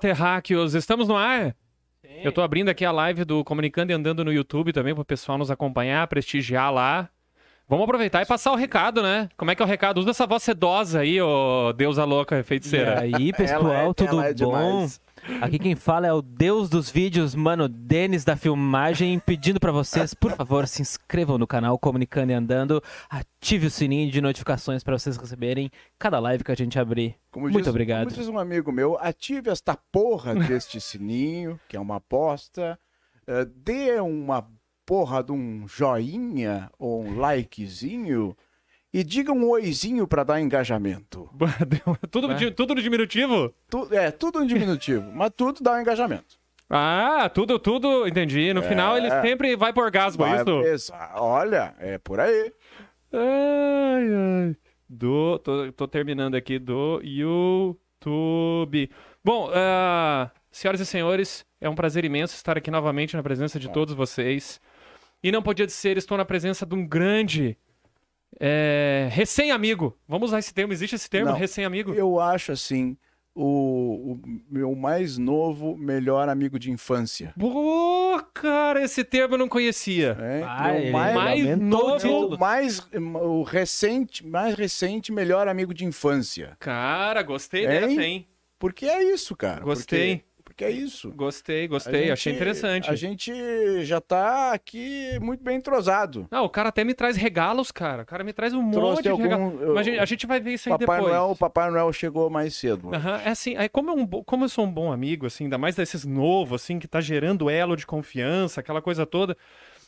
Terráqueos, estamos no ar? Eu tô abrindo aqui a live do Comunicando e Andando no YouTube também pro pessoal nos acompanhar, prestigiar lá. Vamos aproveitar e passar o recado, né? Como é que é o recado? Usa essa voz sedosa aí, ô deusa louca E feiticeira. aí, pessoal, Ela é- tudo ela é bom? demais. Aqui quem fala é o deus dos vídeos, mano, Denis da filmagem, pedindo pra vocês, por favor, se inscrevam no canal Comunicando e Andando, ative o sininho de notificações pra vocês receberem cada live que a gente abrir. Como Muito diz, obrigado. Como diz um amigo meu, ative esta porra deste sininho, que é uma aposta. eh, dê uma porra de um joinha ou um likezinho e diga um oizinho pra dar engajamento. tudo, di- tudo no diminutivo? Tu- é, tudo em diminutivo, mas tudo dá um engajamento. Ah, tudo, tudo, entendi. No final ele sempre vai pro orgasmo, é Vai- isso? exa- olha, é por aí. Ai, ai. Do, tô, tô terminando aqui do YouTube. Bom, ah, senhoras e senhores, é um prazer imenso estar aqui novamente na presença de todos vocês. E não podia ser, estou na presença de um grande é, recém-amigo. Vamos usar esse termo, existe esse termo, recém-amigo? Eu acho assim, o, o meu mais novo, melhor amigo de infância. Pô, cara, esse termo eu não conhecia. É, Ah, meu ele mais, mais novo- mais o recente, mais recente melhor amigo de infância. Cara, gostei Hein? dessa, hein? Porque é isso, cara. Gostei. Porque, porque é isso. Gostei, gostei, gente- achei interessante. A gente já tá aqui muito bem entrosado. Não, o cara até me traz regalos, cara. O cara me traz um Trouxe monte de algum- regalos. eu- Mas a gente, vai ver isso aí Papai depois. Noel, Papai Noel chegou mais cedo. Aham, É assim, aí como, é um como eu sou um bom amigo, assim, ainda mais desses novos, assim, que tá gerando elo de confiança, aquela coisa toda.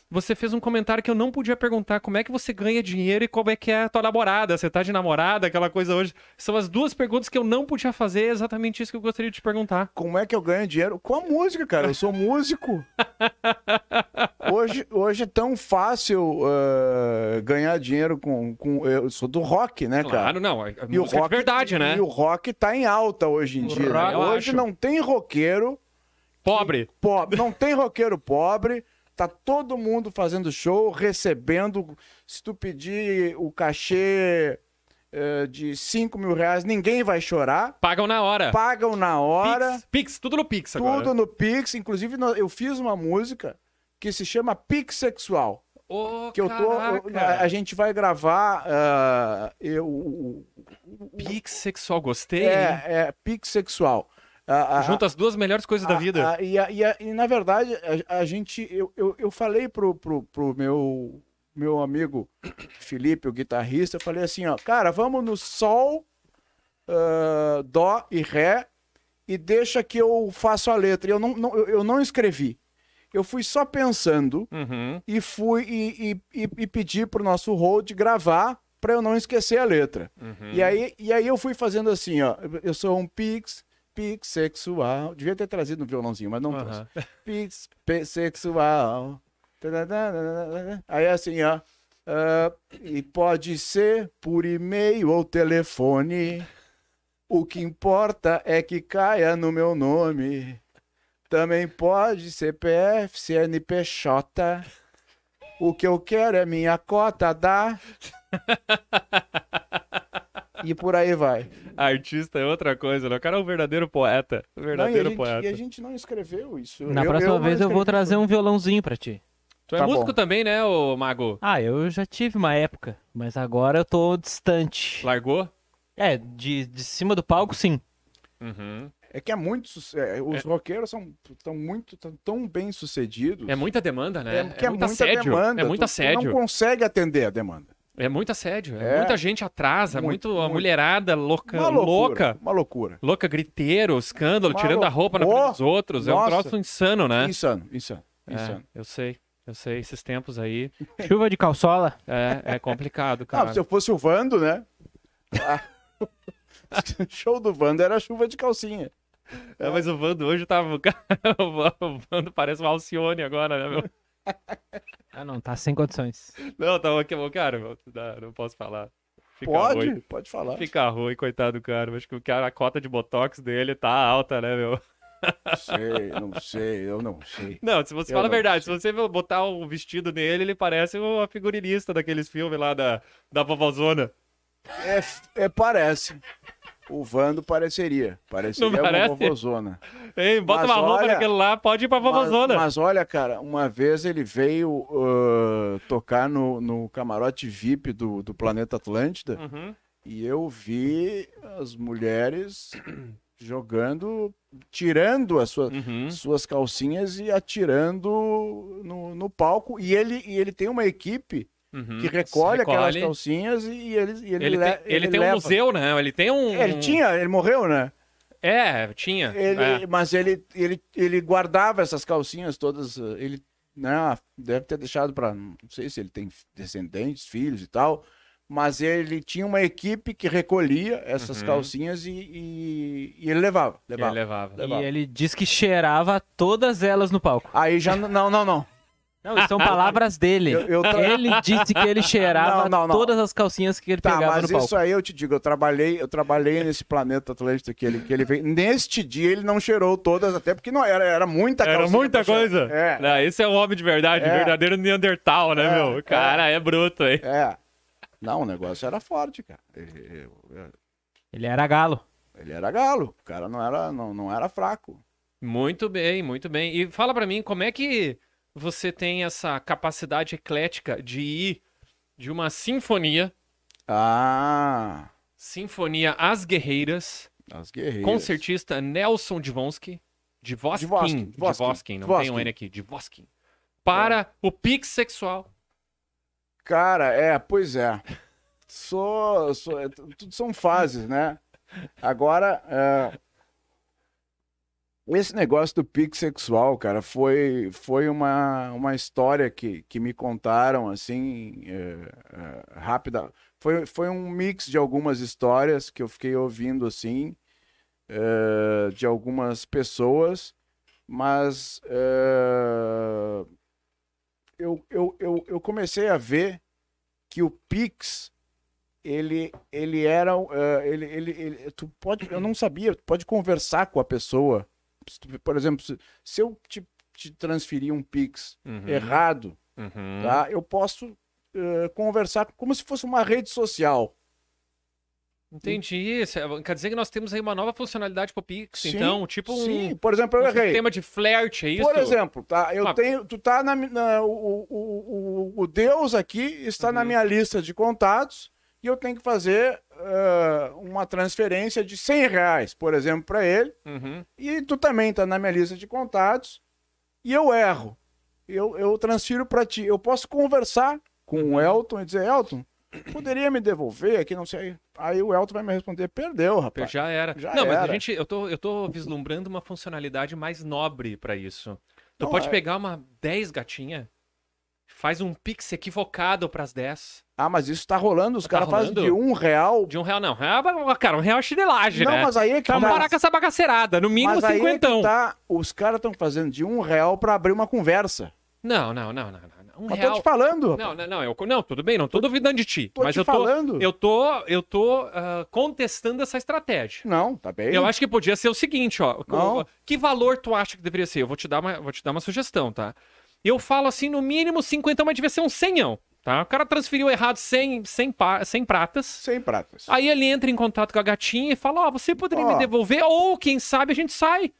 Você fez um comentário que eu não podia perguntar como é que você ganha dinheiro e como é que é a tua namorada. Você tá de namorada, aquela coisa hoje. São as duas perguntas que eu não podia fazer, é exatamente isso que eu gostaria de te perguntar. Como é que eu ganho dinheiro? Com a música, cara. Eu sou músico. hoje, hoje é tão fácil ah, ganhar dinheiro com, com. Eu sou do rock, né, cara? Claro, não. E o é de rock, verdade, né? E o rock tá em alta hoje em dia. né? Hoje acho. não tem roqueiro Pobre. pobre, não tem roqueiro pobre. Tá todo mundo fazendo show, recebendo. Se tu pedir o cachê eh, de 5 mil reais, ninguém vai chorar. Pagam na hora. Pagam na hora. Pix, Pix, tudo no Pix agora. Tudo no Pix. Inclusive, eu fiz uma música que se chama Pix Sexual. Ô, Que eu tô. caraca. a, a gente vai gravar. ah, eu, o- o- Pix sexual, gostei. hein? é, é Pix Sexual. A- a- Junta as duas melhores coisas da vida. e, e e, na verdade, a, gente. Eu, eu, eu falei pro, pro, pro meu, meu amigo Felipe, o guitarrista, eu falei assim: ó, cara, vamos no Sol, ah, Dó e Ré e deixa que eu faço a letra. E Eu não, não- eu, eu não escrevi. Eu fui só pensando Uhum. e fui e, e, e, e pedi pro nosso hold gravar para eu não esquecer a letra. Uhum. E, aí, e aí eu fui fazendo assim, ó. Eu sou um pix, pix sexual. Devia ter trazido um violãozinho, mas não trouxe. Pix. Tadadadadadada. Aí assim, ó. ah, e pode ser por e-mail ou telefone. O que importa é que caia no meu nome. Também pode CPF, CNPJ. O que eu quero é minha cota da. E por aí vai. Artista é outra coisa, né? O cara é um verdadeiro poeta. Um Não, e, a verdadeiro gente, poeta. e a gente não escreveu isso. Na Eu- próxima não vez eu vou trazer um violãozinho pra ti. Tu é Tá músico bom. também, né, ô Mago? Ah, eu já tive uma época, mas agora eu tô distante. Largou? É, de, de cima do palco, sim. Uhum. É que é muito. é, os roqueiros são tão muito tão, tão bem sucedidos. É muita demanda, né? É, é muito muita assédio. demanda. É muito tu- tu não consegue atender a demanda. É muito assédio. É. É. Muita gente atrasa, Muito, muito, a muito. mulherada louca, Uma loucura. louca. Uma loucura. Louca, griteiro, escândalo, Uma tirando a lou- roupa na Oh, frente dos outros. É um nossa. troço insano, né? Insano, insano. É, insano. eu sei. Eu sei, esses tempos aí Chuva de calçola. é, é complicado, Não, cara. se eu fosse o Vando, né? Ah, Show do Vando era chuva de calcinha. É, mas o Vando hoje tava. o Vando parece um Alcione agora, né, meu? Ah, não, tá sem condições. Não, tava aqui, cara, não posso falar. Fica Pode, ruim. pode falar. Fica ruim, coitado do cara. Acho que o cara, a cota de botox dele tá alta, né, meu? Não sei, não sei, eu não sei. Não, se você Eu fala a verdade, se você botar um vestido nele, ele parece uma figurinista daqueles filmes lá da, da vovozona. É, é, parece. O Vando pareceria. Pareceria Não uma parece? vovozona. Ei, bota Mas uma roupa olha- naquele lá, pode ir pra Mas, vovozona. mas olha, cara, uma vez ele veio ah, tocar no, no camarote VIP do, do Planeta Atlântida Uhum. e eu vi as mulheres jogando, tirando as suas, Uhum. suas calcinhas e atirando no, no palco. E ele, e ele tem uma equipe Uhum. que recolhe, aquelas Recolhe. calcinhas e, e ele, e ele, Ele, le- tem, ele tem um museu, né? Ele tem um. É, Ele tinha, ele morreu, né? É, tinha. Ele, é. Mas ele, ele, ele guardava essas calcinhas todas. Ele né, deve ter deixado para. Não sei se ele tem descendentes, filhos e tal. Mas ele tinha uma equipe que recolhia essas Uhum. calcinhas e, e- e ele levava. Ele levava. levava. levava. E ele diz que cheirava todas elas no palco. Aí já. Não, não, não. Não, isso são palavras dele. Eu- eu tra- Ele disse que ele cheirava Não, não, não. todas as calcinhas que ele Tá, pegava mas no palco. isso aí eu te digo, eu trabalhei, eu trabalhei nesse planeta Atlântico que ele, que ele veio. Neste dia ele não cheirou todas, até porque não era, era muita Era calcinha muita pra cheirar. coisa. É. Não, esse é um homem de verdade, É. verdadeiro Neandertal, né, É, meu? O cara é, bruto, hein? É. Não, o negócio era forte, cara. Ele, Ele era galo. ele era galo. O cara não era, não, não era fraco. Muito bem, muito bem. E fala pra mim, como é que você tem essa capacidade eclética de ir de uma sinfonia, Ah, Sinfonia As Guerreiras, as guerreiras. concertista Nelson Dvonsky, Dvoskin, Dvoskin, não Dvoskin. tem um N aqui, Dvoskin, para o Pix Sexual. Cara, é, pois é. É, tu- tudo são fases, né? Agora, é, esse negócio do pique sexual, cara, foi, foi uma, uma história que, que me contaram, assim, é, é, rápida. Foi, foi um mix de algumas histórias que eu fiquei ouvindo, assim, é, de algumas pessoas, mas eu, eu, eu, eu comecei a ver que o Pix ele ele era ele, ele, ele- tu pode eu não sabia tu pode conversar com a pessoa por exemplo se, se eu te, te transferir um Pix Uhum, errado uhum. tá eu posso eh, conversar como se fosse uma rede social Entendi. Cê- Quer dizer que nós temos aí uma nova funcionalidade pro Pix, Sim, então, tipo um, sim por exemplo eu um errei sistema de flerte, é isso? Por exemplo, tá? Eu Ah. tenho. Tu tá na. na- o, o, o, o Deus aqui está na Uhum. minha lista de contatos e eu tenho que fazer ah, uma transferência de 100 reais, por exemplo, para ele. Uhum. E tu também tá na minha lista de contatos e eu erro. Eu, eu transfiro para ti. Eu posso conversar com Uhum. o Elton e dizer: Elton, poderia me devolver aqui? Não sei. Aí o Elton vai me responder: perdeu, rapaz. Já era. Já não, mas a era. gente, eu tô, eu tô vislumbrando uma funcionalidade mais nobre pra isso. Tu Não, pode é- pegar uma 10 gatinha, faz um pix equivocado pras 10. Ah, mas isso tá rolando. Os Tá caras fazem de um real. De um real, não. Real, cara, um real é chinelagem, Não, né? mas aí é que Vamos tá. parar com essa bagaceirada. No mínimo Mas aí é cinquentão. tá, os caras estão fazendo de um real pra abrir uma conversa. Não, não, não, não, não. não. Um Mas real. tô te falando. Não, não, não, eu, não, tudo bem, não tô duvidando de ti. Tô mas te eu tô, falando. eu tô, eu tô ah, contestando essa estratégia. Não, tá bem. Eu acho que podia ser o seguinte, ó. Não. Que valor tu acha que deveria ser? Eu vou te dar uma, vou te dar uma sugestão, tá? Eu falo assim, no mínimo 50, mas devia ser um 100, tá? O cara transferiu errado 100, 100, pa- 100 pratas. Sem pratas. Aí ele entra em contato com a gatinha e fala, ó, você poderia me Ó. devolver? Ou, quem sabe, a gente sai.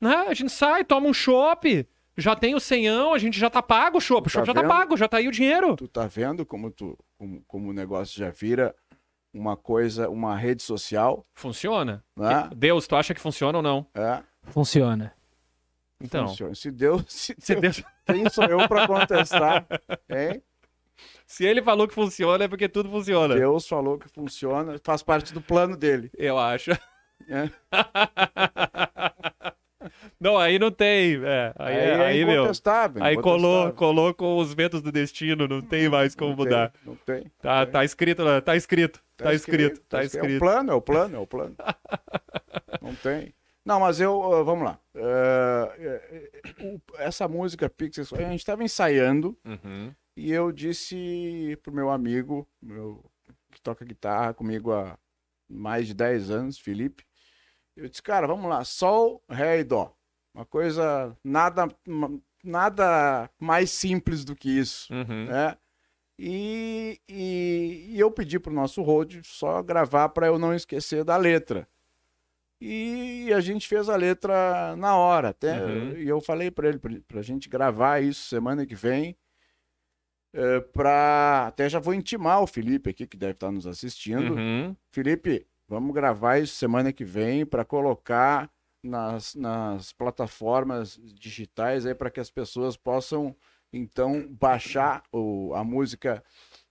Né? A gente sai, toma um chopp, já tem o senhão, a gente já tá pago o chopp. O Tá chopp já tá pago, já tá aí o dinheiro. Tu tá vendo como, tu, como, como o negócio já vira uma coisa, uma rede social, Funciona. né? Deus, tu acha que funciona ou não? É, Funciona. Então, funciona. Se Deus, se se, Deus, Deus- quem sou eu pra contestar, hein? se ele falou que funciona, é porque tudo funciona. Deus falou que funciona, faz parte do plano dele. Eu acho. É. não, aí não tem. É, aí, Aí, aí, é meu. incontestável. Aí colou, colou com os ventos do destino, não tem mais como Não tem, mudar. Não tem. Tá, tá escrito, tá escrito, tá escrito, tá É o escrito. plano, é o plano, é o plano. Não tem. Não, mas eu, vamos lá. Uh, essa música Pixels, a gente estava ensaiando Uhum. e eu disse pro meu amigo, meu, que toca guitarra comigo há mais de 10 anos, Felipe, eu disse, cara, vamos lá, sol, ré e dó. Uma coisa nada, nada mais simples do que isso Uhum. né? E, e, e eu pedi pro nosso road só gravar para eu não esquecer da letra. E a gente fez a letra na hora, até. Uhum. E eu falei para ele, pra, pra gente gravar isso semana que vem. É, pra... Até já vou intimar o Felipe aqui, que deve estar nos assistindo. Uhum. Felipe, vamos gravar isso semana que vem para colocar nas, nas plataformas digitais aí para que as pessoas possam então baixar o, a música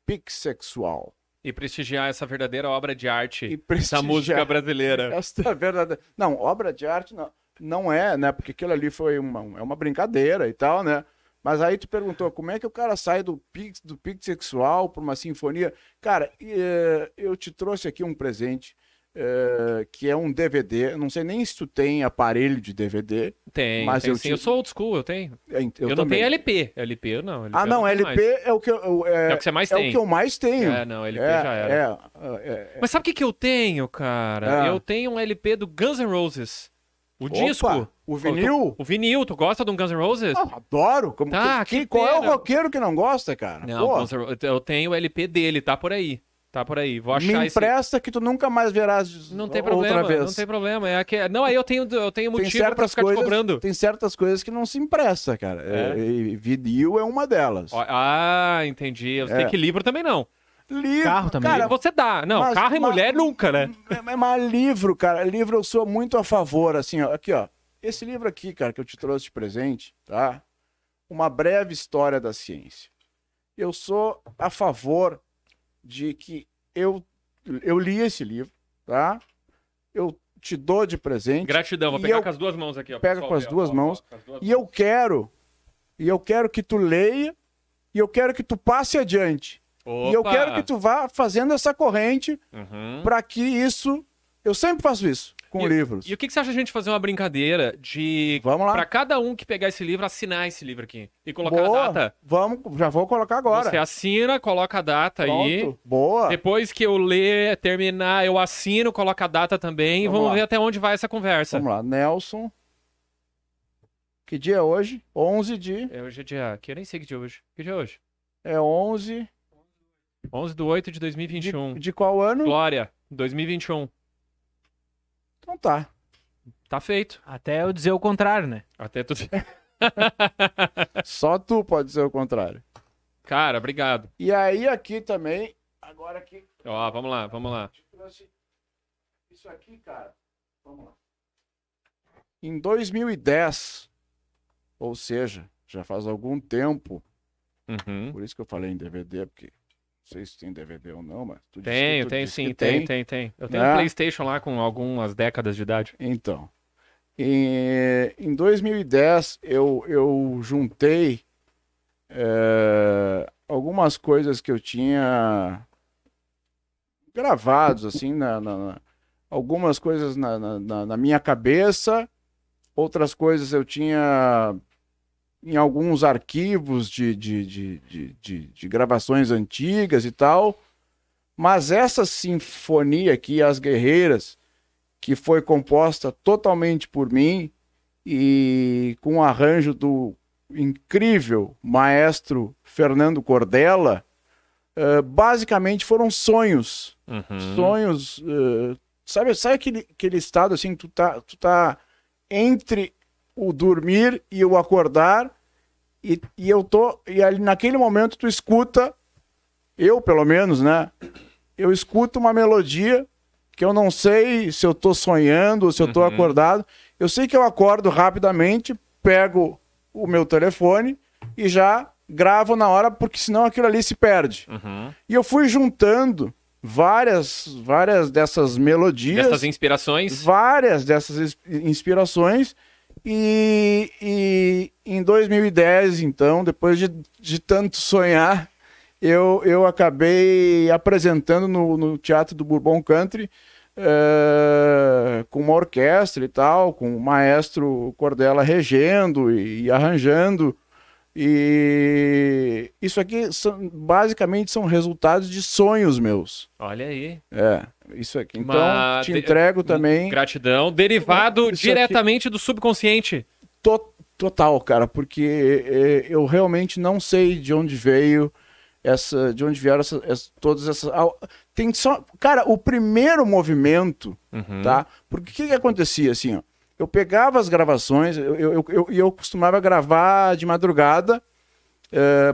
Pixexual. E prestigiar essa verdadeira obra de arte da música brasileira. esta verdadeira. Não, obra de arte não, não é, né? Porque aquilo ali foi uma, é uma brincadeira e tal, né? Mas aí tu perguntou como é que o cara sai do pix, do pix sexual para uma sinfonia. Cara, eh, eu te trouxe aqui um presente eh, que é um DVD. Eu não sei nem se tu tem aparelho de DVD. Tem, Mas tem eu te- Eu sou old school, eu tenho. Eu, Eu, não também. tenho LP. LP eu não. LP Ah, eu não, tenho LP mais. é o que eu, é, É o que você mais é tem. o que eu mais tenho. É, não, LP É, já era. é, é, é. Mas sabe o que, que eu tenho, cara? Ah. Eu tenho um LP do Guns N' Roses. O Opa, disco. O vinil? O vinil, tu gosta de um Guns N' Roses? Ah, adoro. Como, Tá, que, que qual é o pena. roqueiro que não gosta, cara? Não, Guns eu tenho o LP dele, tá por aí. Tá por aí. Vou me achar esse. empresta que tu nunca mais verás Não tem outra problema, vez. não tem problema. É que... Não, aí eu tenho, eu tenho Tem motivo pra certas ficar te coisas, cobrando. tem certas coisas que não se empresta, cara. É? É, e vinil é uma delas. Ah, entendi. Eu sei É. que livro também não. Livro, Carro também. Cara, Você dá. Não, mas- carro e mas- mulher nunca, né? É, Mas livro, cara, livro eu sou muito a favor, assim, ó, aqui, ó. Esse livro aqui, cara, que eu te trouxe de presente, tá? Uma breve história da ciência. Eu sou a favor de que eu eu li esse livro, tá? Eu te dou de presente Gratidão. Vou pegar eu- com as duas mãos aqui, ó. Pega pessoal com as ver, duas ó, mãos. ó, com as duas e eu quero e eu quero que tu leia e eu quero que tu passe adiante. E eu Opa! quero que tu vá fazendo essa corrente Uhum. para que isso eu sempre faço isso com E- livros. E o que, que você acha de a gente fazer uma brincadeira de. Vamos lá. Pra cada um que pegar esse livro, assinar esse livro aqui. E colocar Boa. a data. Vamos, já vou colocar agora. Você assina, coloca a data aí. Pronto. Boa. Depois que eu ler, terminar, eu assino, coloco a data também. e Vamos vamos ver até onde vai essa conversa. Vamos lá, Nelson. Que dia é hoje? 11 de É, hoje é dia. Que eu nem sei que dia é hoje. Que dia é hoje? é 11 11 de 8 de de, 2021. de qual ano? Glória, 2021. Então tá. Tá feito. Até eu dizer o contrário, né? Até tudo. Só tu pode ser o contrário. Cara, obrigado. E aí aqui também, agora aqui Ó, vamos lá, vamos lá. isso aqui, cara. Vamos lá. Em 2010, ou seja, já faz algum tempo, Uhum. por isso que eu falei em DVD, porque sei se tem DVD ou não, mas tu que Tenho, tenho sim, tem, tem, tem. Eu tenho Né? um PlayStation lá com algumas décadas de idade. Então, em, em 2010 eu, eu juntei eh, algumas coisas que eu tinha gravados, assim, na, na- na- algumas coisas na- na- na minha cabeça, outras coisas eu tinha em alguns arquivos de, de, de, de, gravações antigas e tal. Mas essa sinfonia aqui, As Guerreiras, que foi composta totalmente por mim e com o arranjo do incrível maestro Fernando Cordella, eh, basicamente foram sonhos. Uhum. Sonhos. eh, sabe, sabe aquele, aquele estado assim, tu tá, tu tá entre o dormir e o acordar, e, e eu tô. E ali naquele momento tu escuta, eu pelo menos, né? Eu escuto uma melodia que eu não sei se eu tô sonhando ou se eu tô Uhum. acordado. Eu sei que eu acordo rapidamente, pego o meu telefone e já gravo na hora, porque senão aquilo ali se perde. Uhum. E eu fui juntando várias, várias dessas melodias, Dessas inspirações. várias dessas ins- inspirações. E, e em 2010, então, depois de, de tanto sonhar, eu, eu acabei apresentando no, no Teatro do Bourbon Country eh, com uma orquestra e tal, com o maestro Cordella regendo e, e arranjando. E isso aqui são, basicamente são resultados de sonhos meus. Olha aí. É, isso aqui. Então, Mas te entrego também Gratidão. Derivado Isso aqui- diretamente do subconsciente. to- total, cara, porque é, eu realmente não sei de onde veio essa, de onde vieram essa- essa- todas essas. Tem só. Cara, o primeiro movimento, Uhum. tá? Porque o que, que acontecia assim, ó? Eu pegava as gravações, eu, eu, eu, eu, costumava gravar de madrugada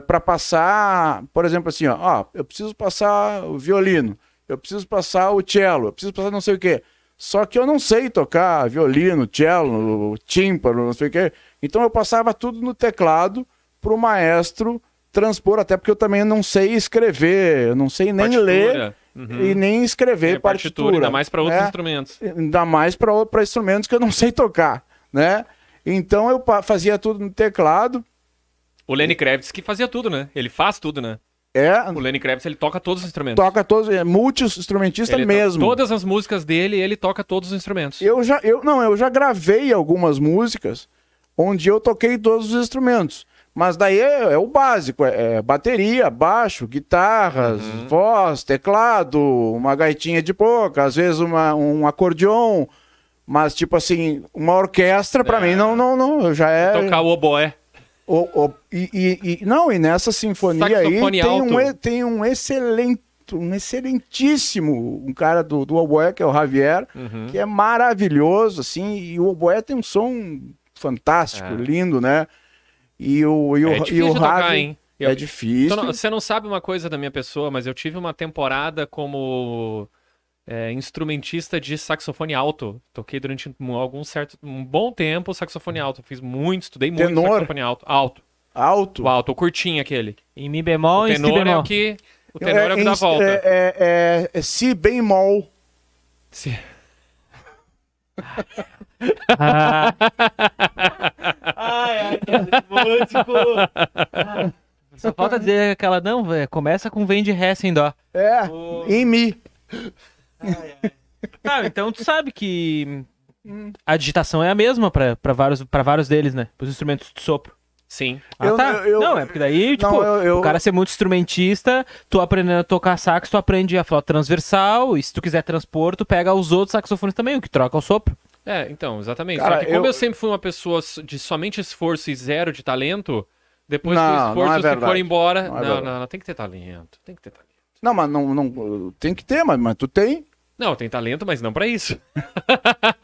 para passar, por exemplo, assim, ó, ó, eu preciso passar o violino, eu preciso passar o cello, eu preciso passar não sei o quê. Só que eu não sei tocar violino, cello, tímpano, não sei o quê. Então eu passava tudo no teclado para o maestro transpor, até porque eu também não sei escrever, eu não sei nem Partitura. ler Uhum. e nem escrever É, partitura. ainda mais para outros né? instrumentos. ainda mais para instrumentos que eu não sei tocar, né? Então eu fazia tudo no teclado. O Lenny Kravitz que fazia tudo, né? Ele faz tudo, né? É, O Lenny Kravitz, ele toca todos os instrumentos. toca todos, é multi-instrumentista mesmo. Todas as músicas dele, ele toca todos os instrumentos. Eu já, eu não, eu já gravei algumas músicas onde eu toquei todos os instrumentos. Mas daí é, é o básico, é, é bateria, baixo, guitarras, Uhum. voz, teclado, uma gaitinha de boca, às vezes uma, um acordeon, mas tipo assim, uma orquestra pra É. mim não, não, não, já é Tocar o oboé. O- o- e, e- e- não, e nessa sinfonia aí tem um, alto. tem um excelente, um excelentíssimo, um cara do, do oboé, que é o Javier, Uhum. que é maravilhoso, assim, e o oboé tem um som fantástico, É. lindo, né? E o, e o, É e difícil o tocar, hein? É Eu- difícil. Tu não- Você não sabe uma coisa da minha pessoa, mas eu tive uma temporada como é, instrumentista de saxofone alto. Toquei durante um, algum certo, um bom tempo saxofone alto. Fiz muito, estudei muito Tenor? saxofone alto. Alto. Alto. O alto, o curtinho aquele. Em Mi bemol O e em Si tenor é bemol. o que. O tenor é, o que dá em- volta. É, é, é, é si bemol. Se- Ah, Ai, ai, só falta dizer aquela, não, velho, começa com vem de ré sem dó. É, em mi. Ah, então tu sabe que a digitação é a mesma pra pra vários, pra vários deles, né? Os instrumentos de sopro. Sim. Ah, Eu- tá. eu- eu- não, é porque daí, tipo, Não, eu- eu- o cara ser muito instrumentista, tu aprendendo a tocar sax, tu aprende a flauta transversal, e se tu quiser transpor, tu pega os outros saxofones também, o que troca o sopro. É, então, exatamente. Cara, Só que como eu... eu- sempre fui uma pessoa de somente esforço e zero de talento, depois Não, que o não esforço é se for embora. Não Não, é não, verdade. não, tem que ter talento. Tem que ter talento. Não, mas não, não, tem que ter, mas, mas tu tem. Não, tem talento, mas não pra isso.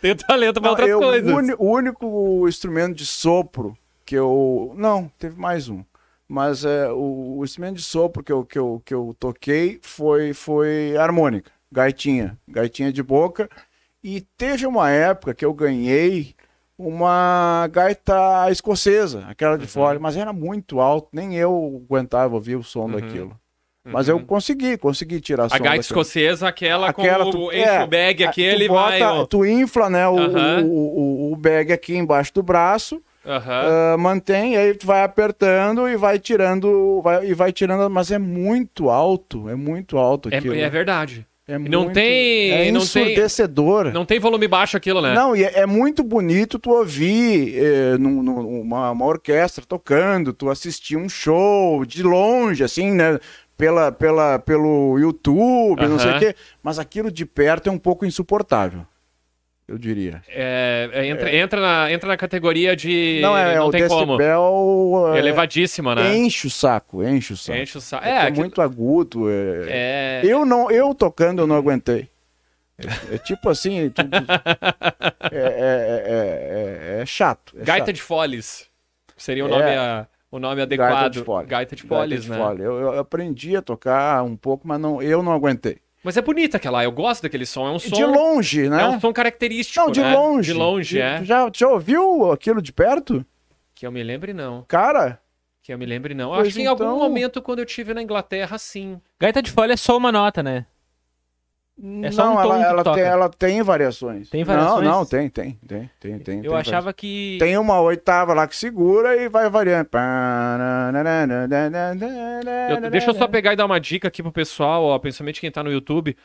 tem talento pra Não, outras eu- coisas. O, uni- o único instrumento de sopro que eu. Não, teve mais um. Mas é, o, o instrumento de sopro que eu, que eu, que eu toquei foi, foi harmônica, gaitinha, gaitinha de boca. E teve uma época que eu ganhei uma gaita escocesa, aquela de fora, mas era muito alto, nem eu aguentava ouvir o som daquilo. Mas eu consegui, consegui tirar A som gaita daquilo. escocesa, aquela, Aquela com tu- o enche é, o bag aquele tu bota, vai. Tu infla, né, o, Aham. o, o, o bag aqui embaixo do braço, Aham. ah, mantém, aí tu vai apertando e vai tirando, vai, e vai tirando, mas é muito alto, é muito alto É, aquilo. é verdade. É não muito- tem- É não tem- ensurdecedor. Não tem volume baixo aquilo, né? Não, e é, é muito bonito tu ouvir eh, num- num- uma, uma orquestra tocando, tu assistir um show de longe, assim, né? Pela, pela, pelo YouTube, não sei o quê. Mas aquilo de perto é um pouco insuportável, eu diria. É, é, entra, entra, na, entra na categoria de. não, é, não o tem como. decibel é, Elevadíssima, né? enche o saco, enche o saco. Enche o saco. É, É, é aquilo- muito agudo. é- é- Eu, não, eu tocando, eu não aguentei. É, é tipo assim, é, é- é- é- é chato. é Gaita chato. de Foles. Seria o É. nome, a- o nome adequado. Gaita de fole. Gaita de Gaita Foles, de né? fole. Eu, eu aprendi a tocar um pouco, mas não, eu não aguentei. Mas é bonita aquela, eu gosto daquele som. É um som. de longe, né? É um som característico. Não, de né? longe. De longe, De- é. Já, já ouviu aquilo de perto? Que eu me lembre, não. Cara, Que eu me lembre, não. Acho que em algum então- momento, quando eu estive na Inglaterra, sim. Gaita de folha é só uma nota, né? É só não, um tom ela, ela, tem, ela tem variações. Tem variações? Não, não, tem, tem, tem, tem, tem. Eu tem achava que. Tem uma oitava lá que segura e vai variando. Eu- deixa eu só pegar e dar uma dica aqui pro pessoal, ó, principalmente quem tá no YouTube.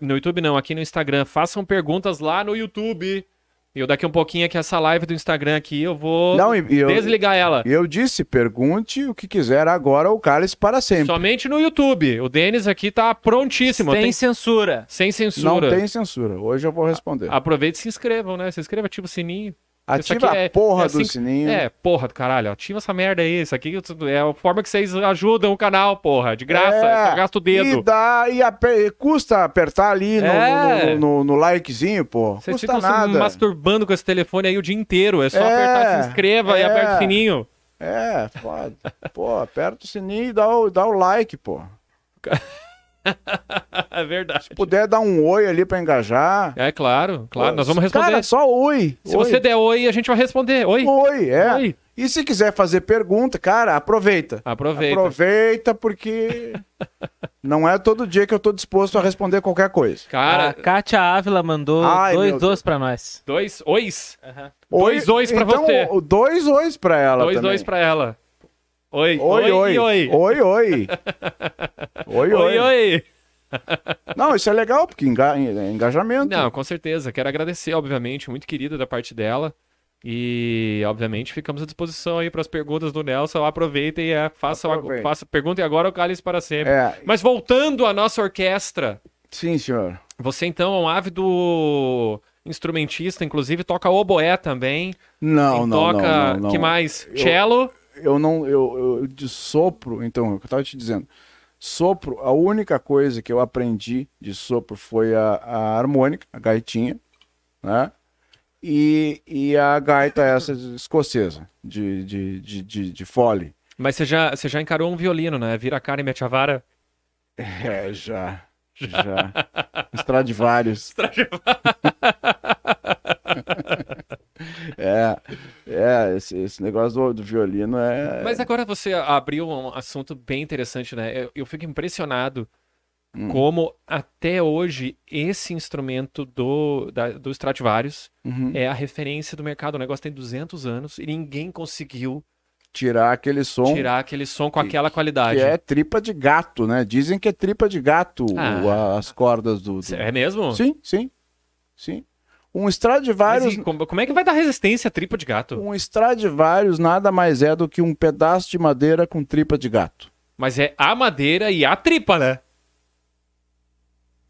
No YouTube não, aqui no Instagram. Façam perguntas lá no YouTube. E eu daqui um pouquinho aqui, essa live do Instagram aqui, eu vou Não, e, e eu, desligar ela. e eu disse, pergunte o que quiser agora ou cálice para sempre. Somente no YouTube. O Denis aqui tá prontíssimo. Sem tem- censura. Sem Não censura. tem censura. Hoje eu vou responder. Aproveite e se inscrevam, né? Se inscreva, ativa o sininho. Ativa aqui é- a porra é assim do que- sininho. É, porra do caralho, ativa essa merda aí. Isso aqui é a forma que vocês ajudam o canal, porra. De graça, É, só gasta o dedo. E, dá, e ape- custa apertar ali no, É. no, no- no likezinho, pô. Vocês ficam nada. se masturbando com esse telefone aí o dia inteiro. É só É, apertar se inscreva e é. aperta o sininho. É, foda. pô, aperta o sininho e dá o, dá o like, pô. é verdade. Se puder dar um oi ali pra engajar. É claro, claro. Pô, Nós vamos responder. Cara, só oi. Se oi. você der oi, a gente vai responder. Oi. Oi, é. Oi. E se quiser fazer pergunta, cara, aproveita. Aproveita. Aproveita, porque não é todo dia que eu tô disposto a responder qualquer coisa. Cara, A Kátia Ávila mandou Ai, dois dois pra nós. dois ois. Oi- Dois ois pra então, você. Dois ois pra ela Dois também. dois pra ela. Oi, Oi, oi. oi. Oi, oi. Oi, Oi, oi. Não, isso é legal, porque enga- é engajamento. Não, com certeza. Quero agradecer, obviamente, muito querida da parte dela. E, obviamente, ficamos à disposição aí para as perguntas do Nelson. Aproveitem e é, façam, Aproveite. faça, perguntem agora o cálice para sempre. É, Mas voltando à nossa orquestra, sim, senhor. você então é um ávido instrumentista, inclusive toca oboé também. Não, não, toca, não, não, não. que mais? Cello. Eu não, eu, eu de sopro, então, o que eu tava te dizendo. Sopro, a única coisa que eu aprendi de sopro foi a, a harmônica, a gaitinha, né? E, e a gaita essa escocesa, de, de, de, de, de fole. Mas você já, você já encarou um violino, né? Vira a cara e mete a vara. É, já. Já. Stradivarius. É, é esse, esse negócio do, do violino é. Mas agora você abriu um assunto bem interessante, né? Eu, eu fico impressionado Hum. como até hoje esse instrumento do, da, do Stradivarius Uhum. é a referência do mercado. O negócio tem 200 anos e ninguém conseguiu Tirar aquele som tirar aquele som com que- aquela qualidade. que é tripa de gato, né? Dizem que é tripa de gato Ah. as cordas do. do- É mesmo? Sim, sim. Sim. Um Stradivarius. e como, como é que vai dar resistência a tripa de gato? Um Stradivarius nada mais é do que um pedaço de madeira com tripa de gato. Mas é a madeira e a tripa, né?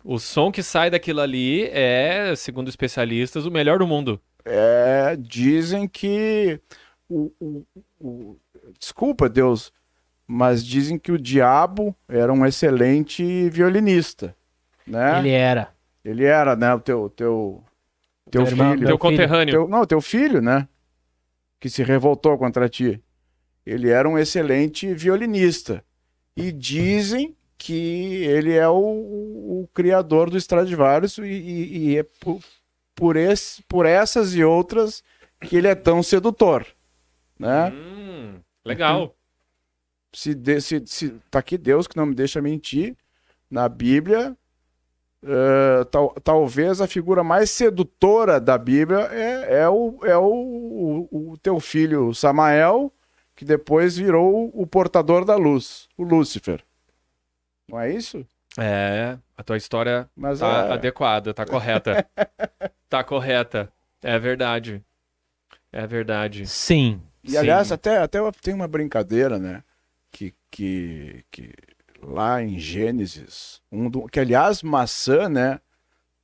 O som que sai daquilo ali é, segundo especialistas, o melhor do mundo. É, dizem que o, o- o- desculpa Deus, mas dizem que o diabo era um excelente violinista, né? Ele era. Ele era, né? O teu teu teu irmão, filho, Teu conterrâneo. teu, não, teu filho, né? Que se revoltou contra ti. Ele era um excelente violinista e dizem que ele é o, o- o criador do Stradivarius e, e- e é por, por, esse, por essas e outras que ele é tão sedutor, né? Hum, legal. Se, de- se, se tá aqui Deus que não me deixa mentir na Bíblia, eh, tal- talvez a figura mais sedutora da Bíblia é, é, o, é o, o, o teu filho Samael, que depois virou o portador da luz, o Lúcifer. Não é isso? É, a tua história Mas tá é- adequada, tá correta. tá correta. É verdade. É verdade. Sim. E aliás, Sim. até, até tem uma brincadeira, né? Que, que, que lá em Gênesis, um do- que aliás, maçã, né?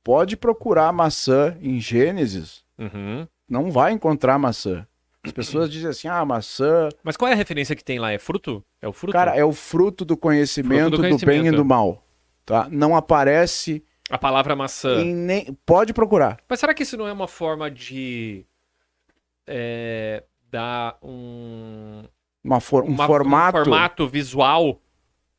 Pode procurar maçã em Gênesis, Uhum. não vai encontrar maçã. As pessoas dizem assim: ah, maçã. Mas qual é a referência que tem lá? É fruto? É o fruto? Cara, é o fruto do conhecimento, Fruto do do, bem e conhecimento. do mal. Tá? Não aparece A palavra maçã. em nem. Pode procurar. Mas será que isso não é uma forma de é, dar um, Uma for- um uma- formato. um formato visual?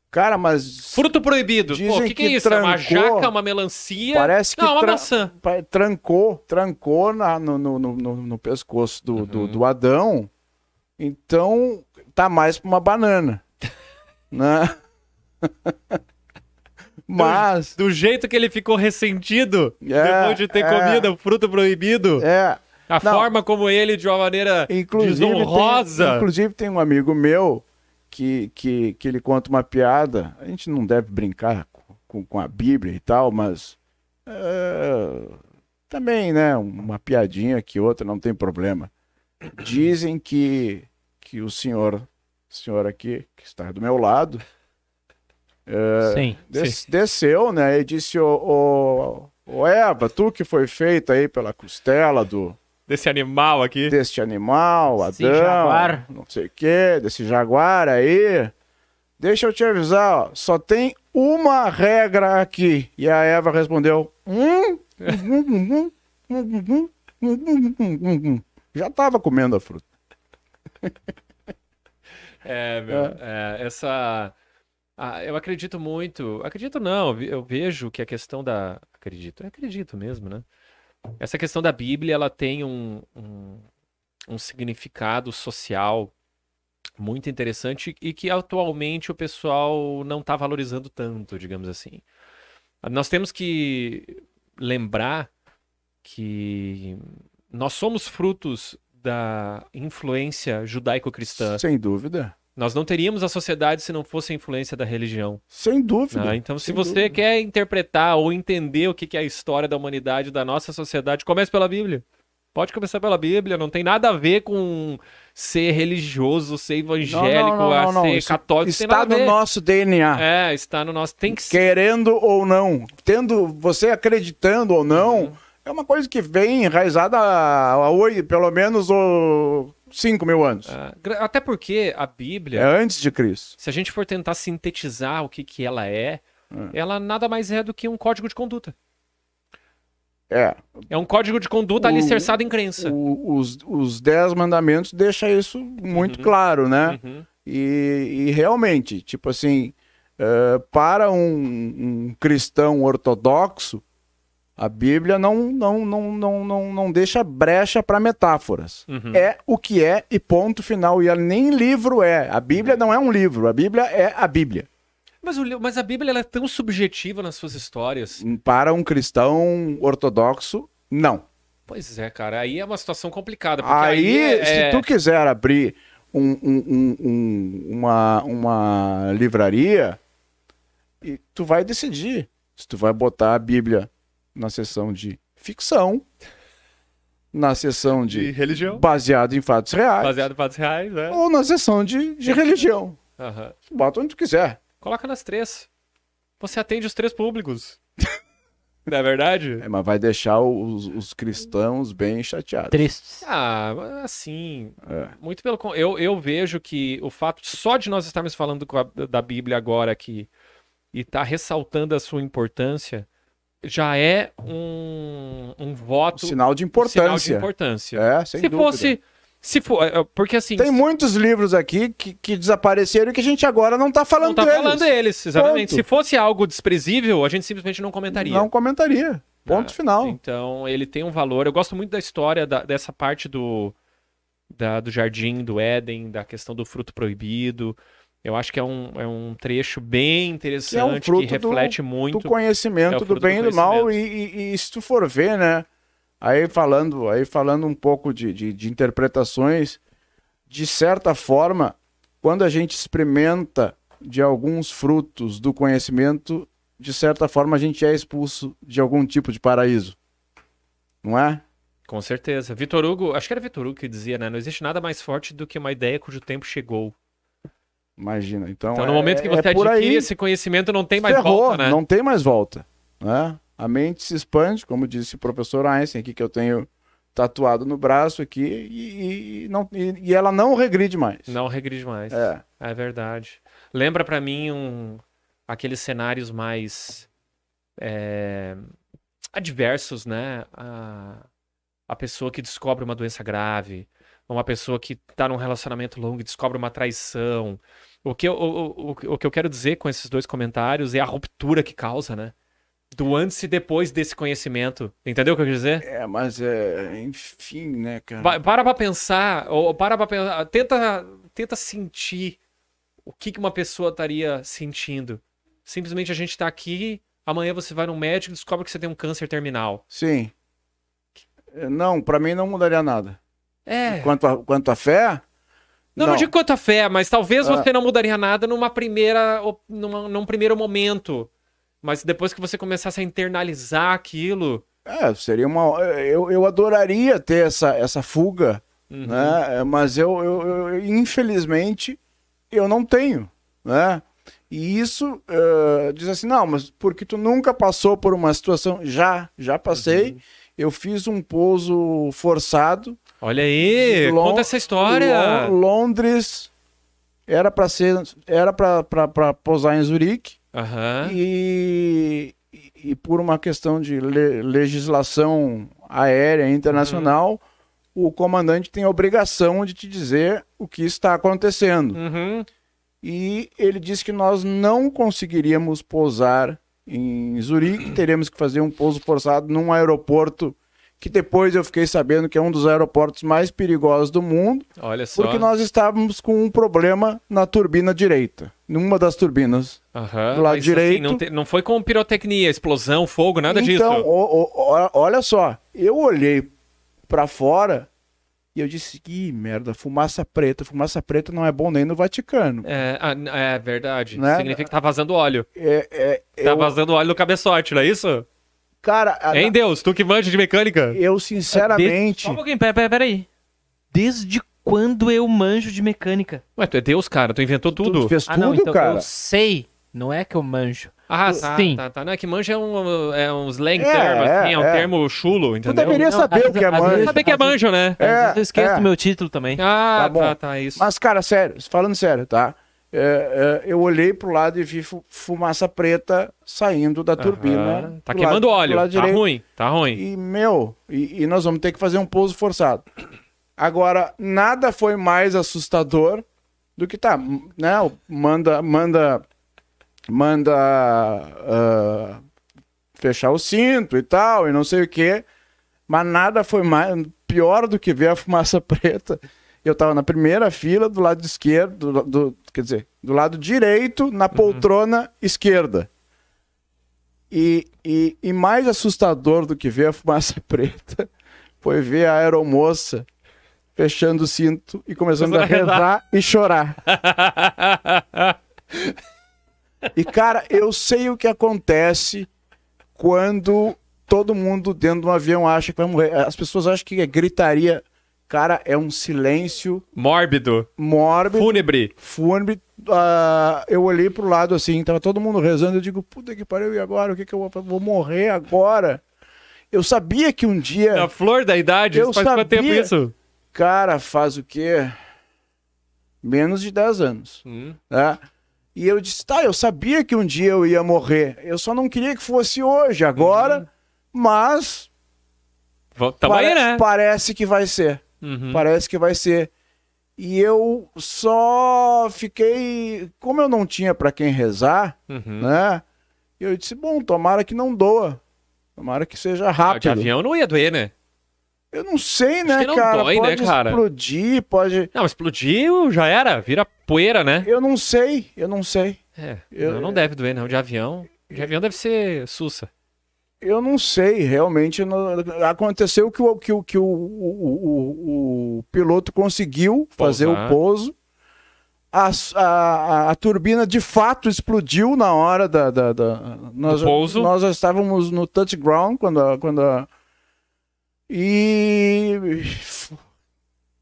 Cara, mas. Fruto proibido. Pô, o que, que é isso? É uma trancou- jaca, uma melancia? Parece que Não, uma tra- maçã. trancou, trancou na- no, no, no, no- pescoço do, do, Uhum. do Adão. Então tá mais pra uma banana. né? Mas Do jeito que ele ficou ressentido É, depois de ter é. comido o fruto proibido. é, A Não. forma como ele, de uma maneira inclusive tem, desonrosa. inclusive tem um amigo meu que, que, que ele conta uma piada. A gente não deve brincar com, com a Bíblia e tal, mas é, também, né? Uma piadinha que outra não tem problema. Dizem que, que o senhor, o senhor aqui, que está do meu lado, é, Sim. des- desceu, né? E disse, ô, ô Eva, tu que foi feita aí pela costela do, Desse animal aqui. deste animal, Adão, jaguar. não sei o que, desse jaguar aí. Deixa eu te avisar, ó, só tem uma regra aqui. E a Eva respondeu: hum? Já estava comendo a fruta. É, meu, é, essa. ah, eu acredito muito. Acredito não, eu ve- eu vejo que a questão da. Acredito, eu acredito mesmo, né? Essa questão da Bíblia, ela tem um, um, um significado social muito interessante e que atualmente o pessoal não está valorizando tanto, digamos assim. Nós temos que lembrar que nós somos frutos da influência judaico-cristã. Sem dúvida. Nós não teríamos a sociedade se não fosse a influência da religião. Sem dúvida. né? Então, se você dúvida. quer interpretar ou entender o que é a história da humanidade, da nossa sociedade, comece pela Bíblia. Pode começar pela Bíblia, não tem nada a ver com ser religioso, ser evangélico, Não, não, não, ser católico, Está no nosso DNA. É, está no nosso. Tem que ser. Querendo ou não, tendo você acreditando ou não, Uhum. é uma coisa que vem enraizada há, há pelo menos oh, 5 mil anos. Ah, Até porque a Bíblia, É antes de Cristo. se a gente for tentar sintetizar o que, que ela é, Hum. ela nada mais é do que um código de conduta. É. É um código de conduta O- alicerçado em crença. o- os, os Dez Mandamentos deixam isso muito Uhum. claro, né? Uhum. E, e realmente, tipo assim, eh, para um, um cristão ortodoxo, a Bíblia não, não, não, não, não, não deixa brecha para metáforas. Uhum. É o que é e ponto final. E ela nem livro é. A Bíblia não é um livro, a Bíblia é a Bíblia. Mas, o mas a Bíblia ela é tão subjetiva nas suas histórias. Para um cristão ortodoxo, não. Pois é, cara. Aí é uma situação complicada. Porque Aí, é- se tu quiser abrir um- um- um- um- uma, uma livraria, e tu vai decidir se tu vai botar a Bíblia na seção de ficção, na seção de de religião, baseado em fatos reais, baseado em fatos reais, né? ou na seção de, de religião. Aham. Bota onde tu quiser. Coloca nas três. Você atende os três públicos. Não é verdade? É, mas vai deixar os, os cristãos bem chateados. Tristes. Ah, assim, É. muito pelo eu, eu vejo que o fato só de nós estarmos falando com a- da Bíblia agora aqui e tá ressaltando a sua importância já é um, um voto, Sinal de um sinal de importância. importância. É, sem se dúvida. fosse, se for, é, porque assim, Tem muitos livros aqui que, que desapareceram e que a gente agora não tá falando não tá deles. falando deles, exatamente. Ponto. Se fosse algo desprezível, a gente simplesmente não comentaria. Não comentaria. Ponto Ah, final. Então, ele tem um valor. Eu gosto muito da história da- dessa parte do, da- do jardim, do Éden, da questão do fruto proibido. Eu acho que é um, é um trecho bem interessante que, fruto do- reflete do muito. conhecimento é do bem do e do mal. E, e- e se tu for ver, né? Aí falando, aí falando um pouco de, de, de interpretações, de certa forma, quando a gente experimenta de alguns frutos do conhecimento, de certa forma a gente é expulso de algum tipo de paraíso. Não é? Com certeza. Vitor Hugo, acho que era Vitor Hugo que dizia, né? Não existe nada mais forte do que uma ideia cujo tempo chegou. Imagina. Então, Então, no é- momento que é você por adquire aí. esse conhecimento, não tem mais Ferrou, volta, né? não tem mais volta. Né? A mente se expande, como disse o professor Einstein aqui, que eu tenho tatuado no braço aqui, e, e não, e, e ela não regride mais. Não regride mais. É, É verdade. Lembra pra mim um aqueles cenários mais é, adversos, né? A, a pessoa que descobre uma doença grave, uma pessoa que tá num relacionamento longo e descobre uma traição. O que eu, o, o, o que eu quero dizer com esses dois comentários é a ruptura que causa, né? Do antes e depois desse conhecimento. Entendeu o que eu quero dizer? é, mas é, enfim, né, cara? Pa- Para pra pensar, ou para pra pensar, tenta, tenta sentir o que, que uma pessoa estaria sentindo. Simplesmente a gente tá aqui, amanhã você vai no médico e descobre que você tem um câncer terminal. Sim. Não, pra mim não mudaria nada. É. Quanto a, quanto a fé, Não, não digo quanto a fé, mas talvez Ah. você não mudaria nada numa primeira, numa, num primeiro momento. Mas depois que você começasse a internalizar aquilo. é, seria uma. Eu, eu adoraria ter essa, essa fuga, uhum, né? Mas eu, eu- eu- infelizmente, eu não tenho, né? E isso eh, diz assim, não, mas porque tu nunca passou por uma situação. Já, já passei. Uhum. Eu fiz um pouso forçado. Olha aí, Lon- conta essa história. Lon- Londres era para ser, era para pousar em Zurique Aham. e, e- por uma questão de le- legislação aérea internacional, o comandante tem a obrigação de te dizer o que está acontecendo. Uhum. E ele disse que nós não conseguiríamos pousar em Zurique, teríamos que fazer um pouso forçado num aeroporto que depois eu fiquei sabendo que é um dos aeroportos mais perigosos do mundo, Olha só. porque nós estávamos com um problema na turbina direita, numa das turbinas. Aham, do lado mas, direito. não, te- não foi com pirotecnia, explosão, fogo, nada então, disso. o- o- o- olha só, eu olhei pra fora e eu disse, ih, merda, fumaça preta, fumaça preta não é bom nem no Vaticano. É, ah, é verdade. Né? Significa que tá vazando óleo. É, é, Tá eu- vazando óleo no cabeçote, não é isso? Cara, a- Hein, Deus? Tu que manja de mecânica? eu sinceramente, Só um pouquinho, pera, pera, pera aí. Desde quando eu manjo de mecânica? Ué, tu é Deus, cara. Tu inventou tudo. tu fez Ah, tudo, não, então cara. eu sei. Não é que eu manjo. Ah, tá, Sim. tá, tá. Não é que manja é um, é um slang É, termo, assim, é, um é. termo chulo, Tu entendeu? deveria Não, saber o que é manjo. vezes- Saber que é manjo, né? Às É, vezes eu esqueço é. do meu título também. Ah, Tá bom. tá, tá, isso. Mas, cara, sério, falando sério, tá? É, é, eu olhei pro lado e vi fu- fumaça preta saindo da turbina. Aham. Tá do queimando lado- do óleo. Tá direito. ruim, tá ruim. E, meu, e, e nós vamos ter que fazer um pouso forçado. Agora, nada foi mais assustador do que tá, né? Manda, manda, manda ah, fechar o cinto e tal, e não sei o quê. Mas nada foi mais pior do que ver a fumaça preta. Eu tava na primeira fila, do lado esquerdo, do, do- quer dizer, do lado direito, na poltrona esquerda. E, e, e mais assustador do que ver a fumaça preta foi ver a aeromoça fechando o cinto e começando a Começando a rezar. rezar e chorar. E, cara, eu sei o que acontece quando todo mundo dentro de um avião acha que vai morrer. As pessoas acham que é gritaria. Cara, é um silêncio Mórbido. mórbido, Fúnebre. fúnebre. Ah, eu olhei pro lado assim, tava todo mundo rezando. Eu digo, puta que pariu, e agora? O que que eu vou fazer? Vou morrer agora. Eu sabia que um dia. Na flor da idade. Eu faz quanto tempo sabia. isso? Cara, faz o quê? Menos de 10 anos. Hum. né? E eu disse, tá, eu sabia que um dia eu ia morrer. Eu só não queria que fosse hoje, agora, mas Vo- Tamo pare- aí, né? parece que vai ser. Uhum. Parece que vai ser. E eu só fiquei. Como eu não tinha para quem rezar, Uhum. né? Eu disse, bom, tomara que não doa. Tomara que seja Ah, de rápido. avião não ia doer, né? Eu não sei, né, que não cara? dói, né, pode cara? explodir, pode. Não, explodiu, já era. Vira poeira, né? Eu não sei, eu não sei. É, Eu- não, não deve doer, não. De avião. De avião deve ser sussa. Eu não sei, realmente não- aconteceu que o, que o, que o, o, o- piloto conseguiu fazer Pousar. o pouso. A, a, a- turbina de fato explodiu na hora da. da, da- nós, pouso. nós já estávamos no touch ground quando a, quando a- e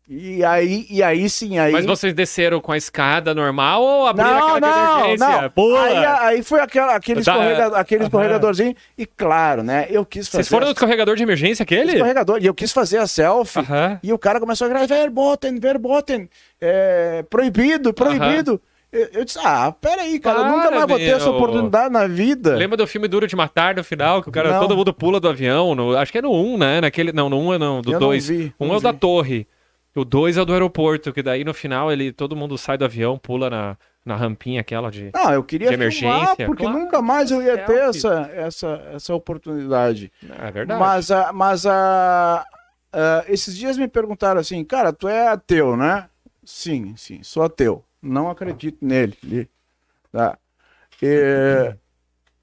e aí e aí sim aí Mas vocês desceram com a escada normal ou abriram não, aquela de não, emergência? não. Pula! Aí, aí foi aquela, aquele, Tá. escorrega, aquele Aham. escorregadorzinho. E claro, né? Eu quis fazer. Vocês foram a- no escorregador de emergência aquele? escorregador. E eu quis fazer a selfie. Aham. E o cara começou a gritar: verboten, verboten. É, proibido, proibido. Eu, eu disse: ah, peraí, cara. eu nunca Para, mais vou ter essa oportunidade na vida. Lembra do filme Duro de Matar no final? Que o cara, Não. todo mundo pula do avião. no- acho que é no 1, né? Naquele, não, no 1 é não, do Eu não 2. vi, Um não é o da torre. O 2 é o do aeroporto, que daí no final ele, todo mundo sai do avião, pula na, na rampinha aquela de. Não, eu queria De filmar, emergência, porque claro, nunca mais eu ia ter selfie. essa, essa, essa oportunidade. É verdade. Mas, a, mas a, a- esses dias me perguntaram assim, cara, tu é ateu, né? Sim, sim, sou ateu. Não acredito nele. Ele- Tá. E,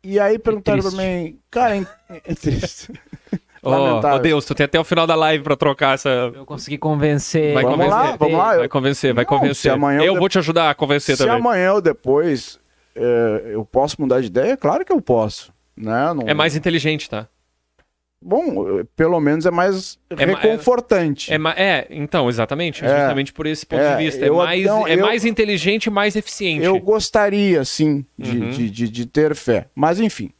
e aí perguntaram pra mim, cara, é, é triste. Ô, lamentável. ô, Deus, tu tem até o final da live pra trocar essa. Eu consegui convencer. Vai Vamos convencer. lá, vamos lá. Vai convencer, vai Não, se convencer. amanhã eu eu de- vou te ajudar a convencer Se também. amanhã ou depois é, eu posso mudar de ideia, claro que eu posso. Né? Não- É mais inteligente, tá? bom, pelo menos é mais É ma- reconfortante. É, ma- é, então, exatamente, É. justamente por esse ponto É, de vista. É, eu- mais, não, é eu- mais inteligente e mais eficiente. Eu gostaria, sim, de, Uhum. de, de, de ter fé. Mas, enfim.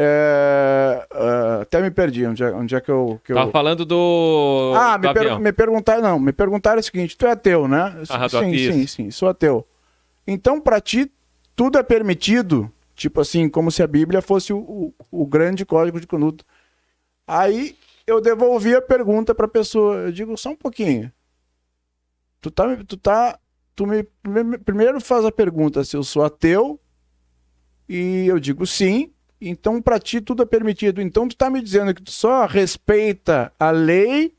É, ah, até me perdi. Onde é, onde é que eu. Que eu... Tava falando do, Ah, do me, per- me perguntaram, não, me perguntaram o seguinte, tu é ateu, né? Eu- Ah, sim, ateísmo. sim, sim, sou ateu. Então, pra ti, tudo é permitido, tipo assim, como se a Bíblia fosse o, o, o grande código de conduta. Aí eu devolvi a pergunta pra pessoa, eu digo, só um pouquinho. Tu tá, tu tá, tu me, prime- primeiro faz a pergunta se eu sou ateu, e eu digo sim, então pra ti tudo é permitido. Então tu tá me dizendo que tu só respeita a lei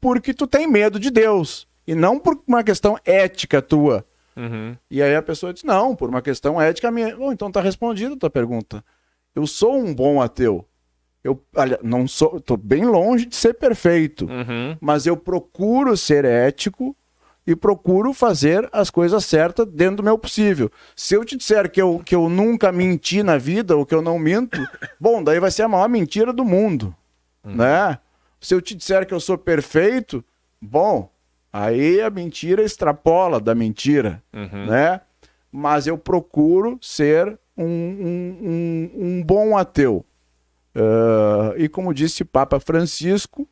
porque tu tem medo de Deus e não por uma questão ética tua. Uhum. E aí a pessoa diz: "Não, por uma questão ética minha". Bom, então tá respondida a tua pergunta. Eu sou um bom ateu. Eu aliás, não sou, tô bem longe de ser perfeito, Uhum. mas eu procuro ser ético e procuro fazer as coisas certas dentro do meu possível. Se eu te disser que eu, que eu nunca menti na vida ou que eu não minto, bom, daí vai ser a maior mentira do mundo, né? Se eu te disser que eu sou perfeito, bom, aí a mentira extrapola da mentira, Uhum. né? Mas eu procuro ser um, um, um, um bom ateu. Ah, e como disse Papa Francisco,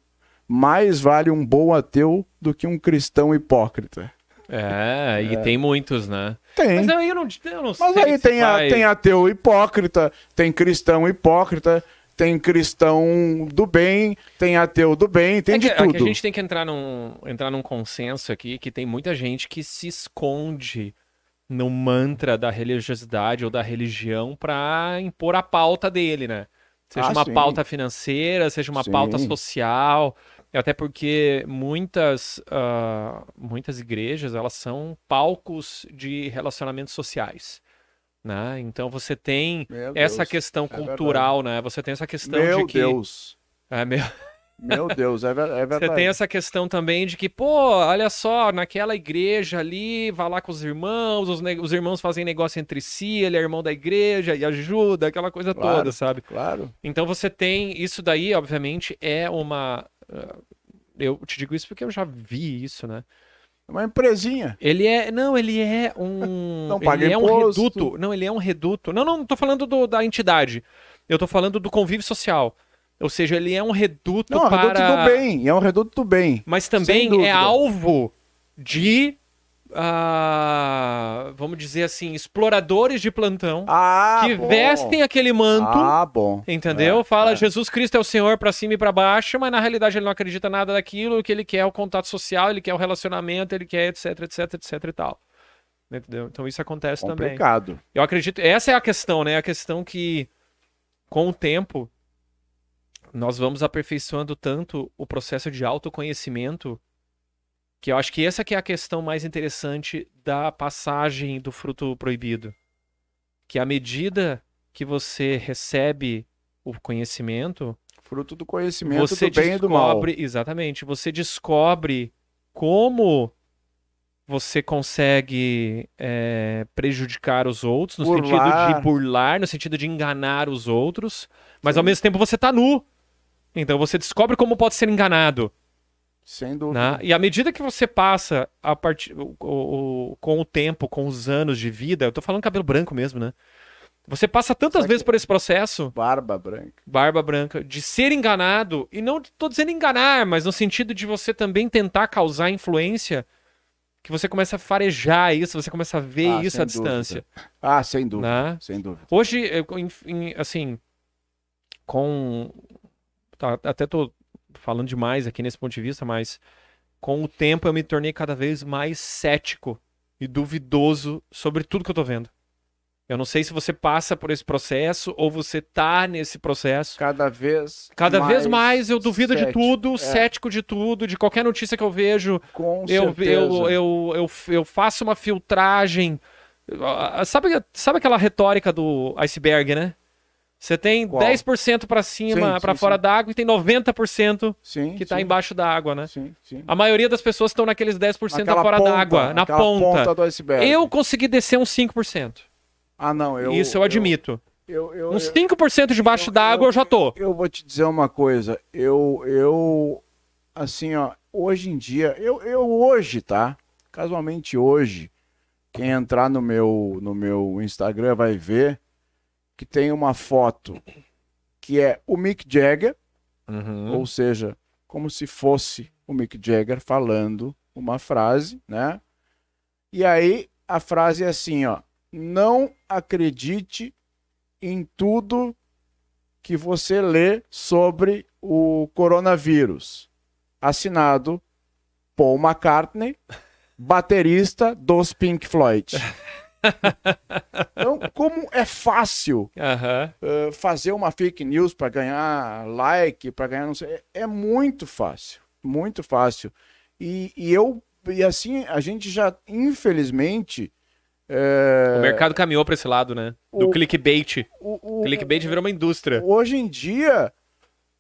mais vale um bom ateu do que um cristão hipócrita. É, e tem muitos, né? Tem. Mas aí eu não, eu não Mas sei aí tem, a- vai- tem ateu hipócrita, tem cristão hipócrita, tem cristão do bem, tem ateu do bem, tem é que, de é que tudo. a gente tem que entrar num, entrar num consenso aqui que tem muita gente que se esconde no mantra da religiosidade ou da religião pra impor a pauta dele, né? Seja Ah, uma sim. pauta financeira, seja uma Sim. pauta social, até porque muitas, ah, muitas igrejas elas são palcos de relacionamentos sociais. Né? Então você tem Meu essa Deus, questão é cultural, né? Você tem essa questão Meu de que Deus. É, meu- Meu Deus, é, ver- é verdade. você tem essa questão também de que, pô, olha só, naquela igreja ali, vai lá com os irmãos, os, ne- os irmãos fazem negócio entre si, ele é irmão da igreja e ajuda, aquela coisa Claro. toda, sabe? Claro. Então você tem. Isso daí, obviamente, é uma. Ah, Eu te digo isso porque eu já vi isso, né? É uma empresinha. Ele é. Não, ele é um. Não paga ele é um imposto. reduto. Não, ele é um reduto. Não, não, não tô falando do- da entidade. Eu tô falando do convívio social. Ou seja, ele é um reduto Não, é um para. reduto do bem. É um reduto do bem. Mas também é alvo de. Ah, vamos dizer assim, exploradores de plantão Ah, que bom. vestem aquele manto. Ah, bom. Entendeu? É, Fala é. Jesus Cristo é o Senhor pra cima e pra baixo, mas na realidade ele não acredita nada daquilo, o que ele quer é o contato social, ele quer o relacionamento, ele quer etc, etc, etc e tal. Entendeu? Então isso acontece também. Complicado. Eu acredito, essa é a questão, né? A questão que com o tempo nós vamos aperfeiçoando tanto o processo de autoconhecimento que eu acho que essa que é a questão mais interessante da passagem do fruto proibido. Que à medida que você recebe o conhecimento, Fruto do conhecimento você do bem e do mal. descobre, exatamente, você descobre como você consegue é, prejudicar os outros, no sentido Burlar. de burlar, no sentido de enganar os outros, mas Sim. ao mesmo tempo você tá nu. Então você descobre como pode ser enganado. Sem dúvida. Né? E à medida que você passa a partir, o, o- com o tempo, com os anos de vida, eu tô falando cabelo branco mesmo, né? Você passa tantas Só vezes por esse processo, Barba branca. barba branca, de ser enganado, e não tô dizendo enganar, mas no sentido de você também tentar causar influência, que você começa a farejar isso, você começa a ver Ah, isso à distância. Ah, sem dúvida. Né? Sem dúvida. Hoje, eu, enfim, assim, com. tá, até tô falando demais aqui nesse ponto de vista, mas com o tempo eu me tornei cada vez mais cético e duvidoso sobre tudo que eu tô vendo. Eu não sei se você passa por esse processo ou você tá nesse processo. Cada vez Cada vez mais eu duvido de cético. tudo, É. cético de tudo, de qualquer notícia que eu vejo. Com Eu, certeza. eu, eu, eu, eu faço uma filtragem. Ah, Sabe, sabe aquela retórica do iceberg, né? Você tem Qual? 10% pra cima, sim, fora sim. d'água e tem 90% Sim, que tá sim, embaixo da água, né? Sim, sim. A maioria das pessoas estão naqueles 10% Naquela fora ponta, d'água, na naquela ponta. do iceberg. Eu consegui descer uns 5%. Ah, não, eu... Isso eu admito. Eu, eu, Uns eu- 5% debaixo eu- d'água eu já tô. eu vou te dizer uma coisa. Eu, eu, assim, ó, hoje em dia, eu, eu hoje, tá? Casualmente hoje, quem entrar no meu, no meu Instagram vai ver que tem uma foto que é o Mick Jagger, Uhum. ou seja, como se fosse o Mick Jagger falando uma frase, né? E aí a frase é assim, ó: não acredite em tudo que você lê sobre o coronavírus. Assinado Paul McCartney, baterista dos Pink Floyd. Então, como é fácil Aham. uh, fazer uma fake news para ganhar like, para ganhar não sei, é, é muito fácil, muito fácil. E, e eu e assim a gente já infelizmente é, O mercado caminhou pra esse lado, né? Do o- clickbait. o- o- Clickbait virou uma indústria. hoje em dia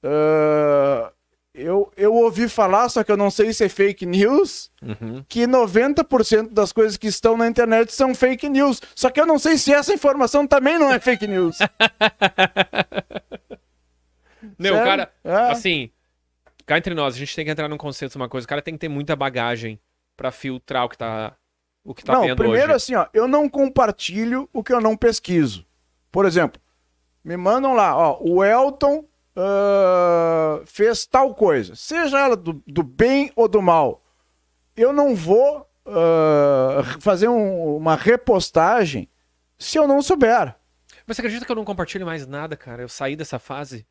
uh, eu, eu ouvi falar, só que eu não sei se é fake news, Uhum. que 90% das coisas que estão na internet são fake news. Só que eu não sei se essa informação também não é fake news. Sério? cara, É. assim, cá entre nós, a gente tem que entrar num consenso de uma coisa. O cara tem que ter muita bagagem pra filtrar o que tá, o que tá não, primeiro hoje. assim, ó, eu não compartilho o que eu não pesquiso. Por exemplo, me mandam lá, ó, o Elton ah, fez tal coisa, seja ela do, do bem ou do mal. Eu não vou ah, fazer um- uma repostagem se eu não souber. Mas você acredita que eu não compartilho mais nada, cara? Eu saí dessa fase.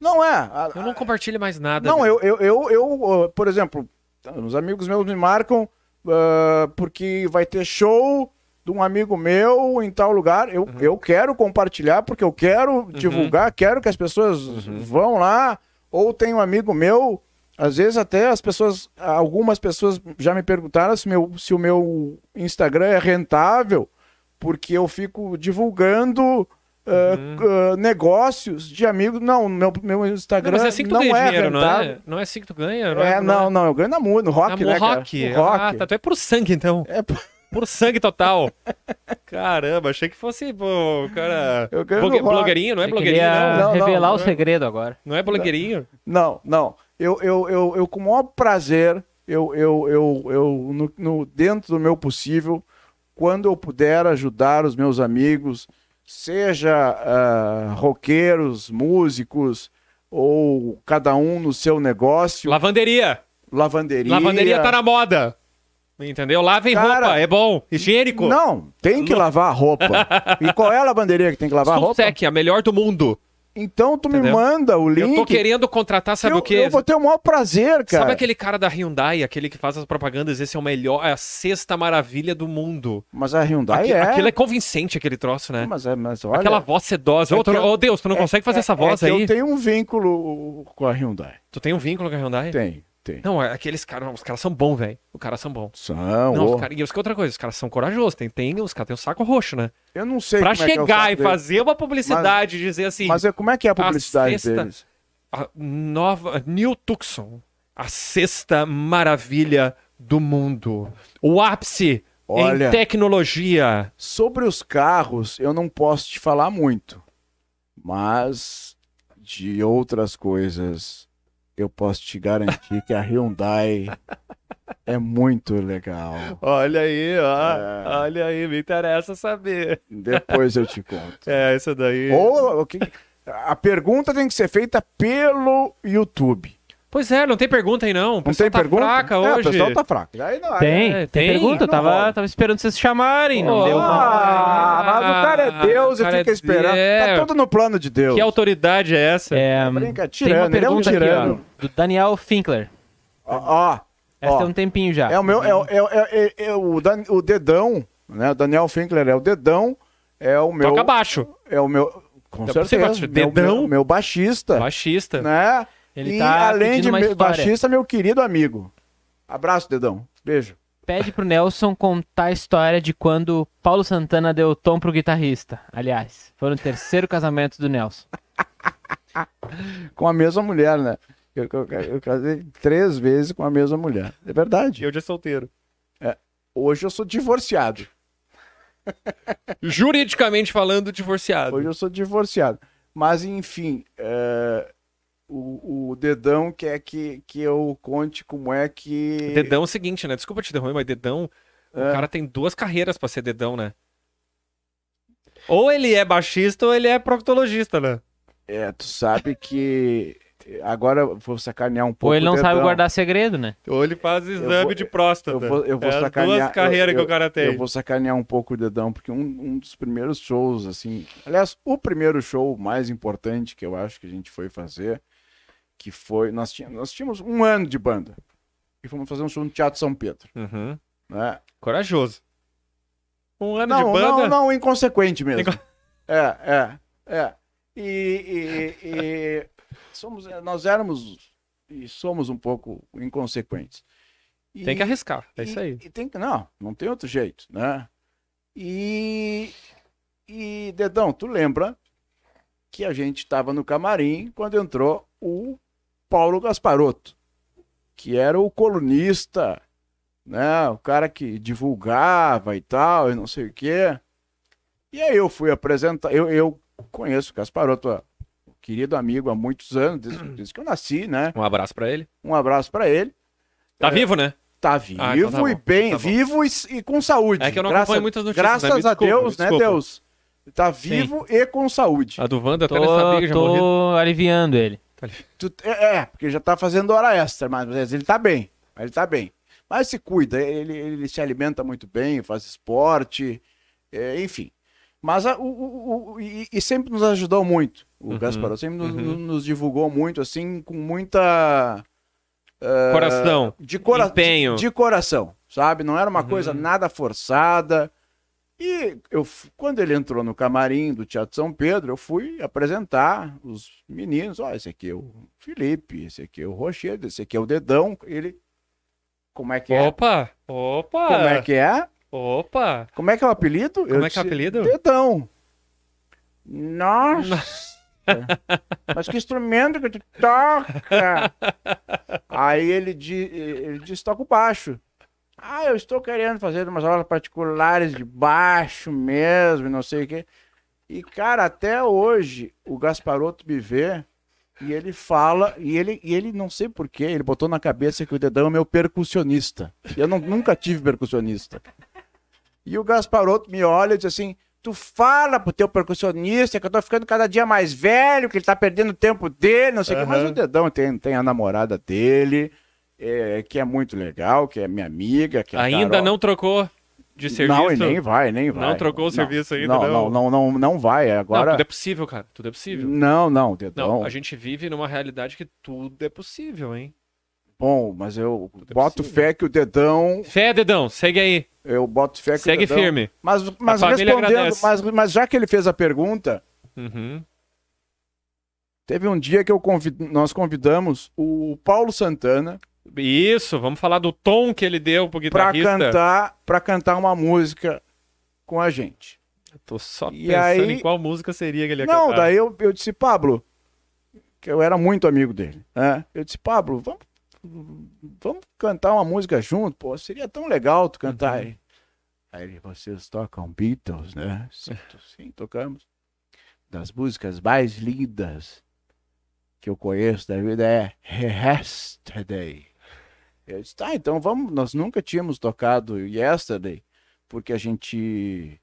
Não é. a- Eu não compartilho mais nada. Não, velho. eu, eu, eu, eu, uh, por exemplo, os amigos meus me marcam uh, porque vai ter show de um amigo meu em tal lugar. Eu, eu quero compartilhar porque eu quero divulgar, quero que as pessoas vão lá. Ou tem um amigo meu, às vezes até as pessoas, algumas pessoas já me perguntaram se, meu, se o meu Instagram é rentável, porque eu fico divulgando. uh, uh, negócios de amigos. Não, meu, meu Não, Instagram mas é assim que tu não ganha é dinheiro, não é? Não é assim que tu ganha? É, não, não, eu ganho na, mu- no rock, Ah, né, no cara? rock. No rock. Ah, tá. Tu é por sangue, então. É, pô, Por sangue total. Caramba, achei que fosse, pô, cara. Eu blogueirinho, não é blogueirinho, queria não. Não, não, revelar não o é. segredo agora. Não é blogueirinho. não, não. Eu, eu, eu, eu com o maior prazer, eu, eu, eu, eu no, no- dentro do meu possível, quando eu puder ajudar os meus amigos, seja ah, roqueiros, músicos, ou cada um no seu negócio, Lavanderia. lavanderia. Lavanderia tá na moda. Entendeu? Lavem Cara, roupa, é bom. Higiênico. Não, tem que lavar a roupa. e qual é a lavanderia que tem que lavar a roupa? Sulsec, a melhor do mundo. Então tu me Entendeu? manda o link. Eu tô querendo contratar, sabe eu, o quê? eu vou ter o maior prazer, cara. Sabe aquele cara da Hyundai, aquele que faz as propagandas, esse é o melhor, é a sexta maravilha do mundo. Mas a Hyundai Aqui- é. Aquilo é convincente, aquele troço, né? Mas, é, mas olha. Aquela voz sedosa. é Ô, eu- ô, Deus, tu não é- consegue fazer é- essa voz é aí? Eu tenho um vínculo com a Hyundai. Tu tem um vínculo com a Hyundai? Tem, tem. Não, é aqueles caras, os caras são bons, velho. Os caras são bons. São. Não, os caras, e os que outra coisa, os caras são corajosos, tem, tem, os caras têm o saco roxo, né? Eu não sei Pra é é chegar saco e deles. fazer uma publicidade, dizer assim, Mas é, como é que é a publicidade sexta- deles? a nova, New Tucson, a sexta maravilha do mundo. O ápice Olha. em tecnologia. Sobre os carros, eu não posso te falar muito. Mas de outras coisas, eu posso te garantir que a Hyundai é muito legal. Olha aí, ó. É. Olha aí, me interessa saber. Depois eu te conto. É, isso daí. Ou o que- a pergunta tem que ser feita pelo YouTube. Pois é, não tem pergunta aí não. O Não pessoal tem tá pergunta? fraca É, hoje. o pessoal tá fraco. Aí não, Tem, é, tem, tem? pergunta. Eu tava, tava esperando vocês chamarem, não Oh, deu. Ah, mas o cara é Deus o e fica é- esperando. é. Tá tudo no plano de Deus. Que autoridade é essa? É, Brinca, tem uma tirano, ele é um pergunta aqui, tirano. ó, do Daniel Finkler. Ó, ó, Essa Ó, tem um tempinho já. é o meu, é, o- é, o- é, é- é o, Dan- o dedão, né? O Daniel Finkler é o dedão, é o meu, Toca baixo. é o meu, com você certeza, meu, Dedão? meu, meu baixista, Baixista. né? Ele e tá além pedindo de história. baixista, meu querido amigo. Abraço, dedão. Beijo. Pede pro Nelson contar a história de quando Paulo Santana deu tom pro guitarrista. Aliás, foi no terceiro casamento do Nelson. Com a mesma mulher, né? Eu, eu, eu casei três vezes com a mesma mulher. É verdade. Eu de solteiro. Hoje eu sou divorciado. Juridicamente falando, divorciado. Hoje eu sou divorciado. Mas, enfim, é, o, o Dedão quer que, que eu conte como é que. Dedão é o seguinte, né? Desculpa te interromper, mas Dedão, o É. cara tem duas carreiras pra ser Dedão, né? Ou ele é baixista ou ele é proctologista, né? É, tu sabe que. Agora eu vou sacanear um pouco. Ou ele não o sabe guardar segredo, né? Ou ele faz exame vou- de próstata. Eu vou, eu vou é sacanear. duas carreiras eu- que o cara tem. Eu vou sacanear um pouco o dedão, porque um, um dos primeiros shows, assim. Aliás, o primeiro show mais importante que eu acho que a gente foi fazer, que foi. Nós tínhamos, nós tínhamos um ano de banda. E fomos fazer um show no Teatro São Pedro. Uhum. Né? Corajoso. Um ano Não, de banda. não, não, inconsequente mesmo. Inco- É, é, é. E, e- e somos, nós éramos e somos um pouco inconsequentes. E- Tem que arriscar. É isso aí. E tem que, não, não tem outro jeito, né? E, e Dedão, tu lembra que a gente estava no camarim quando entrou o Paulo Gasparotto, que era o colunista, né? O cara que divulgava e tal, e não sei o quê. E aí eu fui apresentar, eu, eu conheço o Gasparotto, ó, querido amigo há muitos anos, desde, desde que eu nasci, né? Um abraço pra ele. Um abraço para ele. Tá É. vivo, né? Tá vivo Ah, então tá e bem, tá vivo e, e com saúde. É que eu não Graças- acompanho muitas notícias. Graças né? Me a Deus, né. Deus? Tá vivo e com saúde. A do Wanda até Tô, sabia que já morreu. tô aliviando ele. Tu- é, é, porque já tá fazendo hora extra, mas ele tá bem. Ele tá bem. Mas se cuida, ele, ele se alimenta muito bem, faz esporte, é, enfim. Mas a- o, o- o- e, e sempre nos ajudou muito. O Uhum, Gasparotto sempre nos, uhum. nos divulgou muito, assim, com muita. é, Coração. de, cora Empenho. de, de coração, sabe? Não era uma Uhum. coisa nada forçada. E eu, quando ele entrou no camarim do Teatro São Pedro, eu fui apresentar os meninos. Ó, esse aqui é o Felipe, esse aqui é o Rochedo, esse aqui é o Dedão. Ele. Como é que é? Opa! Opa! Como é que é? Opa! Como é que é o apelido? Como é que é o apelido? Dedão. Nossa! Mas que instrumento que tu toca? Aí ele, ele disse, toca o baixo. Ah, eu estou querendo fazer umas aulas particulares de baixo mesmo, não sei o quê. E, cara, até hoje, o Gasparotto me vê e ele fala, e ele, e ele não sei porquê, ele botou na cabeça que o Dedão é meu percussionista. Eu não- nunca tive percussionista. E o Gasparotto me olha e diz assim: Tu fala pro teu percussionista que eu tô ficando cada dia mais velho, que ele tá perdendo o tempo dele, não sei o quê. Mas o Dedão tem, tem a namorada dele, é, que é muito legal, que é minha amiga. É Ainda Carol. não trocou de serviço? Não, e nem vai, nem vai. Não trocou o serviço ainda, não? não? Não, não, não, não vai. Não, Agora. tudo é possível, cara. Tudo é possível. Não, não, Dedão. Não, a gente vive numa realidade que tudo é possível, hein? Bom, mas eu é boto fé que o Dedão. Fé, dedão, segue aí. Eu boto fé que Segue o Dedão. firme. Mas, mas respondendo, mas, mas já que ele fez a pergunta, Uhum. teve um dia que eu convid- nós convidamos o Paulo Santana Isso, vamos falar do tom que ele deu pro para guitarrista. cantar, para cantar uma música com a gente. Eu Tô só E pensando aí- em qual música seria que ele ia Não, cantar. daí eu, eu disse, Pablo, que eu era muito amigo dele, né? Eu disse, Pablo, vamos, vamos cantar uma música junto? Pô, seria tão legal tu cantar. Uhum. Aí, aí ele, vocês tocam Beatles, né? Sim, sim, tocamos. Das músicas mais lindas que eu conheço da vida é Yesterday. Eu disse, tá, então vamos, nós nunca tínhamos tocado Yesterday, porque a gente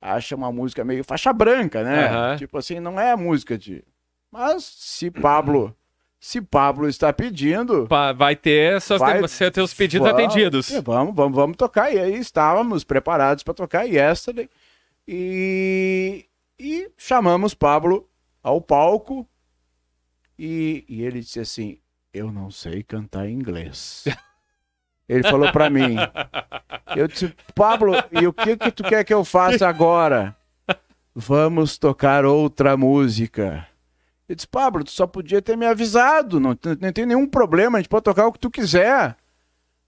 acha uma música meio faixa branca, né? Aham. Tipo assim, não é música de. Mas se Pablo, se Pablo está pedindo, Pa- Vai ter seus, Vai- ter seus pedidos vamos- atendidos. é, Vamos, vamos, vamos tocar. E aí estávamos preparados para tocar Yesterday. E, e chamamos Pablo ao palco. E, e ele disse assim: Eu não sei cantar inglês. Ele falou para mim. Eu disse, Pablo, e o que que tu quer que eu faça agora? Vamos tocar outra música. Eu disse, Pablo, tu só podia ter me avisado, não, tem- não tem nenhum problema, a gente pode tocar o que tu quiser.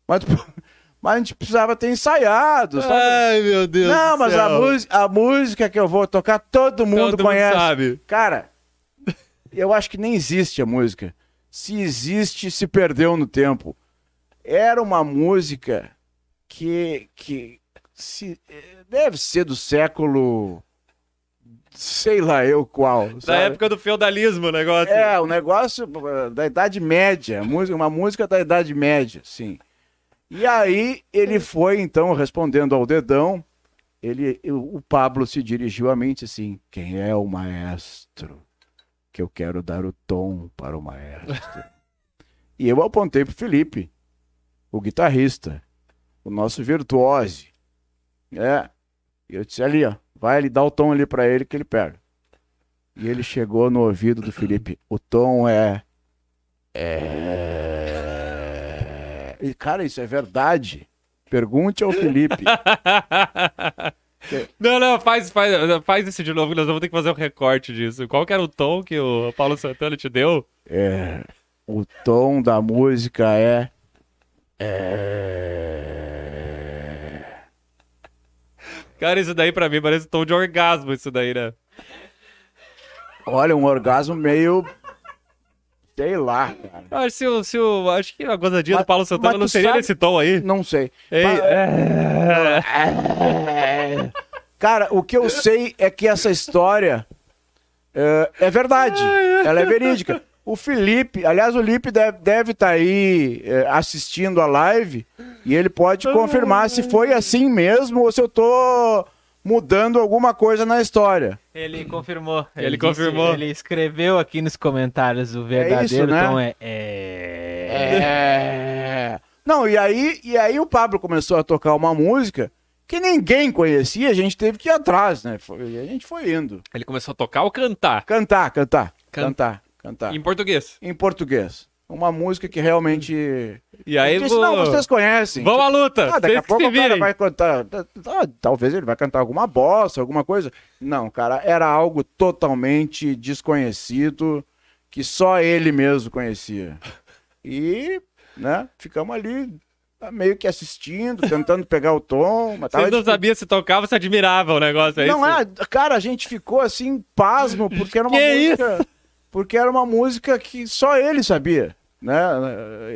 Mas, mas a gente precisava ter ensaiado, sabe? Ai, meu Deus não, do mas a, a música que eu vou tocar, todo mundo Todo conhece. sabe. Cara, eu acho que nem existe a música. Se existe, se perdeu no tempo. Era uma música que, que se- deve ser do século. Sei lá eu qual. Da sabe? época do feudalismo o negócio. É, o negócio da Idade Média, uma música da Idade Média, sim. E aí ele foi, então, respondendo ao dedão, ele, o o Pablo se dirigiu a mim e disse assim, quem é o maestro? Que eu quero dar o tom para o maestro. e eu apontei para Felipe, o guitarrista, o nosso virtuose. É, e eu disse ali, ó, vai ali, dá o tom ali para ele que ele pega. E ele chegou no ouvido do Felipe. O tom é. É. E, cara, isso é verdade. Pergunte ao Felipe. Não, não, faz, faz, faz isso de novo, nós vamos ter que fazer um recorte disso. Qual que era o tom que o Paulo Santana te deu? É, o tom da música é. É. Cara, isso daí pra mim parece tom de orgasmo, isso daí, né? Olha, um orgasmo meio. Sei lá, cara. Acho, se o, se o- acho que a gozadinha Mas- do Paulo Santana não seria sabe- nesse tom aí. Não sei. Ei, Mas- é. É. Cara, o que eu sei é que essa história é, é verdade. Ela é verídica. O Felipe, aliás, o Felipe deve estar aí é, assistindo a live e ele pode confirmar se foi assim mesmo ou se eu tô mudando alguma coisa na história. Ele confirmou. Ele disse- confirmou. ele escreveu aqui nos comentários o verdadeiro isso, né? tom é. é... É. Não, e aí, e aí o Pablo começou a tocar uma música que ninguém conhecia, a gente teve que ir atrás, né? Foi- e a gente foi indo. Ele começou a tocar ou cantar? Cantar, cantar, Can- cantar, cantar. Em português. Em português. Uma música que realmente. E aí, disse, vou... não, vocês conhecem. vamos à luta. Ah, daqui a Vocês pouco o cara vai cantar. ah, talvez ele vai cantar alguma bossa, alguma coisa. Não, cara, era algo totalmente desconhecido que só ele mesmo conhecia. E, né, ficamos ali meio que assistindo, tentando pegar o tom. Mas tava Você não sabia se tocava, você admirava o negócio, é Não isso? é, cara, a gente ficou assim, pasmo, porque era uma Que música. Porque era uma música que só ele sabia, né?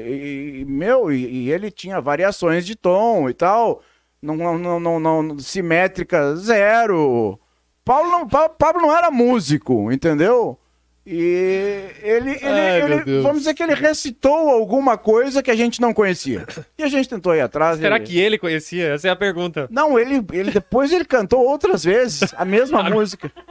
E, e- meu, e, e ele tinha variações de tom e tal. Não, não, não, não, não- simétrica zero. Paulo não, Pa- Pablo não era músico, entendeu? E ele, ele, Ai, ele- vamos dizer que ele recitou alguma coisa que a gente não conhecia. E a gente tentou ir atrás. Será ele- que ele conhecia? Essa é a pergunta. não, ele, ele depois ele cantou outras vezes a mesma música.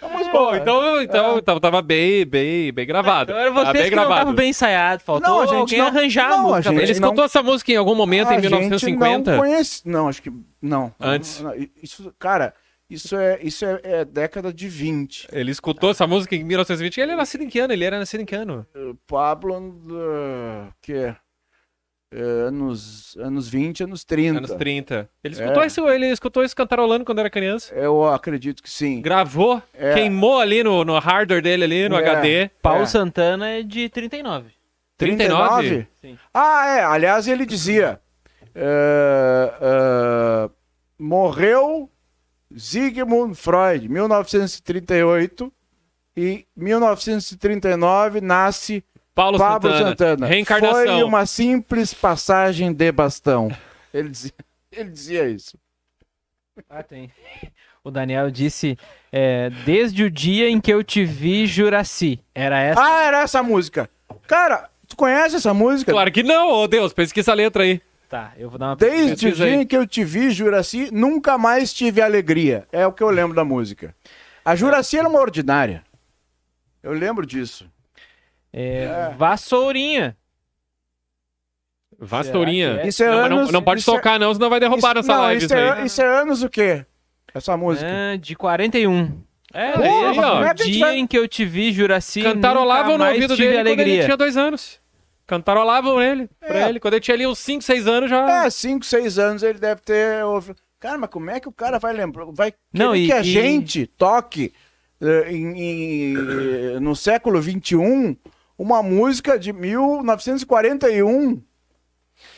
A música Bom, então, então, então tava bem, bem, bem gravado. Então era Tava vocês bem que não gravado. estavam bem ensaiado. Faltou Não, a gente alguém não- arranjar não, a a música. gente pra Ele eles. não- escutou essa música em algum momento, em A gente 1950? Não conhece. Não, acho que. Não. Antes. Não, Isso, cara, isso é, isso é, é década de 20. Ele escutou essa música em 1920. Ele era nascido em que ano? Ele era nascido em que ano? Pablo, uh, que é? Anos, anos 20, anos 30. Anos 30. Ele escutou, É. isso, ele escutou isso cantarolando quando era criança. Eu acredito que sim. Gravou, É. queimou ali no, no hardware dele, ali no É. HD. Paulo É. Santana é de 39. 39? Sim. Ah, é. Aliás, ele dizia: eh, eh, morreu Sigmund Freud, 1938, e 1939 nasce Paulo, Pablo Santana. Santana. Reencarnação. Foi uma simples passagem de bastão. Ele dizia, ele dizia isso. Ah, tem. O Daniel disse: é, Desde o dia em que eu te vi, Juraci. Era essa. Ah, era essa música. Cara, tu conhece essa música? Claro que não, ô Deus, pesquisa a letra aí. Tá, eu vou dar uma Desde o dia aí. em que eu te vi, Juraci, nunca mais tive alegria. É o que eu lembro da música. A Juraci era uma ordinária. Eu lembro disso. É, Vassourinha. Vassourinha. É. Isso é Não, mas não, anos- não pode isso é- tocar, não, senão vai derrubar isso, nessa não, live isso, isso é, aí. isso é anos o quê? Essa música. É, de 41. É, Porra, desde ó. como é dia vai- em que eu te vi, Juraci. Cantarolavam no ouvido tive dele quando ele alegria. tinha dois anos. Cantarolavam ele, pra É. ele. Quando ele tinha ali uns 5, 6 anos já... É, 5, 6 anos ele deve ter ouvido. Cara, mas como é que o cara vai lembrar? Vai Não, e- que a e- gente toque eh, em- em- no século XXI uma música de 1941?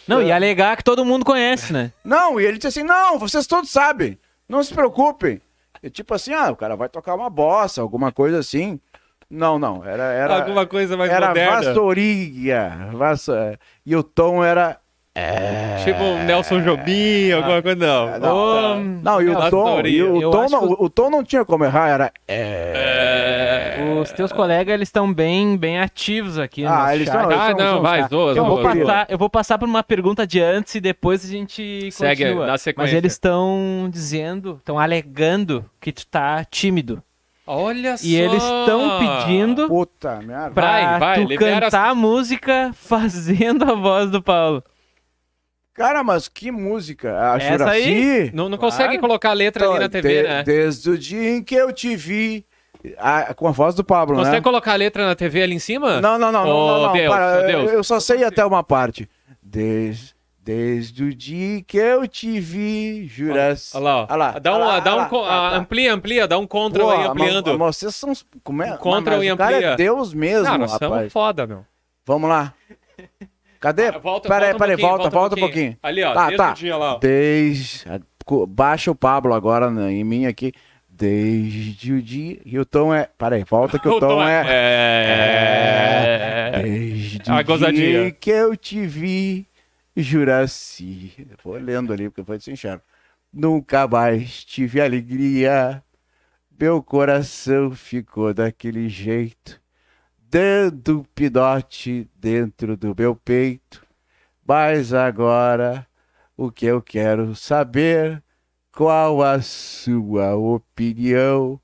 Não, É. e alegar que todo mundo conhece, né? Não, e ele disse assim: não, vocês todos sabem, não se preocupem. E tipo assim, ah, o cara vai tocar uma bossa, alguma coisa assim. Não, não, era. era Alguma coisa mais era moderna. vassourinha. Vassa... E o tom era. É. Tipo Nelson Jobim, alguma coisa, não. É, não, Ô, Não, e o tom, e o, tom não, que- o tom não tinha como errar, era. É. Os teus colegas, eles estão bem, bem ativos aqui no Ah, eles são- Ah, não, são- vai, zoa, Eu vou, passar, eu vou passar por uma pergunta de antes e depois a gente Segue continua. na Mas sequência. eles estão dizendo, estão alegando que tu tá tímido. Olha só. E eles estão pedindo Puta merda. pra Vai, vai, tu libera cantar a música fazendo a voz do Paulo. Cara, mas que música? A Essa Juraci? aí? Não, não Claro. consegue colocar a letra ali na Então, TV, de- né? Desde o dia em que eu te vi. Ah, com a voz do Pablo, Consegue né? colocar a letra na TV ali em cima? Não, não, não, não, Ô, não, não, Deus, para, ô, Deus. Eu só sei até uma parte. Desde, desde o dia que eu te vi, Juraci. Olha lá, ó. Olha lá, Dá um, lá, dá um, lá, co- tá, ah, tá. amplia, amplia, dá um contra Pô, aí mas- ampliando. mas vocês são. Como é? Contra mas e o cara amplia. é Deus mesmo, Cara, nós rapaz. somos foda, meu. Vamos lá. Cadê? Ah, volta, peraí, volta um peraí, pouquinho, volta, volta um pouquinho. Ali, ó, Tá, desde tá. o dia lá, ó. Desde. Baixa o Pablo agora né, em mim aqui. Desde o dia. E o tom é. Peraí, volta que o, tom, é. É... Desde A o dia que eu te vi, Juraci. Vou lendo ali, porque foi sincero. Nunca mais tive alegria. Meu coração ficou daquele jeito, dando um pinote dentro do meu peito. Mas agora, o que eu quero saber, qual a sua opinião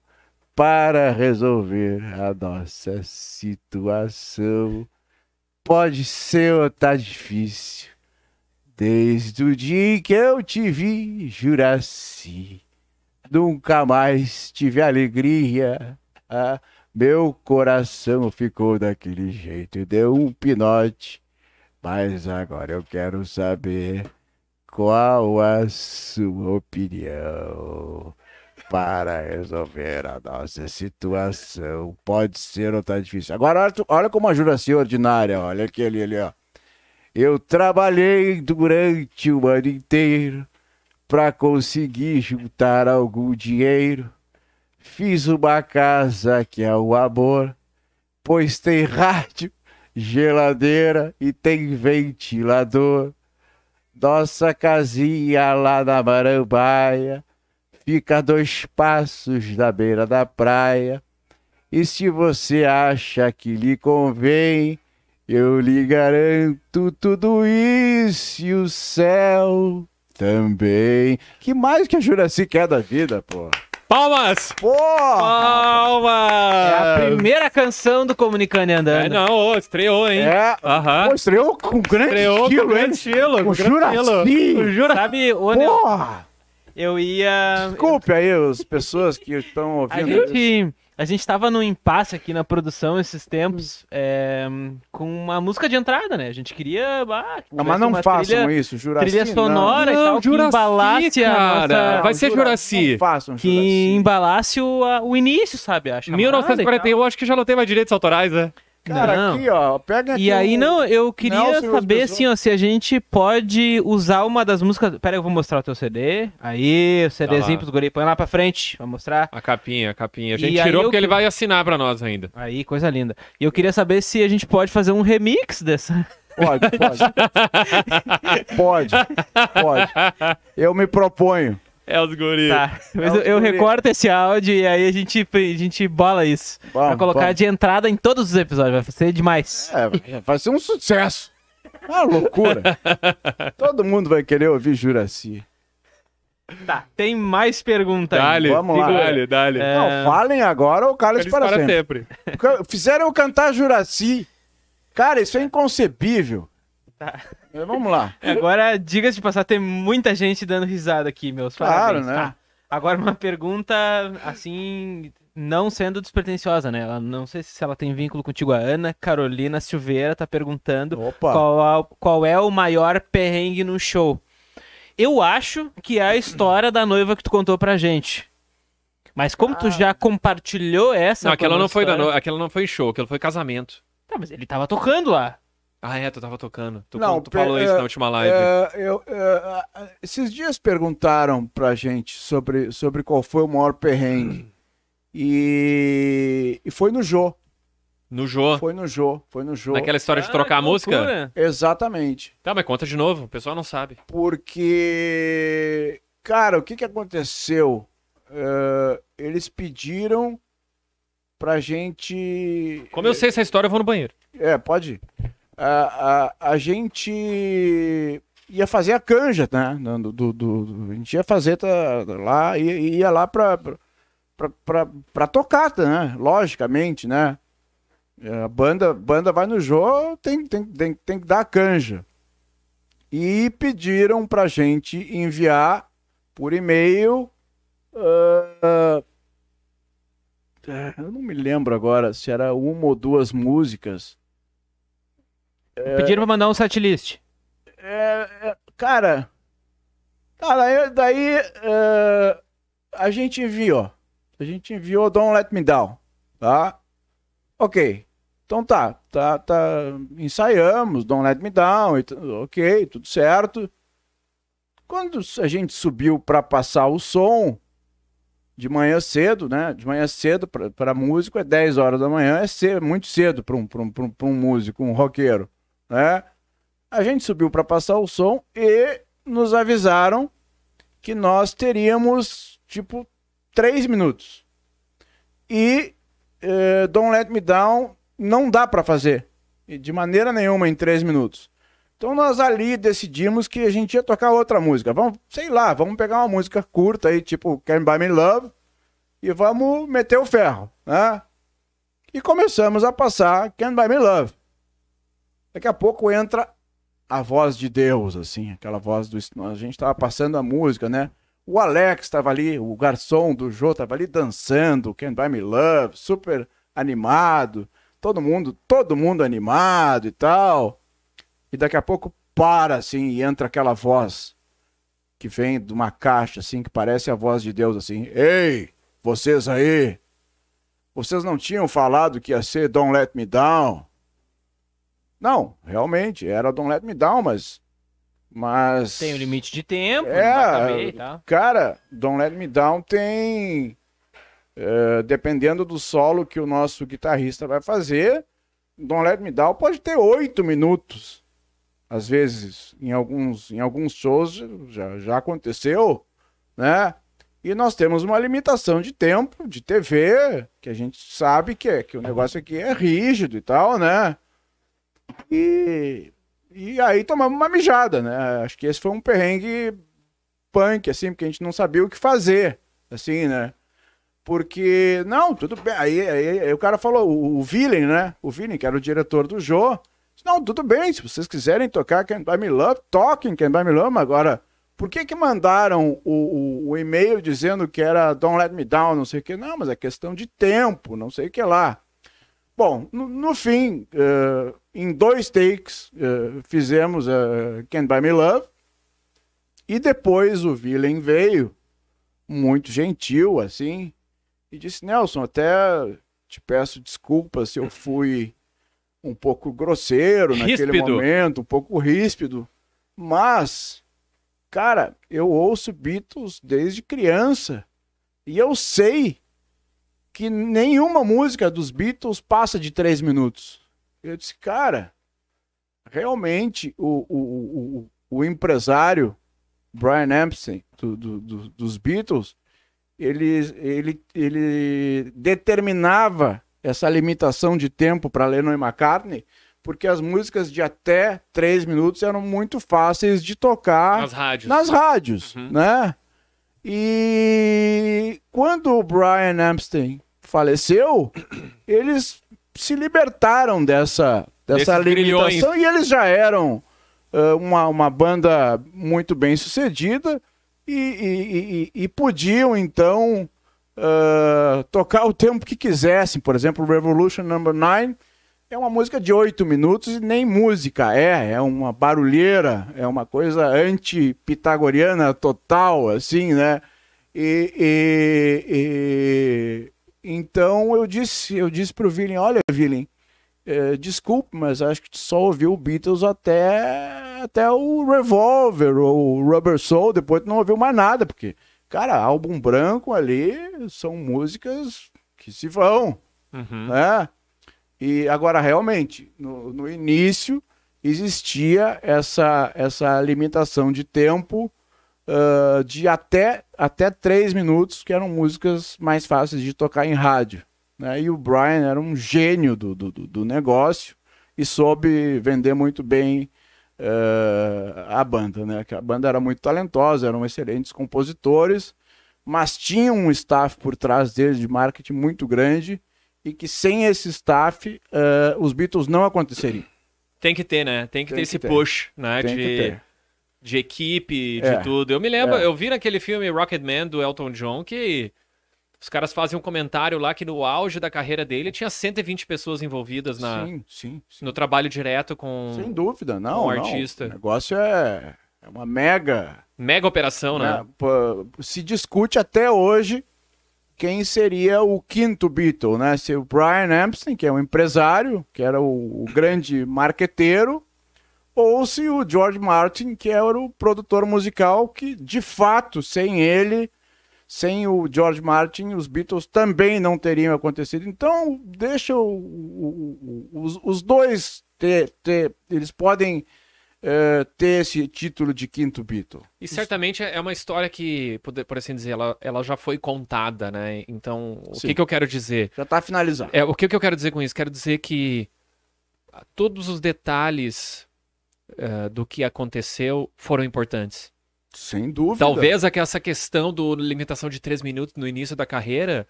para resolver a nossa situação? Pode ser ou tá difícil. Desde o dia que eu te vi, Juraci, nunca mais tive alegria. Ah, meu coração ficou daquele jeito e deu um pinote. Mas agora eu quero saber qual a sua opinião para resolver a nossa situação. Pode ser ou tá difícil. Agora, olha, como a Juraci é ordinária, olha aquele ali, ó. Eu trabalhei durante o ano inteiro para conseguir juntar algum dinheiro. Fiz uma casa que é o amor, pois tem rádio, geladeira e tem ventilador. Nossa casinha lá na Marambaia fica a dois passos da beira da praia. E se você acha que lhe convém, eu lhe garanto tudo isso e o céu também. Que mais que a Juraci quer da vida, pô? Palmas! Pô! Palmas! É a primeira canção do Comunicando e É, Andando. não, estreou, hein? É, pô, estreou com grande Estreou estilo, com grande hein? estilo. Com Com grande Juraci. estilo. Jura... Sabe, Nel, Porra! eu ia... Desculpe aí as pessoas que estão A ouvindo. gente, a gente tava num impasse aqui na produção esses tempos, é, com uma música de entrada, né? A gente queria. Ah, que Não, mas não façam trilha, isso, Juraci. trilha não. sonora e Não, tal, que Juraci, embalasse a cara. nossa. Vai ser Juraci. Não façam Que Juraci. embalasse o, a- o início, sabe? A chamada e 1941, eu acho que já não tem mais direitos autorais, né? Cara, Não. aqui, ó, pega aqui E aí, o- não, eu queria Nelson saber, pessoas. assim, ó, se a gente pode usar uma das músicas. Pera aí, eu vou mostrar o teu CD. Aí, o CDzinho lá. pros guri. Põe lá pra frente, vai mostrar. A capinha, a capinha. A gente E tirou eu porque que- ele vai assinar pra nós ainda. Aí, coisa linda. E eu queria saber se a gente pode fazer um remix dessa. Pode, pode. pode, pode. Eu me proponho. É os guris. Tá, mas É eu, eu guri. recorto esse áudio e aí a gente, a gente bola isso. pra Vamos, colocar vamos. de entrada em todos os episódios, vai ser demais. É, vai ser um sucesso. Uma loucura. Todo mundo vai querer ouvir Juraci. Tá, tem mais pergunta aí. Dale, Vamos lá. Dale, dale. É. Não, falem agora ou calem Eles para, para sempre. sempre. Fizeram eu cantar Juraci. Cara, isso é inconcebível. Tá. Mas Vamos lá. Agora, diga-se de passar, tem muita gente dando risada aqui, meus Claro, parabéns. né? Tá. Agora uma pergunta, assim, não sendo despretensiosa, né? Ela, não sei se ela tem vínculo contigo. A Ana Carolina Silveira tá perguntando Opa. qual, é- qual é o maior perrengue no show. Eu acho que é a história da noiva que tu contou pra gente. Mas como tu já compartilhou essa... Não, aquela não foi da no... aquela não foi show, aquela foi casamento. Tá, mas ele tava tocando lá. Ah, é, tu tava tocando. Tu, Não, tu falou isso é, na última live. É, eu, é, esses dias perguntaram pra gente sobre, sobre qual foi o maior perrengue. E, e foi no Jô. No Jô. Foi no Jô, foi no Jô. Naquela história de Ah, trocar a que música? loucura. Exatamente. Tá, mas conta de novo, o pessoal não sabe. Porque, cara, o que que aconteceu? Eh, eles pediram pra gente. Como eu sei essa história, eu vou no banheiro. É, pode ir. A, a, a gente ia fazer a canja, né? Do, do, do- a gente ia fazer tá, lá, ia, ia lá pra, pra, pra, pra tocar, né? Logicamente, né? A banda, banda vai no jogo, tem, tem, tem, tem que dar a canja. E pediram pra gente enviar por e-mail. ah, ah, eu não me lembro agora se era uma ou duas músicas. Pediram pra mandar um setlist. É, é, cara, cara, daí, é, a gente enviou. A gente enviou Don't Let Me Down, tá? Ok. Então tá, tá, tá, ensaiamos Don't Let Me Down, ok, tudo certo. Quando a gente subiu para passar o som, de manhã cedo, né? De manhã cedo para músico é 10 horas da manhã, é cedo, muito cedo para um, um, pra um, pra um músico, um roqueiro, né? A gente subiu para passar o som e nos avisaram que nós teríamos, tipo, três minutos. E eh, Don't Let Me Down não dá para fazer de maneira nenhuma em três minutos. Então nós ali decidimos que a gente ia tocar outra música. Vamos, sei lá, vamos pegar uma música curta aí, tipo Can Buy Me Love, e vamos meter o ferro, né? E começamos a passar Can Buy Me Love. Daqui a pouco entra a voz de Deus, assim, aquela voz do. A gente tava passando a música, né? O Alex estava ali, o garçom do Jô estava ali dançando, Can't Buy Me Love, super animado, todo mundo, todo mundo animado e tal. E daqui a pouco para assim e entra aquela voz que vem de uma caixa assim que parece a voz de Deus assim: "Ei, vocês aí, vocês não tinham falado que ia ser Don't Let Me Down?" Não, realmente, era Don't Let Me Down, mas. Mas. Tem um limite de tempo, É, caber tal. Cara, Don't Let Me Down tem. é, dependendo do solo que o nosso guitarrista vai fazer, Don't Let Me Down pode ter oito minutos. Às vezes, em alguns, em alguns shows já, já aconteceu, né? E nós temos uma limitação de tempo de TV, que a gente sabe que, é, que o negócio aqui é rígido e tal, né? E, e aí tomamos uma mijada, né? Acho que esse foi um perrengue punk, assim, porque a gente não sabia o que fazer, assim, né? Porque, não, tudo bem. Aí, aí, aí o cara falou, o, o Villain, né? O Villain, que era o diretor do Jô, não, tudo bem, se vocês quiserem tocar Can't Buy Me Love, toquem Can't Buy Me Love, agora, por que que mandaram o, o, o e-mail dizendo que era Don't Let Me Down, não sei o que? Não, mas é questão de tempo, não sei o que lá. Bom, no, no fim, eh, em dois takes, eh, fizemos uh, Can't Buy Me Love, e depois o Villain veio, muito gentil, assim, e disse, Nelson, até te peço desculpas se eu fui um pouco grosseiro naquele Ríspido. momento, um pouco ríspido, mas, cara, eu ouço Beatles desde criança, e eu sei que nenhuma música dos Beatles passa de três minutos. Eu disse, cara, realmente o, o, o, o empresário Brian Epstein do- do- do- dos Beatles, ele, ele, ele determinava essa limitação de tempo para Lennon e McCartney, porque as músicas de até três minutos eram muito fáceis de tocar Nas rádios. nas rádios, Uhum. né? E quando o Brian Epstein faleceu, eles se libertaram dessa, dessa Desses grilhões. limitação e eles já eram ah, uma, uma banda muito bem sucedida e, e- e- e podiam então ah, tocar o tempo que quisessem. Por exemplo, Revolution Number 9 é uma música de oito minutos e nem música é, é uma barulheira, é uma coisa anti-pitagoriana total, assim, né? E- e- então eu disse, eu disse pro Villain, olha, Villain, eh, desculpe, mas acho que tu só ouviu o Beatles até, até o Revolver ou o Rubber Soul, depois tu não ouviu mais nada, porque, cara, álbum branco ali são músicas que se vão, Uhum. né? E agora, realmente, no, no início existia essa, essa limitação de tempo uh, de até, até três minutos, que eram músicas mais fáceis de tocar em rádio. Né? E o Brian era um gênio do, do, do negócio e soube vender muito bem uh, a banda. Né? Que a banda era muito talentosa, eram excelentes compositores, mas tinha um staff por trás deles de marketing muito grande e que sem esse staff uh, os Beatles não aconteceriam. Tem que ter, né? Tem que Tem ter que esse ter. push, né? Tem de, de equipe, de é. tudo. Eu me lembro, é. eu vi naquele filme Rocketman do Elton John que os caras fazem um comentário lá que no auge da carreira dele tinha 120 pessoas envolvidas na, sim, sim, sim. no trabalho direto com Sem dúvida, não. O artista. O negócio é, é uma mega. Mega operação, né? É, se discute até hoje quem seria o quinto Beatle, né? Se o Brian Epstein, que é um empresário, que era o, o grande marqueteiro, ou se o George Martin, que era o produtor musical, que de fato, sem ele, sem o George Martin, os Beatles também não teriam acontecido. Então, deixa o, o, os, os, dois ter, ter, eles podem uh, ter esse título de quinto Beatle. E certamente é uma história que, por assim dizer, ela, ela já foi contada, né? Então, o que, que eu quero dizer? Já está finalizado. É, o que, que eu quero dizer com isso? Quero dizer que todos os detalhes uh, do que aconteceu foram importantes. Sem dúvida. Talvez essa questão do limitação de três minutos no início da carreira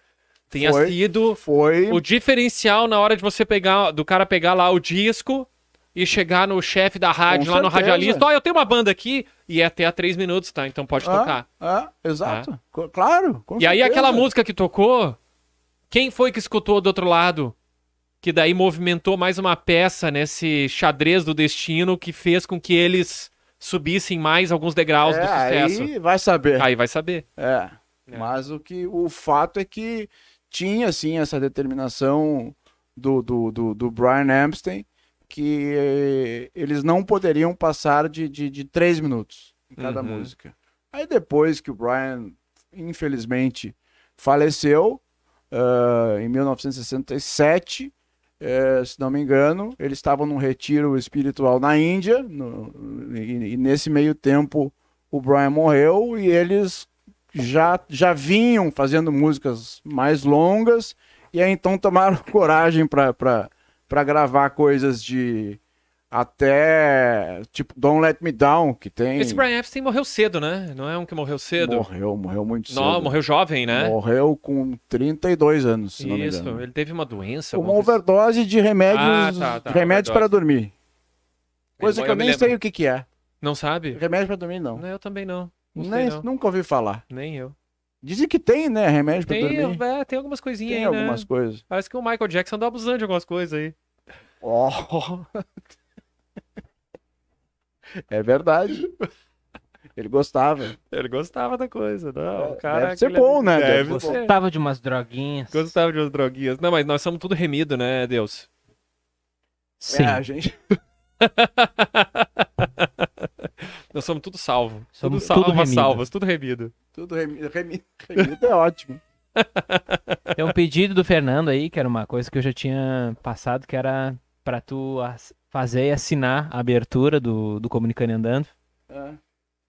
tenha foi, sido foi... o diferencial na hora de você pegar, do cara pegar lá o disco e chegar no chefe da rádio, Com lá no certeza. radialista, ó, oh, eu tenho uma banda aqui e é até a três minutos, tá? Então pode ah, tocar. Ah, exato. Ah. Claro. e aí aquela música que tocou, quem foi que escutou do outro lado? Que daí movimentou mais uma peça nesse xadrez do destino que fez com que eles subissem mais alguns degraus é, do sucesso. Aí vai saber. Aí vai saber. É. é. Mas o que o fato é que tinha sim essa determinação do, do, do, do Brian Epstein que eles não poderiam passar de, de, de três minutos em cada uhum. música. Aí depois que o Brian, infelizmente, faleceu, uh, em 1967, uh, se não me engano, eles estavam num retiro espiritual na Índia, no, e, e nesse meio tempo o Brian morreu e eles já, já vinham fazendo músicas mais longas, e aí então tomaram coragem para gravar coisas de até tipo Don't Let Me Down, que tem. Esse Brian Epstein morreu cedo, né? Não é um que morreu cedo? Morreu, morreu muito cedo. Não, morreu jovem, né? Morreu com 32 anos, se Isso, não me engano. ele teve uma doença. Uma overdose de remédios, ah, tá, tá, remédios para dormir. Coisa eu que eu, nem sei o que, que é. Não sabe? Remédio para dormir, não. não. Eu também não. não nem, não. Nunca ouvi falar. Nem eu. Dizem que tem, né? Remédio para tem, dormir. É, tem algumas coisinhas tem aí, algumas né? coisas. Parece que o Michael Jackson andou abusando de algumas coisas aí. Oh. é verdade. Ele gostava. Ele gostava da coisa, não. O cara Deve ser bom, né? Deve Deve ser. Gostava de umas droguinhas. Gostava de umas droguinhas. Não, mas nós somos tudo remido, né, Deus? Sim. É, a gente. nós somos tudo salvo. Somos tudo, tudo almas remido. salvas, tudo remido. Tudo remido. Remido, remido é ótimo. Tem um pedido do Fernando aí, que era uma coisa que eu já tinha passado, que era pra tu fazer e assinar a abertura do, do Comunicando e Andando. É.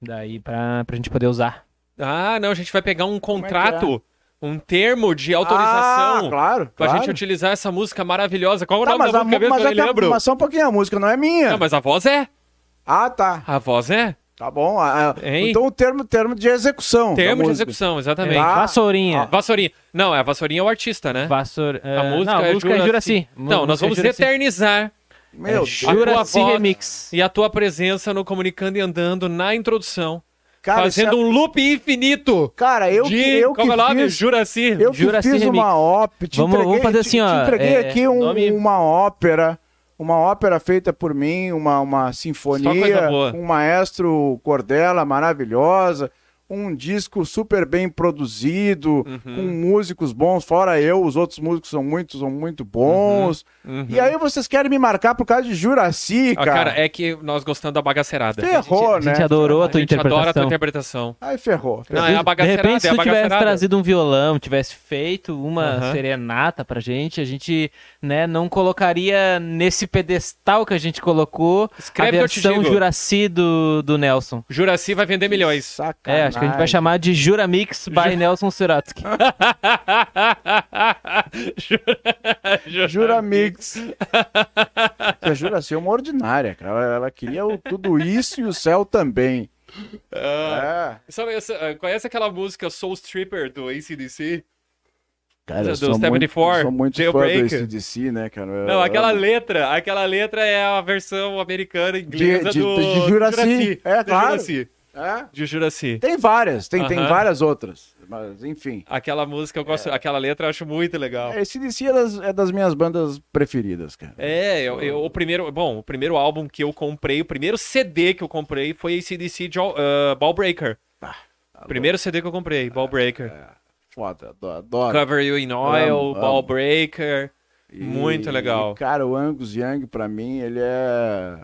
Daí pra, pra gente poder usar. Ah, não, a gente vai pegar um é contrato, um termo de autorização Ah, claro. pra claro. gente utilizar essa música maravilhosa. Qual é o Tá, nome mas, da a, música mesmo? mas, que eu é nem que a- lembro. mas só um pouquinho, a música não é minha. Não, mas a voz é. Ah, tá. A voz é. Tá bom. Ah, ah, Hein? então o termo, termo de execução. Termo de execução, exatamente. Ah, Vassourinha. Vassourinha. Não, é a Vassourinha é o artista, né? Vassour... A música não, é a música é Juraci. Juraci. Então, nós vamos eternizar Meu É Deus. Tua voz- Remix. e a tua presença no Comunicando e Andando na introdução. Cara, fazendo se a- um loop infinito. Cara, eu, de... que, eu que Como é o nome? fiz... Juraci. Eu que Juraci fiz Remix. uma ópera. Te Vamos- entreguei, vamos fazer te- assim, ó, Te entreguei é, aqui um- nome- uma ópera. Uma ópera feita por mim, uma, uma sinfonia, um maestro Cordela maravilhosa, um disco super bem produzido, Uhum. com músicos bons, fora eu, os outros músicos são muito, são muito bons. Uhum. E aí vocês querem me marcar por causa de Juraci, Ah, cara. cara, é que nós gostamos da bagaceirada. Ferrou, a gente né? adorou a tua a gente adora a tua interpretação. interpretação. Aí ferrou. Não, é a de bagaceirada, repente, se é a tu tivesse bagaceirada. trazido um violão, tivesse feito uma serenata pra gente, a gente né, não colocaria nesse pedestal que a gente colocou Escreve a versão. Juraci do, do Nelson. Juraci vai vender milhões. Sacanagem. É, acho que a gente vai chamar de Juramix by Nelson Suratsky. Jura Mix. a Juraci é uma ordinária, cara. Ela, queria o- tudo isso e o céu também. Ah, É. sabe, essa- ah, conhece aquela música Soul Stripper do ACDC? Cara, Do eu sou muito, 74, sou muito fã do. ACDC, né, cara? Eu- Não, aquela eu- letra, aquela letra é a versão americana inglesa de- do de Juraci. É, do claro. Juraci. É? De Juraci. Tem várias, tem, tem Aham. várias outras. Mas, enfim. Aquela música eu gosto, aquela letra eu acho muito legal. Esse DC é das, é das minhas bandas preferidas, cara. É, eu, eu- o primeiro, bom, o primeiro álbum que eu comprei, o primeiro CD que eu comprei foi ACDC Jo- ah, Ball Breaker. Tá primeiro CD que eu comprei, Ball Breaker. Foda, adoro. Cover You in Oil, Amo, Ball amo. Breaker. E- muito legal. e, cara, o Angus Young, pra mim, ele é.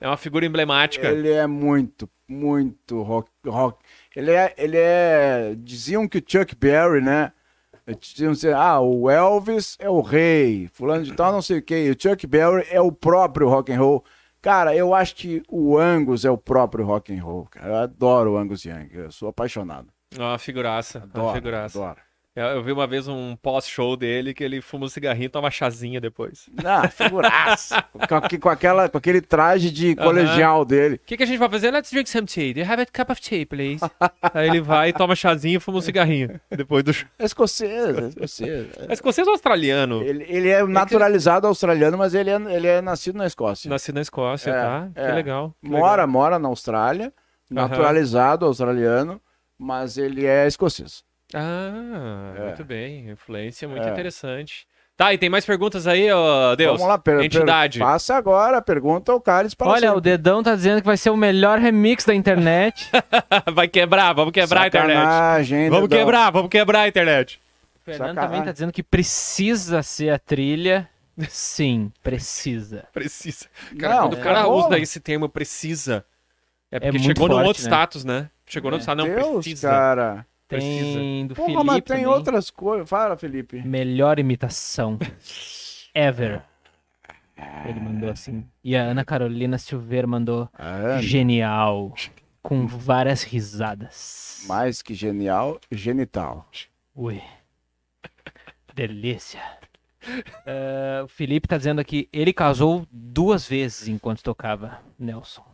É uma figura emblemática. Ele é muito, muito rock. rock. Ele, é, ele é. Diziam que o Chuck Berry, né? Diziam assim, ah, o Elvis é o rei, fulano de tal, não sei o quê. O Chuck Berry é o próprio rock and roll. Cara, eu acho que o Angus é o próprio rock and roll, cara. Eu adoro o Angus Young, eu sou apaixonado. É Uma figuraça. uma Adoro, figuraça. adoro. Eu, eu vi uma vez um pós-show dele que ele fuma um cigarrinho e toma chazinha depois. Ah, figuraça. com, com aquela, com aquele traje de colegial dele. O que, que a gente vai fazer? Let's drink some tea. Do you have a cup of tea, please? Aí ele vai, toma chazinho e fuma um cigarrinho. Depois do show. É escocês, é escocês. É escocês ou australiano? Ele, ele é naturalizado australiano, mas ele é, ele é nascido na Escócia. Nascido na Escócia, É, tá? é. Que legal. que Mora, legal. mora na Austrália, naturalizado australiano, mas ele é escocês. Ah, É. muito bem. Influência muito É. interessante. Tá, e tem mais perguntas aí, ó, Deus? Vamos lá, per, per- Entidade. Passa agora, pergunta ao Carlos para Olha, o sempre. Dedão tá dizendo que vai ser o melhor remix da internet. vai quebrar, vamos quebrar a internet. Sacanagem, hein, Vamos Dedão? quebrar, vamos quebrar a internet. O Fernando Sacanagem. também tá dizendo que precisa ser a trilha. Sim, precisa. Precisa. Cara, Não, quando o cara usa esse termo precisa, é porque muito chegou num outro né? status, né? Chegou no É. status, não Deus, precisa. cara. Tem do Porra, Felipe mas tem também. outras coisas. Fala, Felipe. Melhor imitação ever. Ele mandou assim. E a Ana Carolina Silveira mandou Ah, genial. Com várias risadas. mais que genial, genital. Ui. Delícia. Eh, o Felipe tá dizendo aqui, ele casou duas vezes enquanto tocava, Nelson.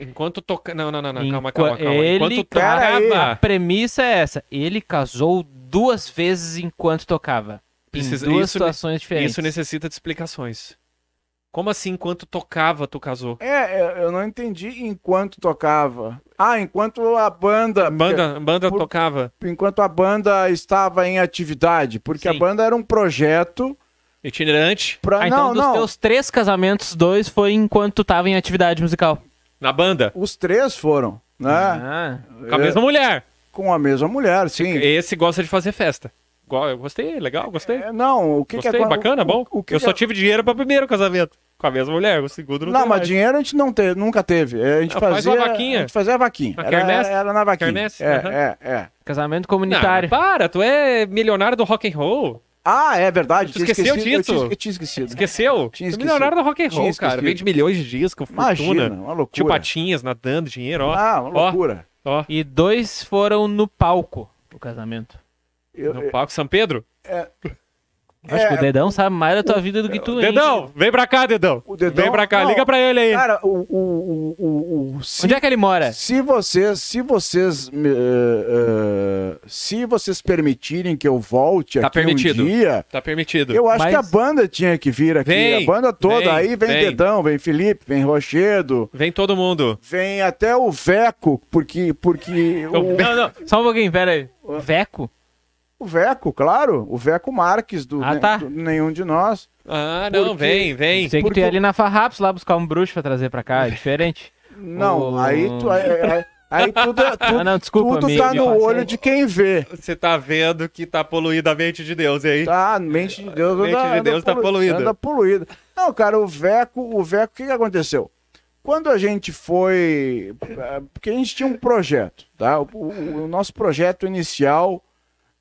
Enquanto toca. Não, não, não, não. Calma, calma, calma. Ele, Enquanto aí. A tocava. premissa é essa. Ele casou duas vezes enquanto tocava. Precisa- em duas isso- situações diferentes. Isso necessita de explicações. Como assim, enquanto tocava, tu casou? É, eu não entendi enquanto tocava. Ah, enquanto a banda. Banda, banda por- tocava. Enquanto a banda estava em atividade. Porque a Sim. banda era um projeto Itinerante, pra. Ah, então não, dos não. teus três casamentos, dois foi enquanto tu tava em atividade musical. Na banda. Os três foram, né? Ah, Com a mesma mulher. Com a mesma mulher, sim. Esse gosta de fazer festa. Eu gostei, legal, gostei. É, não, o que gostei, que é bacana, o- bom. O, que eu que só é- tive dinheiro para o primeiro casamento. Com a mesma mulher, o segundo não, Não, mas mais. dinheiro a gente não teve, nunca teve. A gente faz fazia uma vaquinha. A gente fazia a vaquinha. Era, quermesse? era, na vaquinha. Quermesse, É, aham. é, é. casamento Não, comunitário. para, tu é milionário do rock and roll. Ah, é verdade. Tu esqueceu eu disso? Eu tinha esquecido. Esqueceu? Tinha é esquecido. milionário do rock and roll, cara. Vende milhões de discos, fortuna. Imagina, uma loucura. Tio Patinhas nadando dinheiro, ó. Ah, uma Ó. loucura. ó. E dois foram no palco do casamento. Eu- No palco São Pedro. Acho que o é, Dedão sabe mais da tua vida do que tu, hein? Dedão, vem pra cá, Dedão. O Dedão- Vem pra cá, não. liga pra ele aí. Cara, o, o, o, o, se, Onde é que ele mora? se vocês, se vocês, eh, eh, se vocês permitirem que eu volte Tá aqui permitido. um dia, Tá permitido. eu acho Mas- que a banda tinha que vir aqui, Vem, a banda toda. vem, Aí vem, vem. Dedão, vem Felipe, vem Rochedo, Vem todo mundo. vem até o Veco, porque, porque o, Não, não, só um pouquinho, pera aí. Veco? O Veco, claro, o Veco Marques do, Ah, tá. do Nenhum de Nós. Ah, não, Porque- vem, vem. Tem que Porque- ter ali na Farrapos lá buscar um bruxo pra trazer pra cá, é diferente. Não, O- aí tu. aí- aí- Aí tudo, é- Ah, tudo, não, desculpa, tudo tá me no passei. olho de quem vê. Você tá vendo que tá poluída a mente de Deus aí. Tá, mente de Deus, Mente anda, de Deus anda tá poluída. Anda poluída. Não, cara, o Veco, o Veco, o que, que aconteceu? Quando a gente foi. Porque a gente tinha um projeto, tá? O, o- o nosso projeto inicial,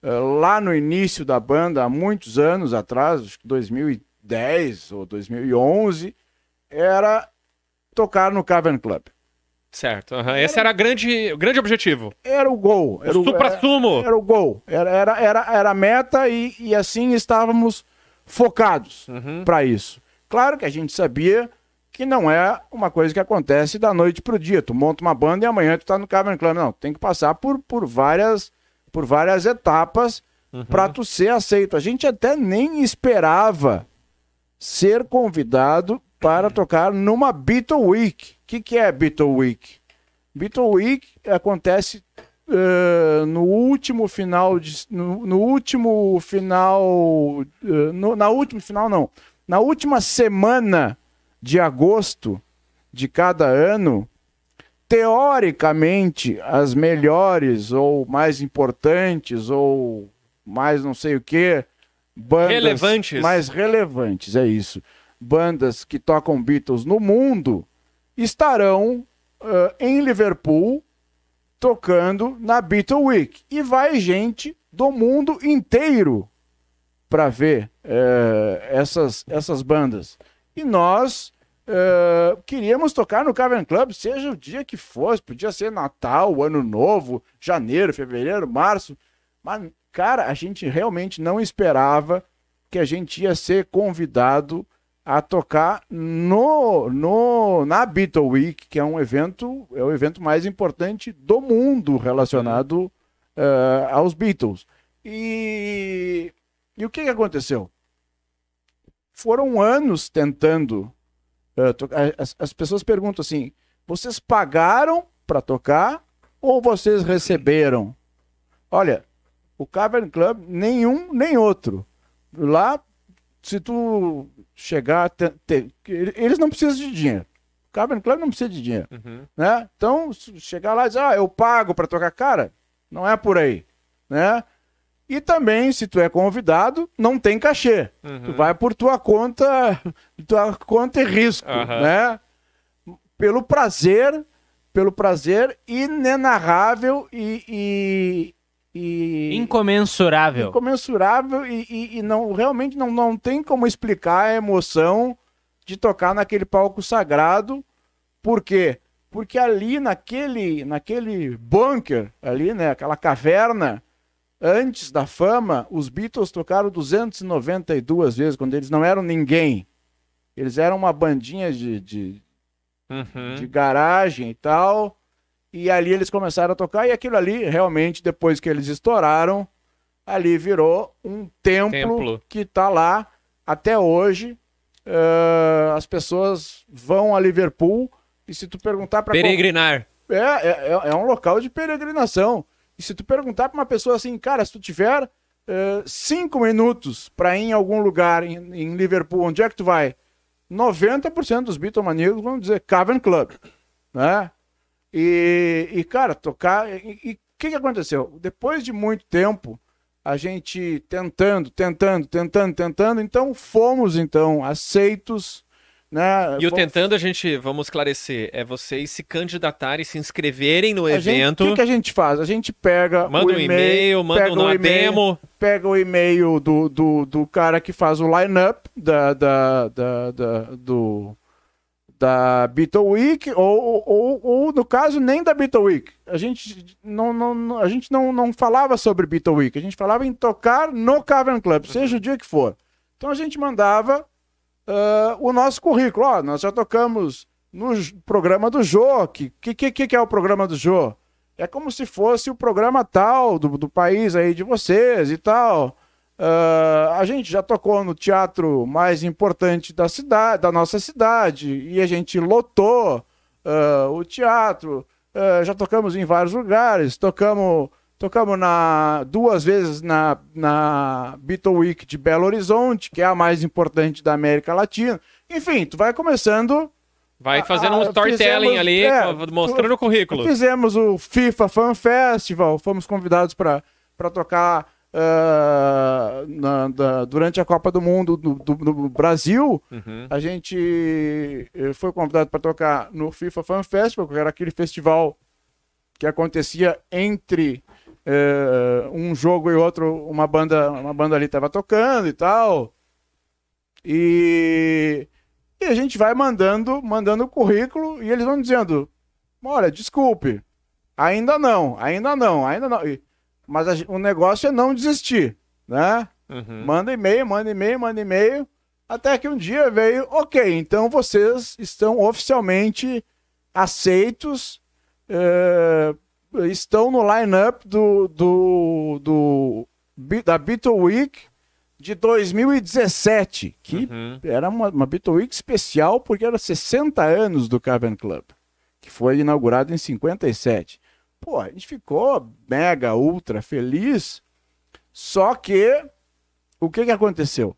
lá no início da banda, há muitos anos atrás, acho que 2010 ou 2011, era tocar no Cavern Club. Certo. aham. Esse era grande, o grande objetivo. Era o gol. Era O supra-sumo. Era o gol. Era, era, era, era a meta e, e assim estávamos focados Uhum. para isso. Claro que a gente sabia que não é uma coisa que acontece da noite pro dia. Tu monta uma banda e amanhã tu tá no Cavern Club. Não, tem que passar por, por, várias, por várias etapas para tu ser aceito. A gente até nem esperava ser convidado para tocar numa Beatle Week. O que, que é Beatle Week? Beatle Week acontece eh, no último final de, no, no último final eh, no- na última final não na última semana de agosto de cada ano teoricamente as melhores ou mais importantes ou mais não sei o que bandas Relevantes. mais relevantes é isso bandas que tocam Beatles no mundo estarão eh, em Liverpool tocando na Beatle Week. E vai gente do mundo inteiro para ver eh, essas, essas bandas. E nós eh, queríamos tocar no Cavern Club, seja o dia que fosse, podia ser Natal, Ano Novo, janeiro, fevereiro, março. Mas, cara, a gente realmente não esperava que a gente ia ser convidado a tocar no, no na Beatle Week, que é um evento, é o evento mais importante do mundo relacionado eh, aos Beatles. E, e o que, que aconteceu? Foram anos tentando. To- as, as pessoas perguntam assim: vocês pagaram para tocar ou vocês receberam? Olha, o Cavern Club, nenhum nem outro. Lá, se tu chegar. te- te- eles não precisam de dinheiro. O Cavern Club não precisa de dinheiro. Uhum. Né? Então, chegar lá e dizer, ah, eu pago para tocar, cara, não é por aí. Né? E também, se tu é convidado, não tem cachê. Tu Uhum. vai por tua conta, tua conta e risco, Aham. né? Pelo prazer, pelo prazer inenarrável e, e, e Incomensurável. incomensurável e, e- e não realmente não, não tem como explicar a emoção de tocar naquele palco sagrado. Por quê? Porque ali naquele naquele bunker ali, né, aquela caverna antes da fama, os Beatles tocaram 292 vezes quando eles não eram ninguém. Eles eram uma bandinha de, de, Uhum. de garagem e tal. E ali eles começaram a tocar, e aquilo ali, realmente, depois que eles estouraram, ali virou um templo, Templo. que tá lá até hoje. Eh, as pessoas vão a Liverpool, e se tu perguntar para Peregrinar. é, é, é- é um local de peregrinação. E se tu perguntar para uma pessoa assim, cara, se tu tiver eh, cinco minutos para ir em algum lugar em, em Liverpool, onde é que tu vai? 90% dos Beatlemaníacos vão dizer Cavern Club, né? E, e, cara, tocar... E o que, que aconteceu? Depois de muito tempo, a gente tentando, tentando, tentando, tentando, então fomos, então, aceitos, né? E o tentando, a gente, vamos esclarecer, é vocês se candidatarem, se inscreverem no A evento. O que, que a gente faz? A gente pega Manda o um e-mail, manda um e-mail, demo. pega o e-mail do, do, do cara que faz o line-up da, da, da, da- do, da Beatle Week, ou, ou, ou, no caso, nem da Beatle Week. A gente não, não- a gente não, não falava sobre Beatle Week, a gente falava em tocar no Cavern Club, seja o dia que for. Então a gente mandava ah, o nosso currículo. Ó, nós já tocamos no programa do Jô. O que, que, que, é o programa do Jô? É como se fosse o programa tal do, do país aí de vocês e tal. Ah, a gente já tocou no teatro mais importante da cidade, da nossa cidade, e a gente lotou ah, o teatro. Ah, já tocamos em vários lugares, tocamos, tocamos na, duas vezes na, na Beatle Week de Belo Horizonte, que é a mais importante da América Latina. Enfim, tu vai começando Vai fazendo um storytelling fizemos- ali, é, mostrando o currículo. Fizemos o FIFA Fan Festival, fomos convidados para tocar ah, na- da- durante a Copa do Mundo do, do- do Brasil. Uhum. A gente eh, foi convidado para tocar no FIFA Fan Festival, que era aquele festival que acontecia entre eh, um jogo e outro, uma banda, uma banda ali estava tocando e tal. E, e a gente vai mandando, mandando o currículo e eles vão dizendo: olha, desculpe, ainda não, ainda não, ainda não. E- mas a o negócio é não desistir, né? Uhum. Manda e-mail, manda e-mail, manda e-mail. Até que um dia veio, ok, então vocês estão oficialmente aceitos, eh, estão no line-up do, do, do, da Beatle Week de 2017, que Uhum. era uma, uma Beatle Week especial porque era 60 anos do Cavern Club, que foi inaugurado em 57. Pô, a gente ficou mega, ultra feliz, só que o que, que aconteceu?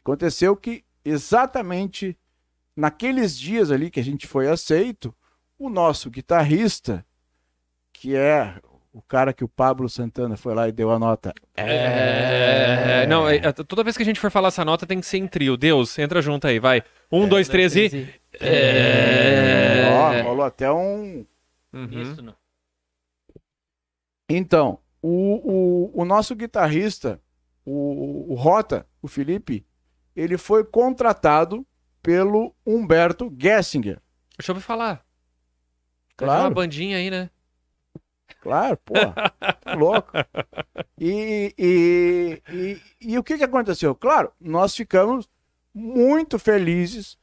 Aconteceu que exatamente naqueles dias ali que a gente foi aceito, o nosso guitarrista, que é o cara que o Pablo Santana foi lá e deu a nota. É, Não, é- é- toda vez que a gente for falar essa nota tem que ser em trio. Deus, entra junto aí, vai. Um, dois, três e. É. Ó, rolou até um. Uhum. Isso, não. Então, o, o, o nosso guitarrista, o, o Rota, o Felipe, ele foi contratado pelo Humberto Gessinger. Deixa eu ouvir falar. Claro. Uma bandinha aí, né? Claro, pô, tá louco. E, e, e, e o que, que aconteceu? Claro, nós ficamos muito felizes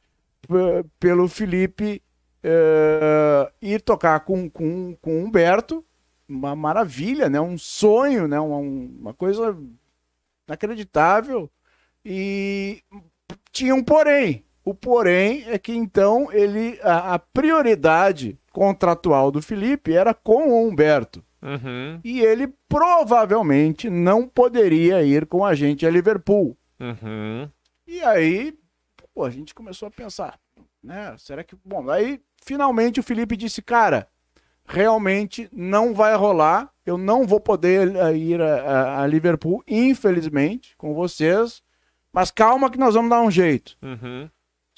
pelo Felipe eh, ir tocar com, com, com Humberto, uma maravilha, né? um sonho, né? uma, uma coisa inacreditável. E tinha um porém. O porém é que então ele a, a prioridade contratual do Felipe era com o Humberto. Uhum. E ele provavelmente não poderia ir com a gente a Liverpool. Uhum. E aí, pô, a gente começou a pensar, né? Será que. Bom, aí finalmente o Felipe disse, cara, realmente não vai rolar. Eu não vou poder eh, ir a, a- a Liverpool, infelizmente, com vocês. Mas calma que nós vamos dar um jeito. Uhum.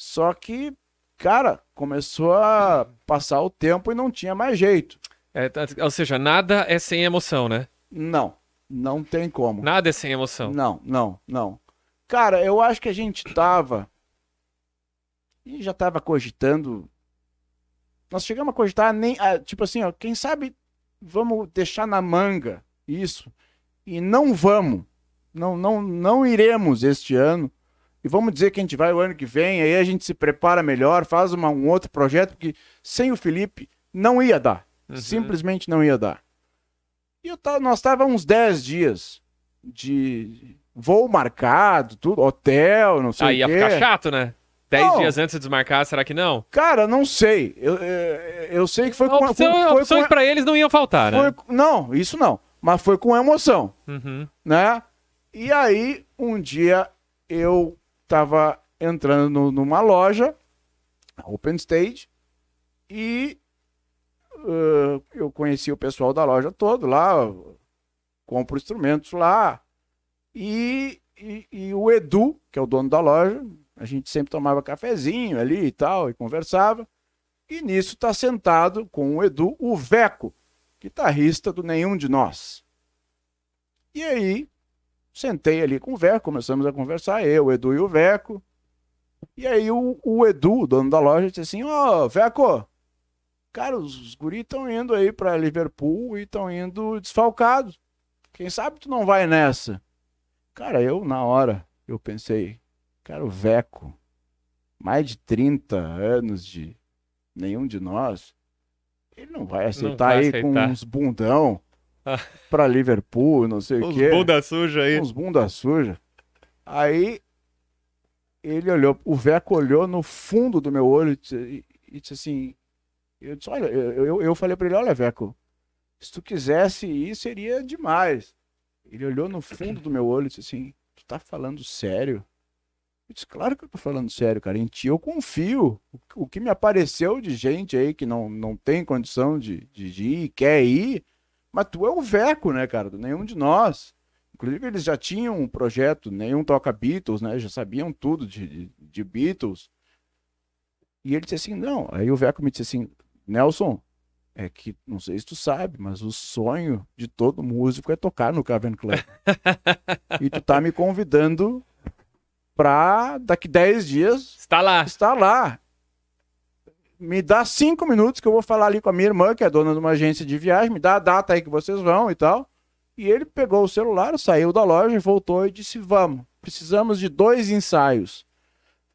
Só que, cara, começou a passar o tempo e não tinha mais jeito. É, tá- ou seja, nada é sem emoção, né? Não, não tem como. Nada é sem emoção. Não, não, não. Cara, eu acho que a gente tava. E já tava cogitando. Nós chegamos a cogitar nem. ah, tipo assim, ó, quem sabe vamos deixar na manga isso. E não vamos. Não, não, não iremos este ano. E vamos dizer que a gente vai o ano que vem, aí a gente se prepara melhor, faz uma- um outro projeto, porque sem o Felipe não ia dar. Uhum. Simplesmente não ia dar. E tava, nós estávamos uns 10 dias de voo marcado, tudo, hotel, não sei Aí o ia quê. ficar chato, né? Dez Não. dias antes de desmarcar, será que não? Cara, não sei. Eu, eu, eu sei que foi com, Opção- foi, foi opções com pra eles não iam faltar, né? foi- Não, isso não. Mas foi com emoção, Uhum. né? E aí, um dia, eu tava entrando numa loja, Open Stage, e uh, eu conheci o pessoal da loja todo lá, compro instrumentos lá, e, e, e o Edu, que é o dono da loja, a gente sempre tomava cafezinho ali e tal, e conversava, e nisso tá sentado com o Edu, o Veco, guitarrista do Nenhum de Nós. E aí, sentei ali com o Veco, começamos a conversar, eu, o Edu e o Veco. E aí o, o Edu, o dono da loja, disse assim, ó, Veco, cara, os, guris estão indo aí pra Liverpool e estão indo desfalcados. Quem sabe tu não vai nessa? Cara, eu, na hora, eu pensei, cara, o Veco, mais de 30 anos de nenhum de nós, ele não vai aceitar vai aí aceitar. com uns bundão Pra Liverpool, não sei o Os quê. bunda suja aí. Uns bunda suja. Aí ele olhou, o Veco olhou no fundo do meu olho e disse, e disse assim: eu disse, olha, eu, eu, eu falei pra ele, olha, Veco, se tu quisesse ir, seria demais. Ele olhou no fundo do meu olho e disse assim: Tu tá falando sério? Eu disse, claro que eu tô falando sério, cara. Em ti eu confio. O, o que me apareceu de gente aí que não, não tem condição de, de, de ir, quer ir, mas tu é o Veco, né, cara? Nenhum de nós. Inclusive, eles já tinham um projeto, nenhum toca Beatles, né? Já sabiam tudo de, de, de Beatles. E ele disse assim, não. Aí o Veco me disse assim, Nelson, é que, não sei se tu sabe, mas o sonho de todo músico é tocar no Cavern Club. e tu tá me convidando pra daqui 10 dias Está lá. estar lá. Me dá cinco minutos que eu vou falar ali com a minha irmã, que é dona de uma agência de viagem, me dá a data aí que vocês vão e tal. E ele pegou o celular, saiu da loja, voltou e disse: Vamos, precisamos de dois ensaios.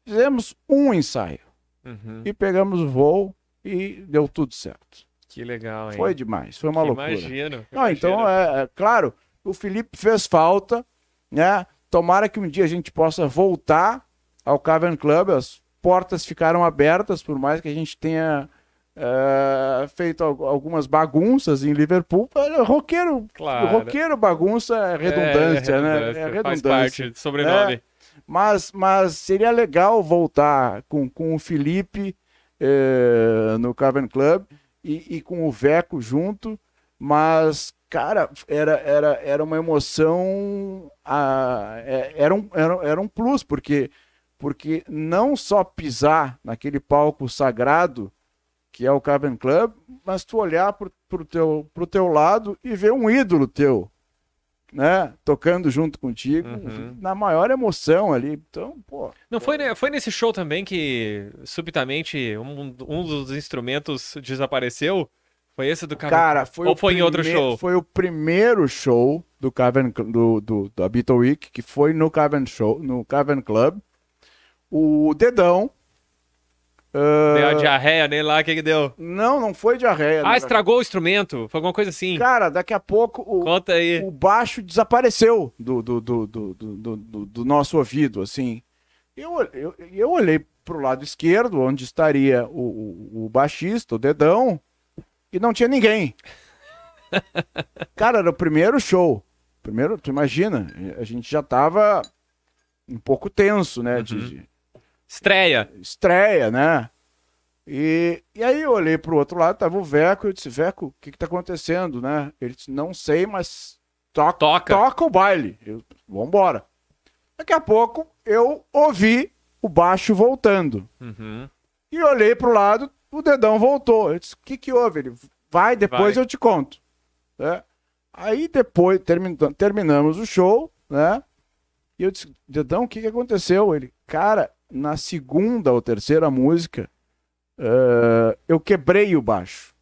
Fizemos um ensaio Uhum. e pegamos o voo e deu tudo certo. Que legal, hein? Foi demais, foi uma loucura. Imagino. Não, então, é, é claro, o Felipe fez falta, né? Tomara que um dia a gente possa voltar ao Cavern Club. As portas ficaram abertas, por mais que a gente tenha é, feito al- algumas bagunças em Liverpool. É, Roqueiro, Claro. roqueiro bagunça é redundância, é, né? redundância, É Faz redundância. parte do sobrenome. Mas, mas seria legal voltar com, com o Felipe eh, no Cavern Club e, e com o Veco junto. Mas, cara, era, era, era uma emoção. ah, é- era, um, era, era um plus, porque, porque não só pisar naquele palco sagrado que é o Cavern Club, mas tu olhar pro, pro, teu, pro teu lado e ver um ídolo teu né, tocando junto contigo, Uhum. na maior emoção ali. Então, pô, Não foi, ne- foi nesse show também que subitamente um, um dos instrumentos desapareceu? Foi esse do cara? cara, foi Ou o foi em outro show? Foi o primeiro show do Cavern do, do da Beatle Week, que foi no Cavern Show, no Cavern Club. O Dedão ah, Deu a diarreia nele lá, o que que deu? Não, não foi diarreia. Ah, né? estragou o instrumento? Foi alguma coisa assim? Cara, daqui a pouco o, Conta aí. o baixo desapareceu do, do, do, do, do, do- do- nosso ouvido, assim. Eu, eu, eu olhei pro lado esquerdo, onde estaria o, o, o baixista, o dedão, e não tinha ninguém. Cara, era o primeiro show. Primeiro, tu imagina, a gente já tava um pouco tenso, né? Uhum. de, Estreia. estreia, né? E, e aí eu olhei pro outro lado, tava o Veco, eu disse, Veco, o que que tá acontecendo, né? Ele disse, não sei, mas toca, Toca. toca o baile. Eu, vambora. Daqui a pouco eu ouvi o baixo voltando. Uhum. E olhei pro lado, o dedão voltou. Eu disse, o que que houve? Ele, vai, depois Vai. eu te conto. Né? Aí depois, termin- terminamos o show, né? E eu disse, dedão, o que que aconteceu? Ele, cara, na segunda ou terceira música, eh, eu quebrei o baixo.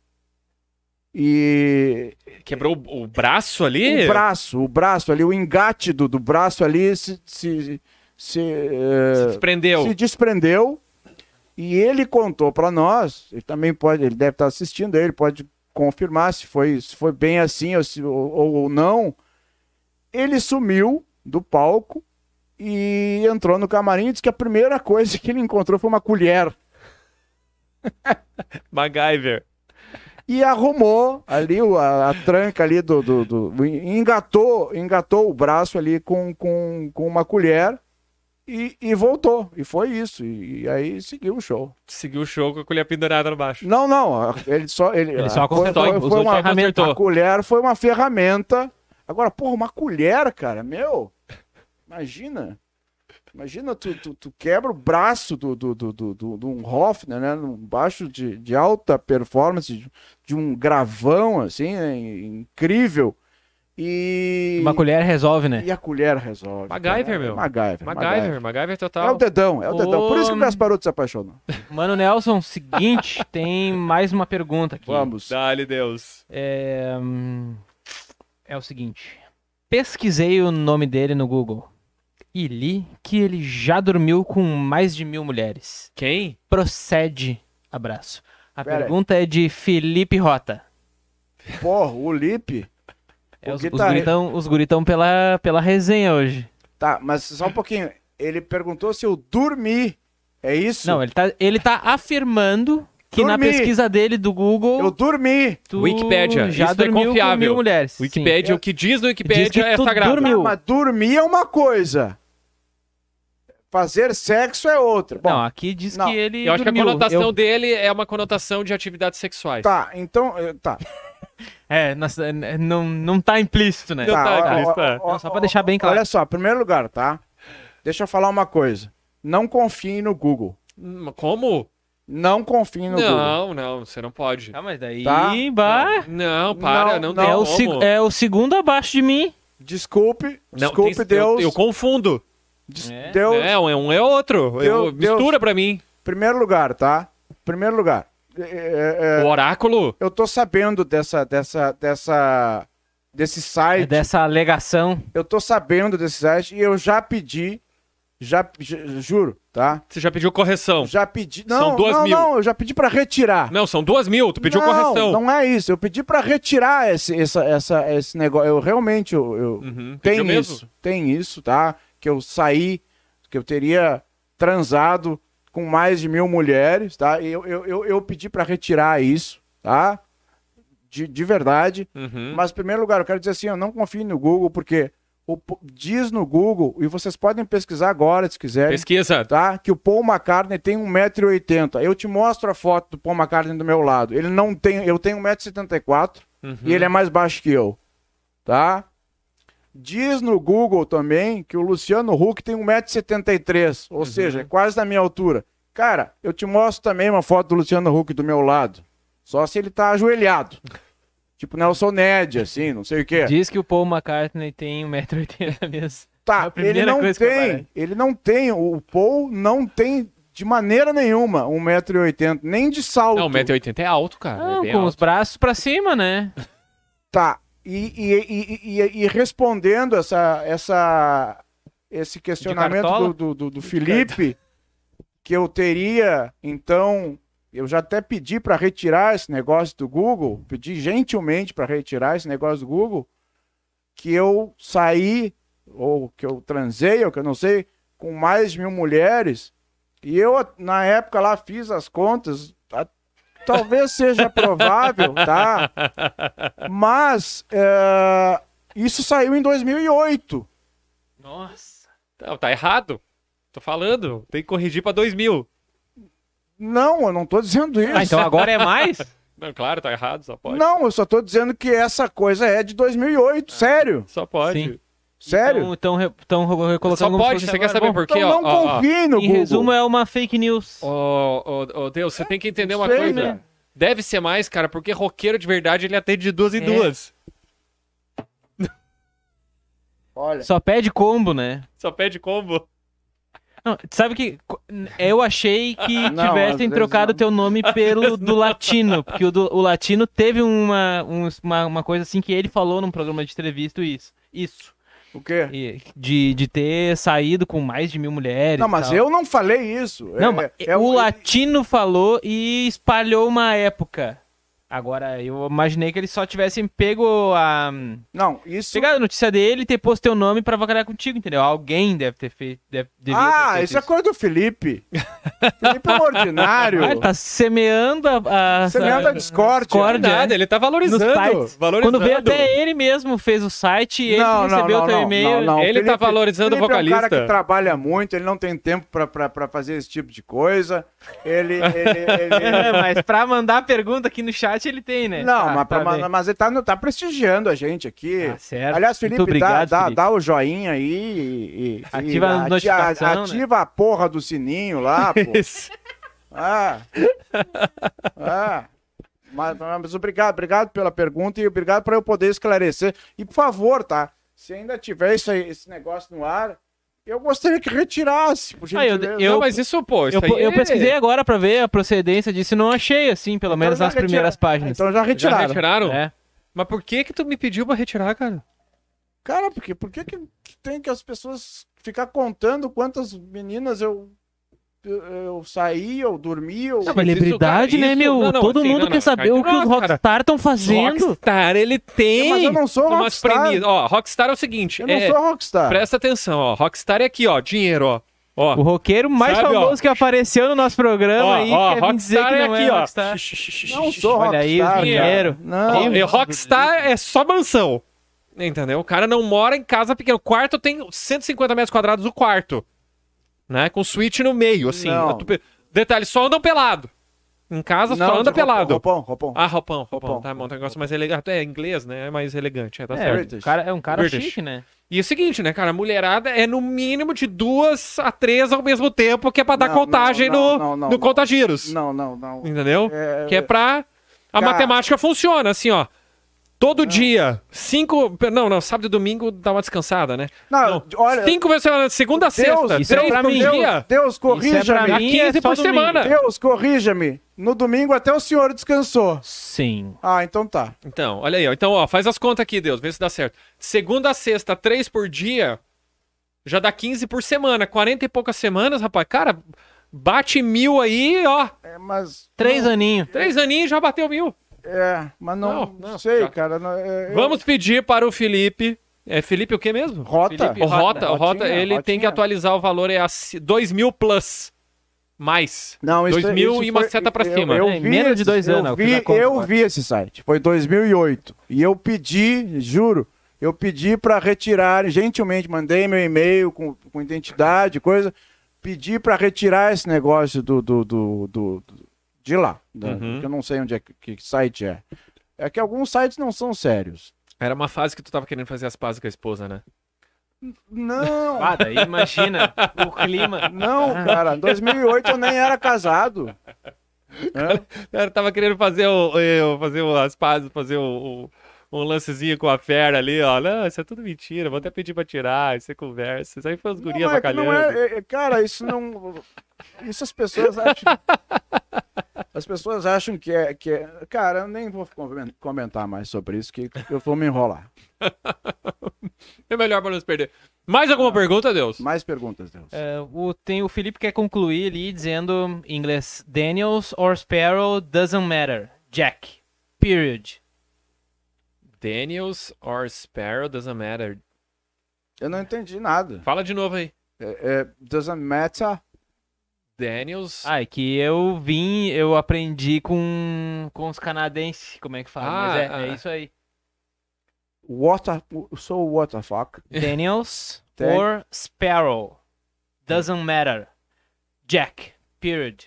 E Quebrou o, braço ali? o braço, o braço ali, o engate do, do braço ali se, se, se, eh, Se desprendeu. se desprendeu e ele contou para nós. Ele também pode, ele deve estar assistindo, ele pode confirmar se foi, se foi bem assim ou, se- ou, ou não. Ele sumiu do palco e entrou no camarim e disse que a primeira coisa que ele encontrou foi uma colher. MacGyver. e arrumou ali o- a, a tranca ali do, do, do- engatou engatou o braço ali com, com, com uma colher e, e voltou. E foi isso. E, e aí seguiu o show. Seguiu o show com a colher pendurada no baixo. não não. Ele só ele, Ele só foi, consertou, foi, foi de uma ferramenta. a colher foi uma ferramenta. Agora porra uma colher cara meu imagina Imagina, tu, tu, tu quebra o braço do, do, do, do, do, do um Hofner, né? Um baixo de, de alta performance, de, de um gravão, assim, né? incrível. E. Uma colher resolve, né? E a colher resolve. MacGyver, cara. meu. MacGyver. MacGyver, MacGyver É total. o dedão, é o dedão. Por isso que o Gasparuto se apaixonou. Mano Nelson, seguinte, tem mais uma pergunta aqui. Vamos. Dá-lhe Deus. É, hum, é o seguinte. Pesquisei o nome dele no Google e li que ele já dormiu com mais de mil mulheres. Quem? Procede. Abraço. A Pera aí. pergunta é de Felipe Rota. Porra, o Lipe. É, O os, os guitarra- guritão, os guritão pela, pela resenha hoje. Tá, mas só um pouquinho. Ele perguntou se eu dormi. É isso? Não, ele tá, ele tá afirmando que na Dormi. pesquisa dele do Google. Eu dormi. tu Wikipédia, já isso é dormiu com confiável. mil mulheres. Wikipedia, Sim. o que diz no Diz que Wikipedia é sagrado. dormiu. Mas dormir é uma coisa. Fazer sexo é outra. Bom, não, aqui diz não, que ele Eu acho que a dormiu. conotação Eu- dele é uma conotação de atividades sexuais. tá, então, eh, tá. É, é, não, não tá implícito, né? Não tá, tá, ó, Cris, ó, tá. ó, Não, só ó, pra deixar bem claro. Olha só, em primeiro lugar, tá? Deixa eu falar uma coisa. Não confie no Google. Hum, Como? Não confie no Google. Não, não, você não pode. Ah, mas daí Tá. vai. Não, para, Não, não, não. tem É o, é o segundo abaixo de mim. Desculpe, Não, desculpe, tem- Deus. Eu, eu confundo. Des- É. Deus, É, um é um é outro. Deus- Eu- mistura pra mim. primeiro lugar, tá? Primeiro lugar. É, é, é, O oráculo. eu tô sabendo dessa, dessa, dessa, desse É site. dessa alegação. Eu tô sabendo desse site e eu já pedi, já, ju- juro, tá? Você já pediu correção. Já pedi. São Não, duas não, mil. não, eu já pedi pra retirar. Não, são duas mil. Tu pediu não, correção. Não é isso. Eu pedi pra retirar esse, essa, essa, esse negócio. Eu realmente eu, eu- Uhum. tem isso, tem isso, tá? Que eu saí, que eu teria transado com mais de mil mulheres, tá? Eu, eu, eu, eu pedi pra retirar isso, tá? De, de verdade. Uhum. Mas, em primeiro lugar, eu quero dizer assim, eu não confio no Google, porque o, diz no Google, e vocês podem pesquisar agora, se quiserem, Pesquisa. tá? Que o Paul McCartney tem 1,80m. Eu te mostro a foto do Paul McCartney do meu lado. Ele não tem. Eu tenho 1,74m Uhum. e ele é mais baixo que eu. Tá? Diz no Google também que o Luciano Huck tem 1,73m. Ou seja, é quase da minha altura. Cara, eu te mostro também uma foto do Luciano Huck do meu lado. Só se ele tá ajoelhado. Tipo Nelson Ned, assim, não sei o quê. Diz que o Paul McCartney tem 1,80m mesmo. É Tá, a primeira ele não tem. Ele não tem. O Paul não tem de maneira nenhuma 1,80m, nem de salto. Não, 1,80m é alto, cara. Não, é bem com alto. os braços pra cima, né? Tá. E, e, e, e- respondendo essa, essa, esse questionamento do, do, do- Felipe, que eu teria, então, eu já até pedi para retirar esse negócio do Google, pedi gentilmente para retirar esse negócio do Google, que eu saí, ou que eu transei, ou que eu não sei, com mais de mil mulheres, e eu, na época lá, fiz as contas, talvez seja provável, tá? Mas é, isso saiu em 2008. Nossa. Não, tá errado. Tô falando. Tem que corrigir pra 2000. Não, eu não tô dizendo isso. Ah, então agora é mais? Não, claro, tá errado. Só pode. Não, eu só tô dizendo que essa coisa é de 2008. Sério. Só pode. Sim. Sério. Então, estão recolocando Só como se pode. Você quer saber por quê? Então ó, não ó, ó. confie no Em Google. resumo, é uma fake news. Ô, ô, ô, Deus, você tem que entender uma Sei, coisa. né? Deve ser mais, cara, porque roqueiro de verdade ele atende de duas em É. duas. Olha, Só pede combo, né? Só pede combo. Não, sabe que eu achei que Não, tivessem trocado não. teu nome pelo do latino, porque o, do- o latino teve uma, um- uma, uma coisa assim que ele falou num programa de entrevista isso. Isso. O quê? De, de ter saído com mais de mil mulheres. Não, mas eu não falei isso. Não, É- é o um- latino falou e espalhou uma época. Agora, eu imaginei que eles só tivessem pego a. Não, isso. Pegado a notícia dele e ter posto teu nome pra avacalhar contigo, entendeu? Alguém deve ter feito. Deve, devia ter Ah, feito isso é coisa do Felipe. Felipe é um ordinário. Ah, ele tá semeando a. a Semeando a discórdia. discórdia. Nada, é. ele tá valorizando. valorizando. Quando veio até ele mesmo fez o site e ele Não, recebeu não, teu não, e-mail. não, não. Ele tá valorizando o Felipe É um cara vocalista. que trabalha muito, ele não tem tempo pra, pra, pra fazer esse tipo de coisa. Ele. ele, ele- É, mas pra mandar pergunta aqui no chat ele tem, né? Não, Tá, mas, tá mas, mas ele tá, tá prestigiando a gente aqui. Tá certo. Aliás, Felipe, Muito obrigado, dá, dá, Felipe. dá o joinha aí e. e- Ativa e a notificação, né? Ativa a porra do sininho lá, pô. Isso. Ah. Ah. Mas, mas obrigado, obrigado pela pergunta e obrigado por eu poder esclarecer. E por favor, tá? Se ainda tiver isso aí- esse negócio no ar, eu gostaria que retirasse, por Ah, eu- gentileza. eu- Não, mas isso, pô, isso Eu, aí eu é- pesquisei agora pra ver a procedência disso e não achei, assim, pelo Então menos já nas retira- primeiras páginas. Então já Já retiraram. retiraram? É. Mas por que que tu me pediu pra retirar, cara? Cara, porque, por que, que tem que as pessoas ficar contando quantas meninas eu, eu, saí, eu dormi, eu... Não, Celebridade, cara, né, meu? não, não, Todo assim, mundo não, quer não, saber cara, o que os. Rockstar estão fazendo. Rockstar, ele tem Mas eu não sou umas rockstar. premissas. Ó, Rockstar é o seguinte, Eu não é, sou rockstar. presta atenção, ó, Rockstar é aqui, ó, dinheiro, ó. Ó, O roqueiro mais Sabe, ó. famoso que apareceu no nosso programa ó, aí ó, quer dizer que Rockstar não é é aqui, ó. Rockstar. Não sou Olha aí, o dinheiro. cara. Não. Ó, e Rockstar é só mansão. Entendeu? O cara não mora em casa pequena. O quarto tem 150 metros quadrados o quarto. Né? Com switch no meio, assim. Não. Tu Detalhe, só andam pelado. Em casa só Não, anda de roupão, pelado. Roupão, roupão. Ah, roupão, roupão. Roupão. Tá bom, tem um negócio mais elegante. É inglês, né? É mais elegante, é, tá É, certo. British. cara, é um cara British. chique, né? E é o seguinte, né, cara? A mulherada é no mínimo de duas a três ao mesmo tempo, que é pra dar Não, contagem não, no, não, não, no não. contagiros. Não, não, não. Entendeu? É, Que é pra. A Cara- matemática funciona, assim, ó. Todo dia, cinco. Não, não, sábado e domingo dá uma descansada, né? Não, olha, Cinco vezes por semana, segunda a Deus, sexta, isso é três pra por mim. dia. Deus, Isso é corrija-me. 15 é só por domingo. semana. Deus, corrija-me. No domingo até o senhor descansou. Sim. Ah, então tá. Então, olha aí, ó. Então, ó, faz as contas aqui, Deus, vê se dá certo. Segunda a sexta, três por dia, já dá 15 por semana. 40 e poucas semanas, rapaz. Cara, bate mil aí, ó. É, mas. Três aninhos. Três aninhos já bateu mil. É, mas não, Não, não, sei, já. cara. não, é, eu- Vamos pedir para o Felipe. É Felipe o quê mesmo? Rota. Felipe O Rota, o Rota, Rotinha, ele tem que Rotinha. atualizar o valor, é a 2 mil plus. Mais. Não, isso, 2000 isso e uma foi- seta pra eu- cima. Eu, É, vi menos de esse- dois anos, Eu eu vi, conta eu vi esse site. Foi 2008. E eu pedi, juro, eu pedi para retirar, gentilmente mandei meu e-mail com, com identidade, coisa, pedi para retirar esse negócio do, do, do, do- do- de lá, da- Uhum. que eu não sei onde é que, que site é. É que alguns sites não são sérios. Era uma fase que tu tava querendo fazer as pazes com a esposa, né? Não, Ah, daí imagina o clima. não, cara. Em 2008 eu nem era casado. Cara, tava querendo fazer o, eu, fazer o- as pazes, fazer o, o- um lancezinho com a fera ali, ó. Não, isso é tudo mentira, vou até pedir pra tirar, isso é conversa. Isso aí foi os gurias é que bacalhando. não é, é- cara, isso não. Isso as pessoas acham. As pessoas acham que é, que é. Cara, eu nem vou comen- comentar mais sobre isso, que eu vou me enrolar. É melhor pra não se perder. Mais alguma pergunta, Deus? Mais perguntas, Deus. É, o, tem o Felipe que quer concluir ali dizendo em inglês: Daniels or Sparrow doesn't matter. Jack. Period. Daniels or Sparrow doesn't matter. Eu não entendi nada. Fala de novo aí. É, é, doesn't matter. Daniels. Ah, é que eu vim, eu aprendi com, com os canadenses, como é que fala? Mas é, Ah, é ah. isso aí. Water. So what the fuck? Daniels or Sparrow. Doesn't matter. Jack. Period.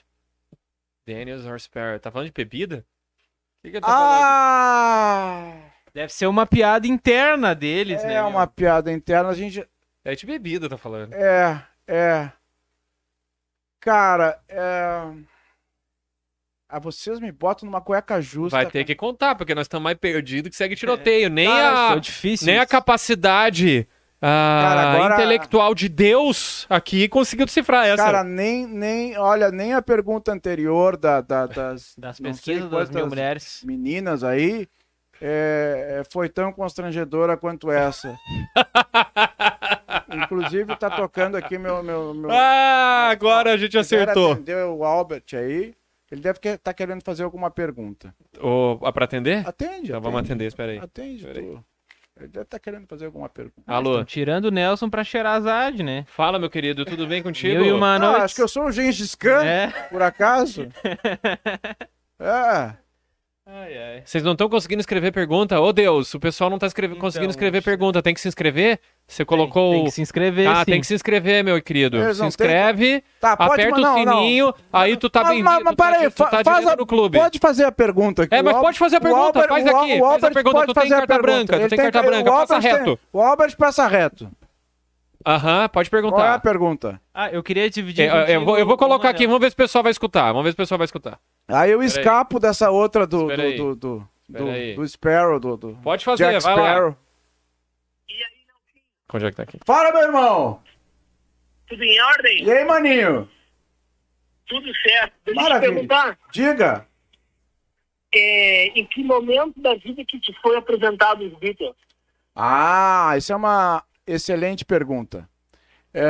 Daniels or Sparrow. Tá falando de bebida? O que, que ele tá falando? Ah! Deve ser uma piada interna deles, né? É meu? uma piada interna, a gente. É de bebida, tá falando. É, é. Cara, é. Ah, vocês me botam numa cueca justa. Vai ter que contar, porque nós estamos mais perdidos que segue tiroteio. Nem, Cara, a, nem a capacidade ah, Cara, agora- intelectual de Deus aqui conseguiu decifrar essa. Cara, nem, nem, olha, nem a pergunta anterior da, da- das, Das pesquisas das mil mulheres. meninas aí é, é, foi tão constrangedora quanto essa. Inclusive, tá tocando aqui meu. meu, meu ah, agora a gente acertou. atender o Albert aí. Ele deve estar querendo fazer alguma pergunta. Ô, ah, pra atender? Atende. Então vamos atender, espera aí. Atende. Espera aí. tu. Ele deve estar querendo fazer alguma pergunta. Alô, Tirando o Nelson pra Xerazade, né? fala, meu querido, tudo bem contigo? Eu e uma Ah, noite. acho que eu sou o Gengis Khan, É. por acaso. é. Ai, ai. Vocês não estão conseguindo escrever pergunta? Ô Deus, o pessoal não tá escreve- Então, conseguindo escrever pergunta. Tem que se inscrever? Você colocou. Tem, tem que se inscrever, Ah, sim. tem que se inscrever, meu querido. Eles Se não inscreve, Tá, pode aperta não, o não. sininho, aí tu tá Mas- bem-vindo. mas- mas tu tá, peraí, tá fa- faz a- no clube. Pode fazer a pergunta aqui. É, mas pode fazer a o pergunta, Albert- faz aqui, o faz a Albert pergunta, tu tem carta pergunta. branca, tu tem carta branca, passa Albert reto. O Albert passa reto. Aham, pode Qual é a perguntar. pergunta? Ah, eu queria dividir. É, eu, eu vou, eu vou colocar aqui, vamos ver se o pessoal vai escutar. Vamos ver se o pessoal vai escutar. Aí eu Peraí. escapo dessa outra do, Espera aí. do, do, do, aí. do, do Sparrow, do, do Pode fazer, Jack vai lá. Sparrow. Onde é que tá aqui? Fala, meu irmão. Tudo em ordem? E aí, maninho? Tudo certo. Deixa Maravilha. eu te perguntar, Diga. é, em que momento da vida que te foi apresentado os Beatles? Ah, isso é uma excelente pergunta. É...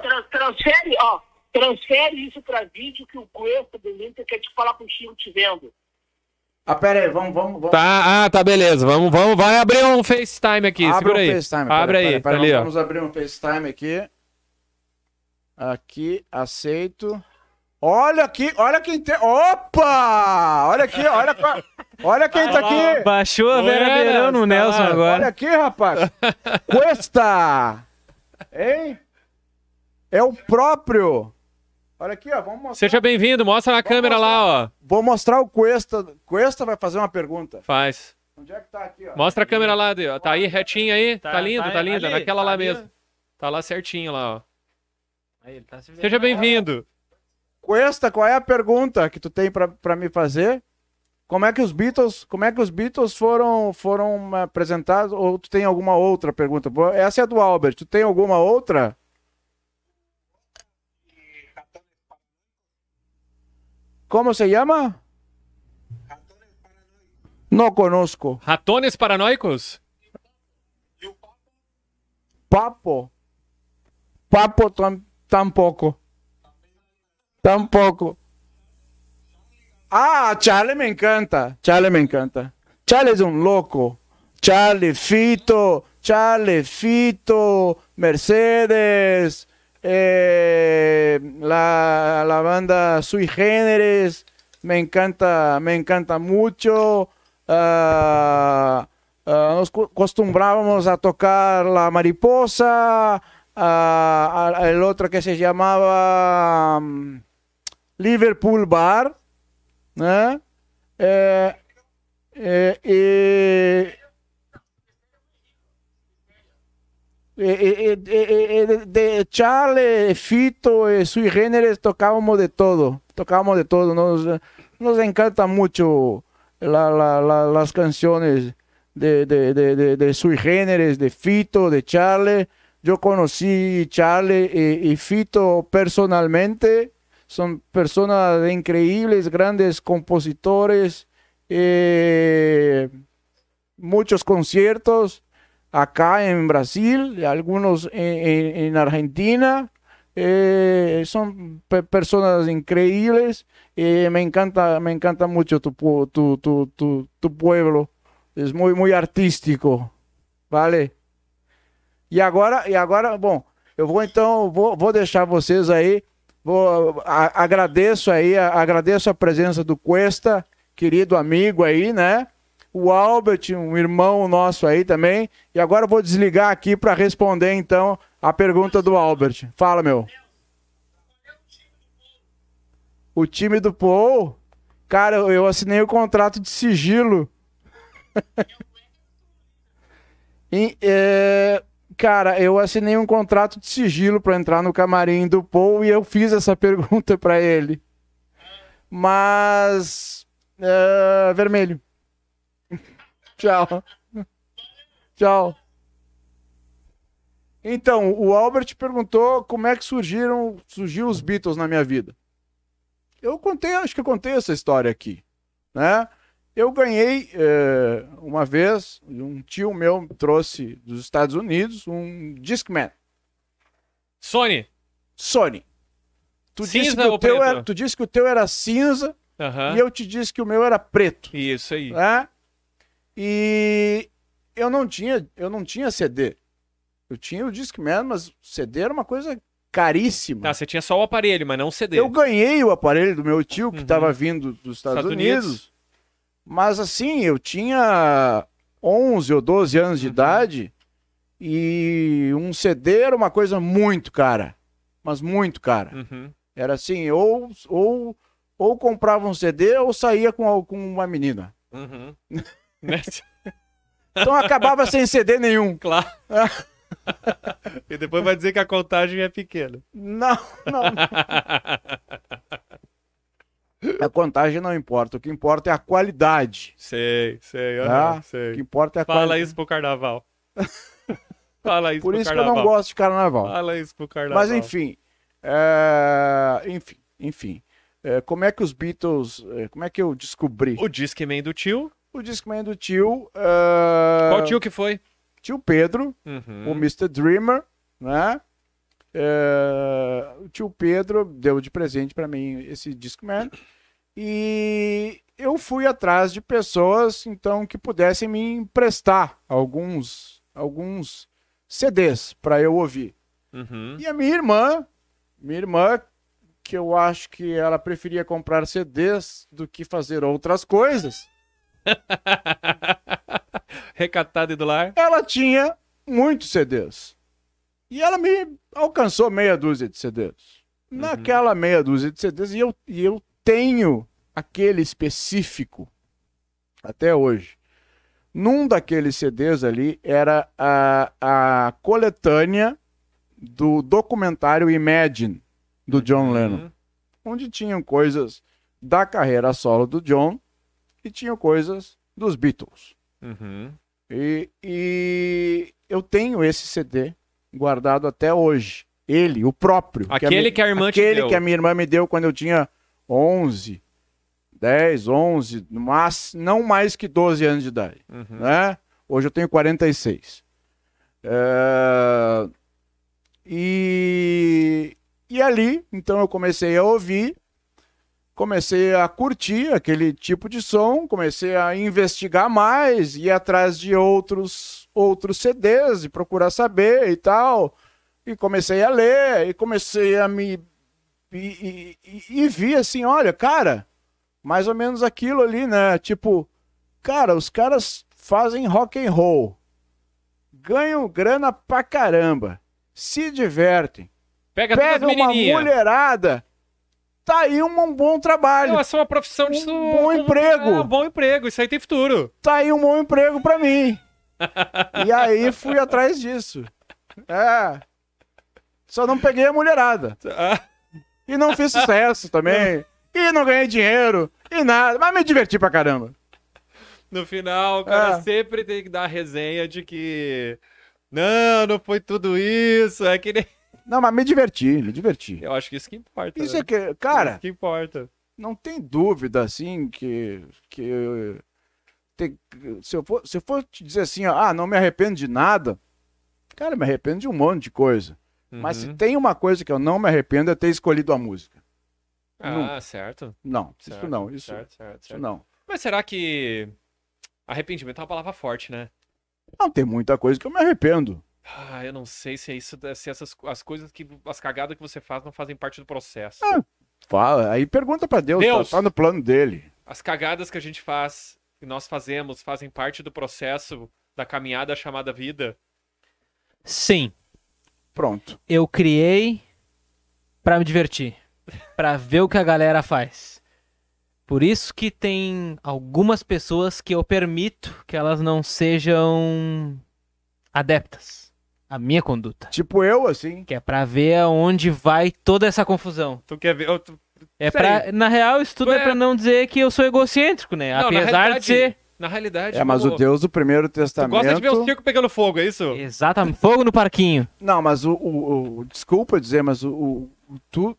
tra- transfere, ó, transfere isso para vídeo que o Cuesta do Inter quer te falar contigo te vendo. Ah, pera aí, vamos, vamos, vamos. Tá, ah, tá, beleza. Vamos, vamos, vai abrir um FaceTime aqui, Abre segura um aí. FaceTime. Abre pera, aí, pera, pera, tá ali, ó. Vamos abrir um FaceTime aqui. Aqui, aceito. Olha aqui, olha quem tem. Opa! Olha aqui, olha, olha quem tá aqui. Baixou a Vera Buenas, Verão no tá Nelson lá. Olha agora. aqui, rapaz. Cuesta! Hein? É o próprio. Olha aqui, ó. Vamos mostrar. Seja bem-vindo, mostra na câmera lá, ó. Vou mostrar o Cuesta. Cuesta vai fazer uma pergunta. Faz. Onde é que tá aqui, ó? Mostra a câmera lá, ó. Tá aí, retinho aí. Tá, Tá- lindo, tá tá, lindo. ali, Naquela tá lá ali, mesmo. Tá lá certinho lá, ó. Aí, ele tá se. Seja bem-vindo. Cuesta, qual é a pergunta que tu tem pra, pra me fazer? Como é que os Beatles, como é que os Beatles foram foram apresentados ou tu tem alguma outra pergunta? Essa é do Albert. Tu tem alguma outra? Como se chama? Não conosco. Ratones paranoicos? Papo. Papo tam, tampoco. Tampoco. Ah, Charlie me encanta. Charlie me encanta. Charlie es un loco. Charlie, Fito, Charlie, Fito, Mercedes, eh, la, la banda Sui Generis, me encanta, me encanta mucho. Ah, ah, nos acostumbrábamos a tocar la mariposa, ah, el otro que se llamaba mm, Liverpool Bar, eh, eh, eh, eh, de Charlie, Fito, eh, Sui Generis, tocábamos de todo, tocábamos de todo, nos, nos encanta mucho la- la- la- las canciones de, de, de, de Sui Generis, de Fito, de Charlie. Yo conocí Charlie y, y Fito personalmente, son personas increíbles, grandes compositores, eh, muchos conciertos acá en Brasil, algunos en, en- en Argentina. Eh, son pe- personas increíbles. Eh, me encanta, me encanta mucho tu, tu, tu, tu pueblo. Es muy, muy artístico. Vale? E agora, e agora, bom, eu vou então, vou, vou deixar vocês aí. Vou, a- agradeço aí, a- agradeço a presença do Cuesta, querido amigo aí, né? o Albert, um irmão nosso aí também. E agora eu vou desligar aqui para responder então a pergunta do Albert. Fala, meu. O time do Paul, cara, eu- assinei o contrato de sigilo. E, é, cara, eu assinei um contrato de sigilo para entrar no camarim do Paul e eu fiz essa pergunta para ele. Mas é, vermelho. Tchau. Tchau. Então, o Albert perguntou como é que surgiram, surgiu os Beatles na minha vida. Eu contei, acho que eu contei essa história aqui, né? Eu ganhei eh, uma vez, um tio meu trouxe dos Estados Unidos um Discman Sony. Sony. Tu disse, Cinza que ou o teu preto? era, tu disse que o teu era cinza Aham. e eu te disse que o meu era preto. Isso aí. né? E eu não tinha, eu não tinha CD. Eu tinha o Discman, mas o CD era uma coisa caríssima. Ah, você tinha só o aparelho, mas não o CD. Eu ganhei o aparelho do meu tio que Uhum. estava vindo dos Estados, Unidos. Mas assim, eu tinha 11 ou 12 anos de Uhum. idade e um CD era uma coisa muito cara. Mas muito cara. Uhum. Era assim, ou, ou, ou comprava um CD ou saía com, com uma menina. Uhum. Então acabava sem CD nenhum. claro. e depois vai dizer que a contagem é pequena. Não, não. A contagem não importa. O que importa é a qualidade. sei, sei, Ah, aham, O que sei. importa é a Fala qualidade. isso pro carnaval. Fala isso Por isso que eu carnaval. não gosto de carnaval. Fala isso pro carnaval. Mas enfim, é, enfim, enfim. É, como é que os Beatles, é, como é que eu descobri? O Discman do tio. O Discman do tio, é, Qual tio que foi? tio Pedro, Uhum. o Mr. Dreamer, né? É, o tio Pedro deu de presente para mim esse Discman e eu fui atrás de pessoas então que pudessem me emprestar alguns alguns CDs para eu ouvir. Uhum. E a minha irmã, minha irmã, que eu acho que ela preferia comprar CDs do que fazer outras coisas, Recatado e do lar. ela tinha muitos CDs. E ela me alcançou meia dúzia de CDs. Naquela meia dúzia de CDs, e eu, e eu tenho aquele específico até hoje. Num daqueles CDs ali era a, a coletânea do documentário Imagine, do John Lennon, Uhum. onde tinham coisas da carreira solo do John e tinham coisas dos Beatles. Uhum. E, e eu tenho esse CD guardado até hoje. Ele, o próprio. Aquele mi- que a irmã te aquele deu. que a minha irmã me deu quando eu tinha 11, 10, 11, no máximo, não mais que 12 anos de idade. Uhum. Né? Hoje eu tenho 46. É, E... e ali, então eu comecei a ouvir, comecei a curtir aquele tipo de som, comecei a investigar mais, ir atrás de outros, outros CDs e procurar saber e tal. E comecei a ler, e comecei a me. E, e, e- vi assim: olha, cara, mais ou menos aquilo ali, né? Tipo, cara, os caras fazem rock and roll, ganham grana pra caramba, se divertem, Pega, pega uma mulherada, tá aí um, bom trabalho, Não, só uma profissão de Um su- bom emprego. É, um bom emprego. Isso aí tem futuro. tá aí um bom emprego pra mim. e aí fui atrás disso. É. Só não peguei a mulherada. E não fiz sucesso também. E não ganhei dinheiro. E nada. Mas me diverti pra caramba. No final, o cara É. sempre tem que dar a resenha de que. Não, não foi tudo isso. É que nem. Não, mas me diverti, me diverti. Eu acho que isso que importa. Isso né? é que, cara, Isso que importa. não tem dúvida assim que que tem- se eu for se eu for te dizer assim, ó, ah, não me arrependo de nada, cara, me arrependo de um monte de coisa. Mas se Uhum. tem uma coisa que eu não me arrependo é ter escolhido a música. Ah, nunca. certo. Não, isso certo, não, isso, Certo, certo, isso certo. não. Mas será que. Arrependimento é uma palavra forte, né? Não tem muita coisa que eu me arrependo. Ah, eu não sei se é isso, se essas as coisas que as cagadas que você faz não fazem parte do processo. Ah, Fala, aí pergunta pra Deus, Deus. Tá, tá no plano dele. As cagadas que a gente faz, que nós fazemos, fazem parte do processo da caminhada chamada vida. Sim, Pronto. eu criei pra me divertir, Pra ver o que a galera faz. Por isso que tem algumas pessoas que eu permito que elas não sejam adeptas à minha conduta, Tipo eu, assim. que é pra ver aonde vai toda essa confusão. Tu quer ver? eu- tu- É pra, na real, isso tudo Tu é... é- pra não dizer que eu sou egocêntrico, né? Não, na Apesar de realidade- ser Na realidade. É, mas o o Deus do Primeiro Tu Testamento. gosta de ver o circo pegando fogo, é isso? exatamente fogo no parquinho. Não, mas o, o- o- Desculpa dizer, mas o. o- tu,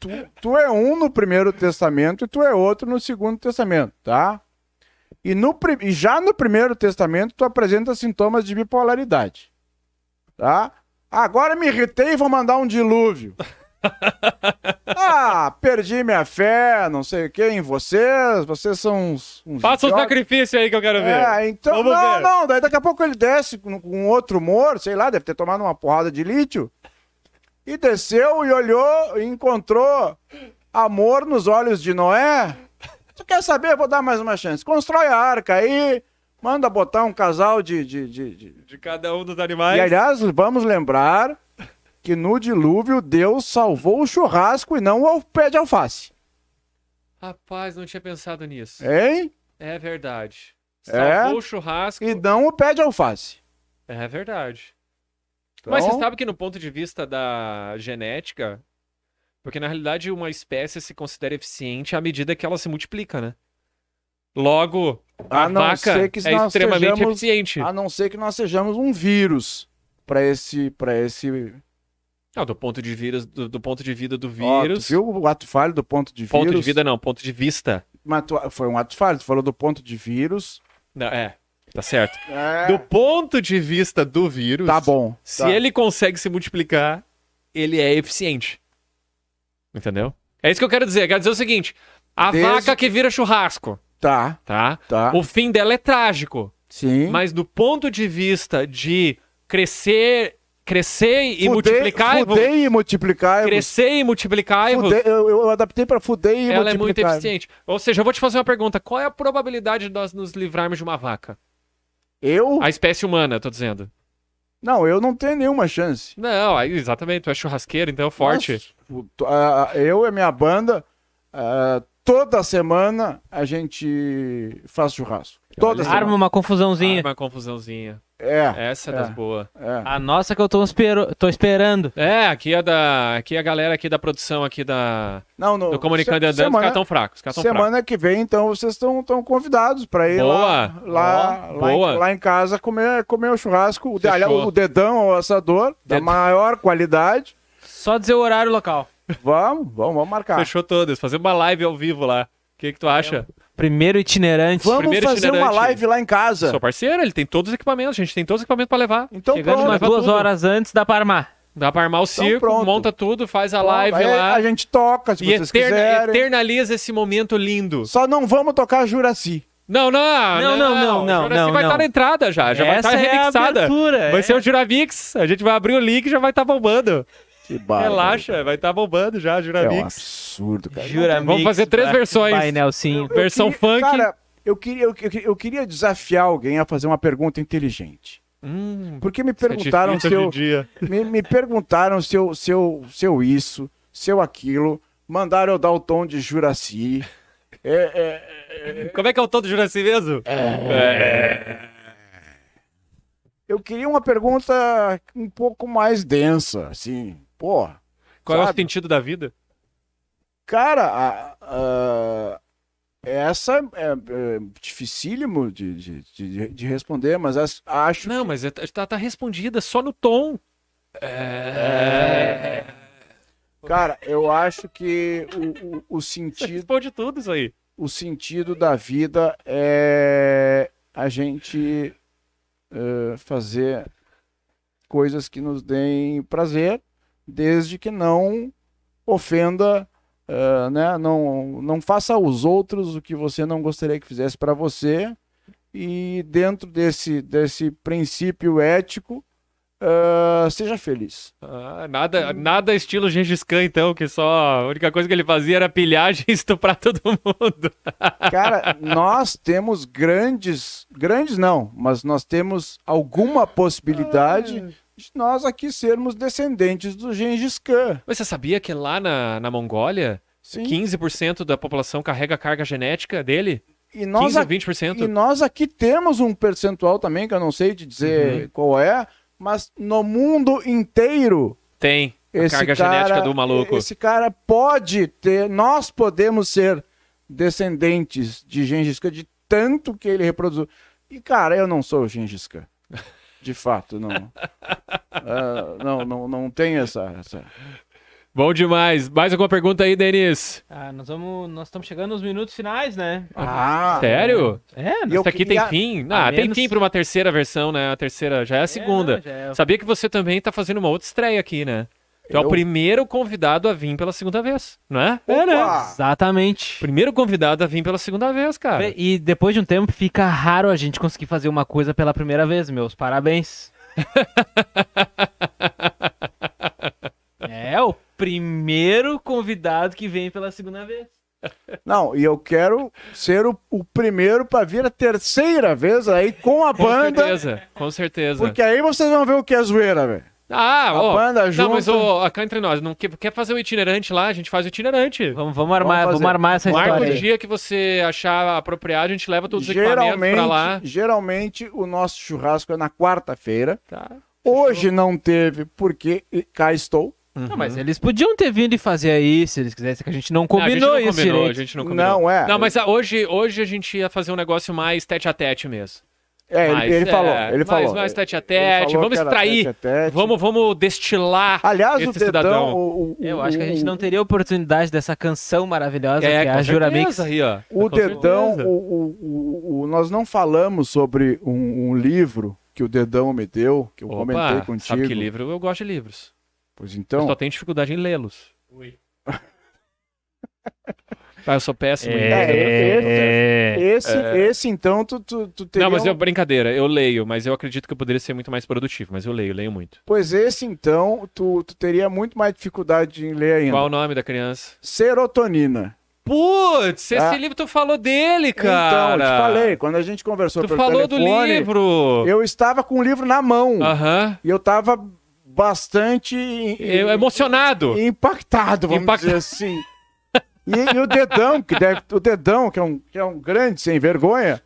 tu. Tu é um no Primeiro Testamento e tu é outro no Segundo Testamento, tá? E, no, e já no Primeiro Testamento tu apresenta sintomas de bipolaridade. Tá? Agora me irritei e vou mandar um dilúvio. ah, perdi minha fé, não sei o que, em vocês. Vocês são uns. uns Faça o sacrifício aí que eu quero ver. É, então. Vamos não, ver. não, daí daqui a pouco ele desce com, com outro humor, sei lá, deve ter tomado uma porrada de lítio. E desceu e olhou e encontrou amor nos olhos de Noé. Tu quer saber? Vou dar mais uma chance. Constrói a arca aí, manda botar um casal de. de, de, de- De cada um dos animais. E aliás, vamos lembrar que no dilúvio Deus salvou o churrasco e não o pé de alface. Rapaz, não tinha pensado nisso. Hein? É verdade. É? Salvou o churrasco. E não o pé de alface. É verdade. Então, Mas você sabe que no ponto de vista da genética, porque na realidade uma espécie se considera eficiente à medida que ela se multiplica, né? Logo, a A não vaca ser que é nós extremamente sejamos- eficiente. A não ser que nós sejamos um vírus para esse, para esse. Não, do ponto de vírus, do, do ponto de vida do vírus. viu o ato falho do ponto de ponto vírus? de vida não, ponto de vista. Mas tu- foi um ato falho. Tu falou do ponto de vírus. Não, é, tá certo. É. Do ponto de vista do vírus, Tá bom. se tá. ele consegue se multiplicar, ele é eficiente. Entendeu? É isso que eu quero dizer. Quero dizer o seguinte: a Desde vaca que vira churrasco, Tá, tá? tá. O fim dela é trágico. Sim. Mas do ponto de vista de crescer, crescer e multiplicar, Fudei e multiplicar. crescer e multiplicar, Fudei- eu, eu adaptei para fudei e ela é muito multiplicar. eficiente. Ou seja, eu vou te fazer uma pergunta: qual é a probabilidade de nós nos livrarmos de uma vaca? Eu? A espécie humana, tô dizendo. Não, eu não tenho nenhuma chance. Não, exatamente, tu é churrasqueiro, então é forte. Eu e a minha banda, ah, toda semana a gente faz churrasco. Toda Olha. Arma uma confusãozinha. Arma uma confusãozinha. É, Essa é, É. das boas. é. A nossa que eu tô, espero... tô esperando. É, aqui é da. Aqui é a galera aqui da produção aqui da. Não, no, Do Comunicando se- Andando, os semana, caras tão fracos. Tão fracos. semana que vem, então, vocês estão estão convidados para ir lá, Boa. lá, Ó, lá, em, boa. lá em casa comer, comer o churrasco. O, aliás, o dedão, o assador, da maior qualidade. Só dizer o horário local. Vamos, vamos, vamos marcar. Fechou todas. Fazer uma live ao vivo lá. O que, que tu acha? Primeiro itinerante. Vamos primeiro fazer uma itinerante. live lá em casa. Sou parceiro, ele tem todos os equipamentos. A gente tem todos os equipamentos pra levar. Então Chegando pronto. umas duas tudo. horas antes, dá pra armar. Dá pra armar o circo, pronto. monta tudo, faz a Pronto. live Aí lá. A gente toca, se E vocês eterna- quiserem. eternaliza esse momento lindo. Só não vamos tocar Juraci. Não, não, Não, não, não, não, O Juraci não, vai não. estar na entrada já. Já vai Essa estar é a remixada. abertura, vai é. ser o Juravix. A gente vai abrir o link e já vai estar bombando. Que bárbaro. Relaxa, vai estar bombando já, É um absurdo, cara. Jura Vamos fazer três versões. Vai, Nelsinho. Eu Versão queria- funk. Cara, eu queria, eu, eu- queria desafiar alguém a fazer uma pergunta inteligente. Hum, Porque me é perguntaram se eu, me, me perguntaram se eu, se, eu, se eu isso, se eu aquilo, mandaram eu dar o tom de Juraci. É, é, Como é que é o tom do Juraci mesmo? É. eu queria uma pergunta um pouco mais densa, assim. Pô, Qual é o sabe? sentido da vida? Cara, a- a- essa é, é dificílimo de, de, de, de responder, mas as- acho Não, mas é- tá, tá respondida só no tom. É. Cara, eu acho que o, o, o sentido, Responde tudo isso aí. o sentido da vida é a gente eh, fazer coisas que nos deem prazer, desde que não ofenda, eh, né? Não, não faça aos outros o que você não gostaria que fizesse para você. E dentro desse, desse princípio ético, eh, seja feliz. Ah, nada, nada estilo Gengis Khan, então, que só a única coisa que ele fazia era pilhagem e estuprar todo mundo. Cara, nós temos grandes, grandes não, mas nós temos alguma possibilidade de nós aqui sermos descendentes do Gengis Khan. Mas você sabia que lá na, na Mongólia, Sim. 15% da população carrega a carga genética dele? E nós, 15 a aqui, 20%? e nós aqui temos um percentual também, que eu não sei te dizer Uhum. qual é, mas no mundo inteiro, Tem. A carga cara, genética do maluco. esse cara pode ter, nós podemos ser descendentes de Gengis Khan, de tanto que ele reproduziu. E, cara, eu não sou o Gengis Khan. De fato, não. Ah, não, não, não tem essa, essa. Bom demais. Mais alguma pergunta aí, Denis? Ah, nós vamos. Nós estamos chegando nos minutos finais, né? Ah, Sério? É, Isso aqui queria- tem fim? Ah, tem menos- fim para uma terceira versão, né? A terceira já é a segunda. não, já é- Sabia que você também tá fazendo uma outra estreia aqui, né? Tu é o Eu? primeiro convidado a vir pela segunda vez, não é? É, né? Opa! Exatamente. Primeiro convidado a vir pela segunda vez, cara. E depois de um tempo fica raro a gente conseguir fazer uma coisa pela primeira vez, meus parabéns. é o primeiro convidado que vem pela segunda vez. Não, e eu quero ser o, o primeiro para vir a terceira vez aí com a Com banda. certeza, com certeza. Porque aí vocês vão ver o que é zoeira, velho. Ah, A ó. banda Não, mas junto. ó, cá entre nós, não quer, quer fazer o itinerante lá, a gente faz o itinerante. Vamos, vamos armar, Vamos vamos, armar essa Marca história. o aí. dia que você achar apropriado, a gente leva todos os equipamentos Geralmente, pra lá. geralmente o nosso churrasco é na quarta-feira. Tá. Hoje não teve, porque cá estou. Não, mas eles podiam ter vindo e fazer aí, se eles quisessem, que a gente não Não, a gente combinou não isso combinou, a gente não combinou. Não é. Não, mas ah, hoje, hoje a gente ia fazer um negócio mais tete a tete mesmo. É, ele, Mais, ele é, falou, ele falou. mais tete a tete, vamos extrair, tete a tete. vamos, vamos destilar Aliás, esse o dedão, cidadão. o, o- Eu acho que a gente não teria oportunidade dessa canção maravilhosa É, que é a Jura Mix. certeza aí, ó. O Com dedão, o, o- o- o- nós não falamos sobre um, um livro que o dedão me deu, que eu comentei Opa, contigo. sabe que livro? Eu gosto de livros. Pois Eu então, só tenho dificuldade em lê-los. Ah, eu sou péssimo em É, ler. esse, esse então tu, tu, tu teria Não, mas um- é brincadeira, eu leio, mas eu acredito que eu poderia ser muito mais produtivo, mas eu leio, leio muito. Pois esse então, tu, tu teria muito mais dificuldade em ler ainda. Qual o nome da criança? Serotonina. Putz, esse Ah. livro tu falou dele, cara. Então, eu te falei, quando a gente conversou Tu pelo falou telefone, do livro. eu estava com o livro na mão. Aham. E eu estava bastante Eu- Emocionado. impactado, vamos Impacta- dizer assim. E, e o Dedão, que deve, o Dedão, que é um, que é um grande sem vergonha,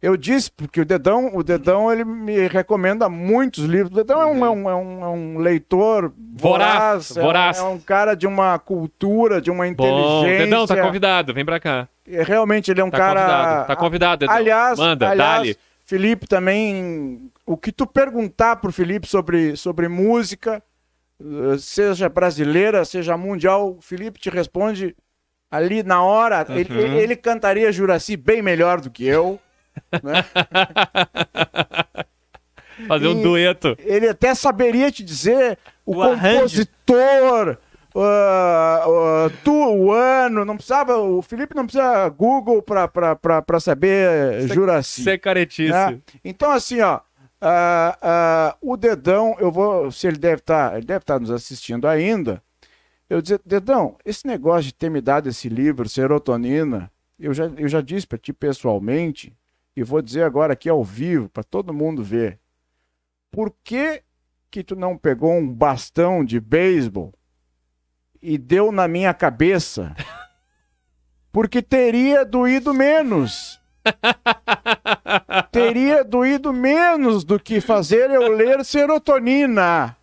eu disse, porque o Dedão, o Dedão, ele me recomenda muitos livros. O Dedão é um, é um, é um, é um leitor Voraz, voraz, é um- voraz. É, um cara de uma cultura, de uma Bom, inteligência. Dedão, tá convidado, vem pra cá. É, Realmente ele é um Tá cara. convidado, tá convidado, Dedão. Aliás, Manda, aliás. Felipe também, o que tu perguntar pro Felipe sobre, sobre música, eh, seja brasileira, seja mundial, o Felipe te responde ali na hora. Ele, Uhum. ele cantaria Juraci bem melhor do que eu. né? Fazer um E- dueto. Ele até saberia te dizer o, O compositor, ah, ah, tu, o ano, não precisava, o Felipe não precisa Google para saber Juraci. Você é caretice. né? Então, assim, ó, ah, o Dedão, eu vou, se ele deve estar, ele deve estar nos assistindo ainda, eu dizer, Dedão, esse negócio de ter me dado esse livro, Serotonina, eu já, eu já disse para ti pessoalmente, e vou dizer agora aqui ao vivo, para todo mundo ver. Por que que tu não pegou um bastão de beisebol e deu na minha cabeça? Porque teria doído menos. Teria doído menos do que fazer eu ler serotonina.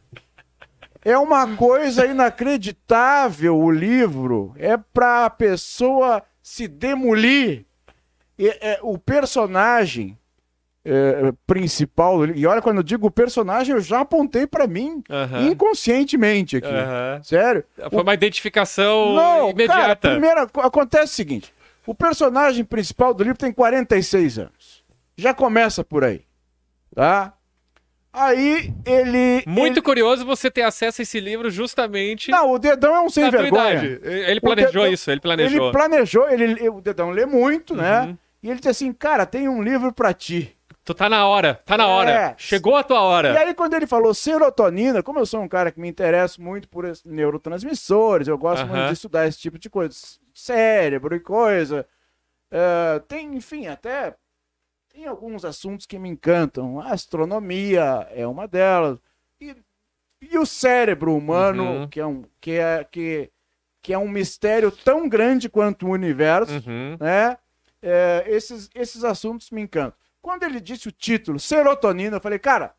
É uma coisa inacreditável o livro. É para a pessoa se demolir. E, é, o personagem é, principal, e olha, quando eu digo personagem, eu já apontei para mim Aham. inconscientemente aqui. Aham. Sério? Foi uma identificação Não, cara, imediata. primeiro ac- acontece o seguinte: o personagem principal do livro tem 46 anos. Já começa por aí. Tá? Aí ele. Muito ele- curioso você ter acesso a esse livro justamente Não, o dedão é um sem vergonha. idade. Ele planejou Dedão- isso, ele planejou. Ele planejou, ele, o dedão lê muito, né? Uhum. E ele disse assim: cara, tem um livro pra ti. Tu tá na hora, tá na hora. É. Chegou a tua E hora. aí, quando ele falou serotonina, como eu sou um cara que me interesso muito por neurotransmissores, eu gosto Aham. muito de estudar esse tipo de coisa, cérebro e coisa. é, tem, enfim, até tem alguns assuntos que me encantam. A astronomia é uma delas. E, e o cérebro humano, Uhum. que, é um, que, é, que, que é um mistério tão grande quanto o universo Uhum. né? É, esses, esses assuntos me encantam. Quando ele disse o título, serotonina, eu falei, cara.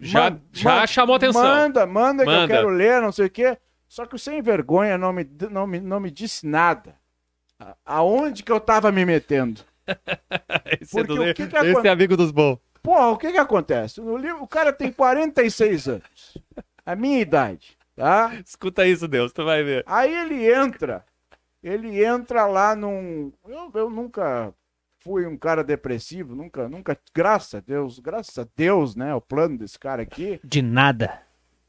Já- man- já man- chamou atenção. Manda, manda, que eu Manda. quero ler, não sei o quê. Só que o sem vergonha não me, não me, não me disse nada. Aonde que eu tava me metendo? Esse, é Porque do- o que que esse é amigo dos bons. Porra, o que que acontece? No livro, o cara tem 46 anos. A minha idade, tá? Escuta isso, Deus, tu vai ver. Aí ele entra, ele entra lá num. Eu, eu nunca fui um cara depressivo, nunca, nunca, graças a Deus, graças a Deus, né? O plano desse cara aqui, De nada.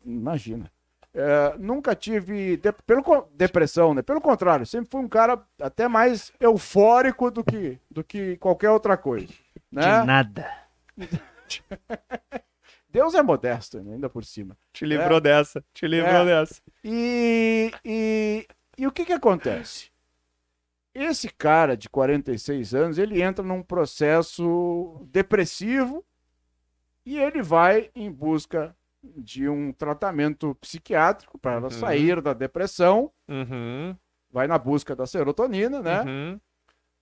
imagina. É, nunca tive de- pelo, depressão, né? Pelo contrário, sempre fui um cara até mais eufórico do que, do que qualquer outra coisa. Né? De nada. Deus é modesto, né? ainda por cima. Te livrou dessa, te livrou É. dessa. E, e, e o que que acontece? Esse cara de 46 anos, ele entra num processo depressivo e ele vai em busca de um tratamento psiquiátrico para Uhum. sair da depressão, Uhum, vai na busca da serotonina, né? uhum.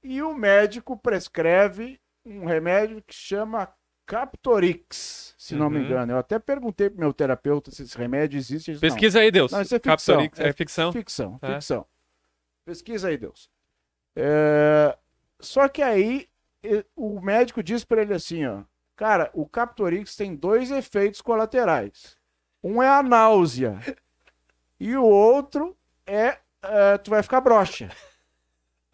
E o médico prescreve um remédio que chama Captorix, se não me Uhum. engano. Eu até perguntei pro meu terapeuta se esse remédio existe. disse, "Não, Pesquisa aí, Deus. não, isso é ficção. Captorix, é ficção. Ficção, É. ficção. Pesquisa aí, Deus. É, Só que aí o médico diz pra ele assim, ó, cara, o Captorix tem dois efeitos colaterais. Um é a náusea e o outro é, é, tu vai ficar broxa.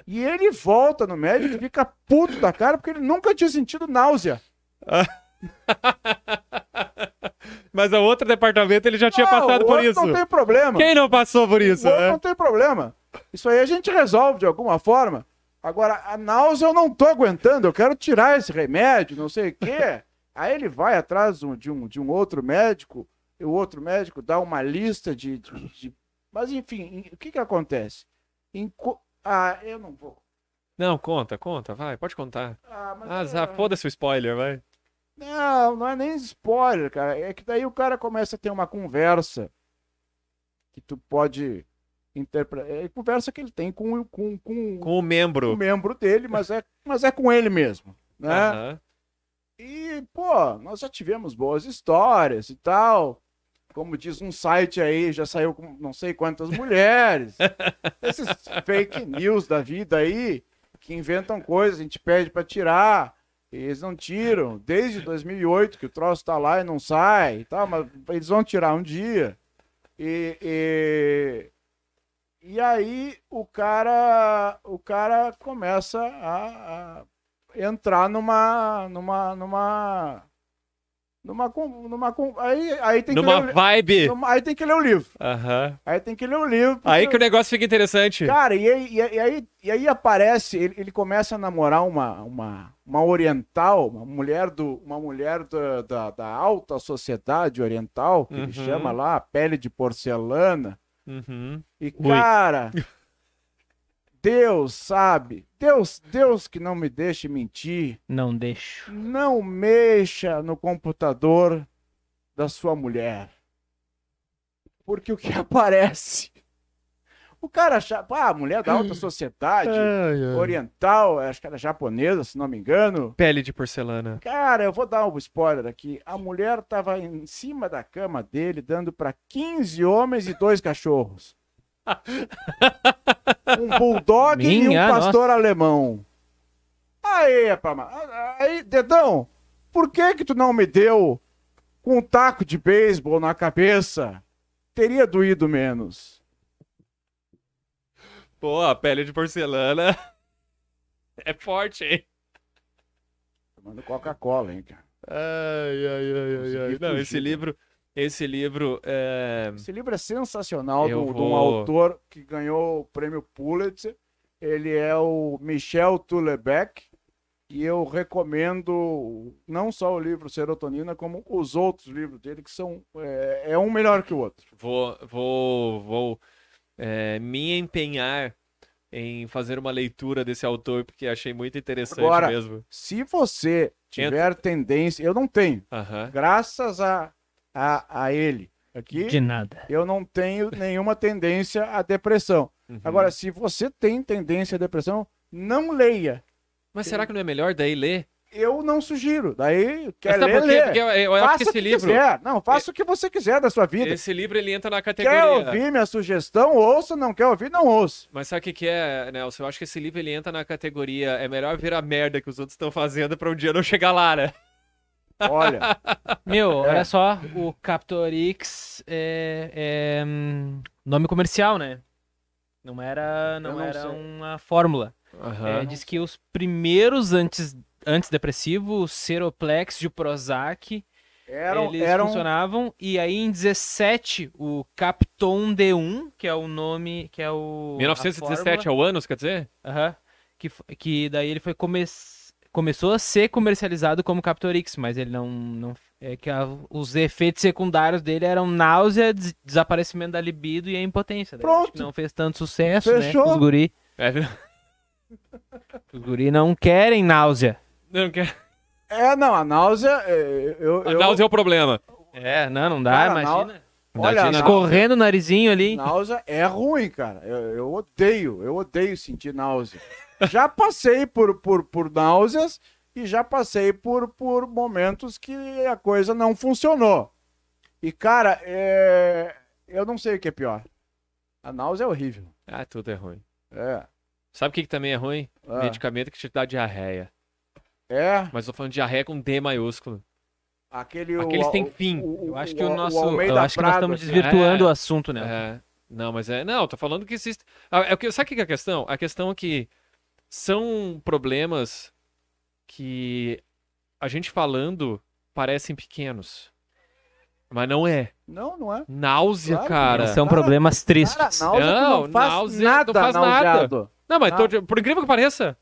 E ele volta no médico e fica puto da cara porque ele nunca tinha sentido náusea. Mas o outro departamento ele já tinha Não, passado por isso. Não tem problema. Quem não passou por isso? Né? não tem problema. Isso aí a gente resolve de alguma forma. Agora, a náusea eu não tô aguentando, eu quero tirar esse remédio, não sei o quê. Aí ele vai atrás de um, de um outro médico, e o outro médico dá uma lista de. de- de- Mas, enfim, o que que acontece? Ah, eu não vou. Não, conta, conta, vai, pode contar. Ah, mas Ah, é- foda-se o spoiler, vai. Não, não é nem spoiler, cara. É que daí o cara começa a ter uma conversa que tu pode interpretar. É conversa que ele tem com, com, com, Com o o membro. membro dele, mas é, mas é com ele mesmo, né? Aham. E, pô, nós já tivemos boas histórias e tal. Como diz um site aí, já saiu com não sei quantas mulheres. Esses fake news da vida aí, que inventam coisas, a gente pede pra tirar. E eles não tiram. Desde 2008 que o troço tá lá e não sai e tal, mas eles vão tirar um dia. E, e, e aí o cara, o cara começa a- a entrar numa numa numa numa numa aí aí tem que Numa ler o, vibe. numa- aí tem que ler o livro Aham. aí tem que ler o livro Aí porque- que o negócio fica interessante. cara e aí, e aí- e aí, aí aparece ele, ele começa a namorar uma, uma uma oriental uma mulher do uma mulher da, da, da alta sociedade oriental que ele Uhum. chama lá pele de porcelana Uhum. e Ui. cara, Deus sabe, Deus, Deus que não me deixe mentir, Não deixo. não mexa no computador da sua mulher. Porque o que aparece? O cara acha, ah, mulher da alta sociedade, oriental, acho que era japonesa, se não me engano. Pele de porcelana. Cara, eu vou dar um spoiler aqui. A mulher tava em cima da cama dele, dando para 15 homens e dois cachorros. Um bulldog e um Minha pastor alemão. Aí, Pama, aí, dedão, por que que tu não me deu com um taco de beisebol na cabeça? Teria doído menos. Pô, a pele de porcelana é forte, hein? Tomando Coca-Cola, hein, cara. Ai, ai, ai, ai, ai. Não, fugir, esse cara. livro, esse livro é... Esse livro é sensacional, do- de um vou- autor que ganhou o prêmio Pulitzer. Ele é o Michel Houellebecq. E eu recomendo não só o livro Serotonina, como os outros livros dele, que são. É, é um melhor que o outro. Vou, vou, vou é, me empenhar em fazer uma leitura desse autor, porque achei muito interessante Agora- mesmo. Se você tiver tendência. Eu não tenho. Graças a, a, a ele aqui, De nada. eu não tenho nenhuma tendência à depressão. Uhum. Agora, se você tem tendência à depressão, não leia. Mas será que não é melhor daí ler? Eu não sugiro. Daí, quer Mas ler, lê. Porque eu, eu acho faça que o esse que livro, quiser. Não, faça o que você quiser da sua vida. esse livro ele entra na Quer categoria. ouvir minha sugestão? Ouça. Não quer ouvir? Não ouça. Mas sabe o que, que é, Nelson? Eu acho que esse livro ele entra na categoria é melhor ver a merda que os outros estão fazendo pra um dia não chegar lá, né? Olha, Meu, É. olha só, o Captor X é, é, hum, nome comercial, né? Não era, não não era sei. uma fórmula. É, diz que os primeiros antes, antidepressivos, Seroplex de Prozac, eram, eles eram funcionavam. E aí em 17, o Capton D1, que é o nome, que é o... a 1917 é o ano, você quer dizer? Aham. Que, fo- que daí ele foi come... começou a ser comercializado como Captor X, mas ele não. não é que a- os efeitos secundários dele eram náusea, des- desaparecimento da libido e a impotência. Pronto. acho que Não fez tanto sucesso, Fechou. né? Os guri. É, Os guri não querem náusea. Não quer. É, não, a náusea. é, Eu, A eu, náusea é o problema. É, não, não dá, Cara, imagina. Olha, Imagina- Escorrendo o narizinho ali. náusea é ruim, cara. Eu, eu odeio, eu odeio sentir náusea. Já passei por, por, por náuseas e já passei por, por momentos que a coisa não funcionou. E, cara, é... eu não sei o que é pior. A náusea é horrível. Ah, tudo é ruim. É. Sabe o que, que também é ruim? Ah. Medicamento que te dá diarreia. É. Mas tô falando de diarreia com D maiúsculo. Aquele. Aqueles o- têm o- fim. o- Eu acho o- que o o nosso. Eu acho que nós estamos assim, desvirtuando É. o assunto, né? É, não, mas é. Não, tô falando que existe. Ah, É o que, sabe o que é a questão? A questão é que são problemas que a gente falando parecem pequenos. Mas não é. Não, não é. Náusea, Claro cara. São Cara, problemas tristes. Cara, náusea tu Não, não, faz náusea nada não faz nada. nauseado. Não, mas tô- por incrível que pareça.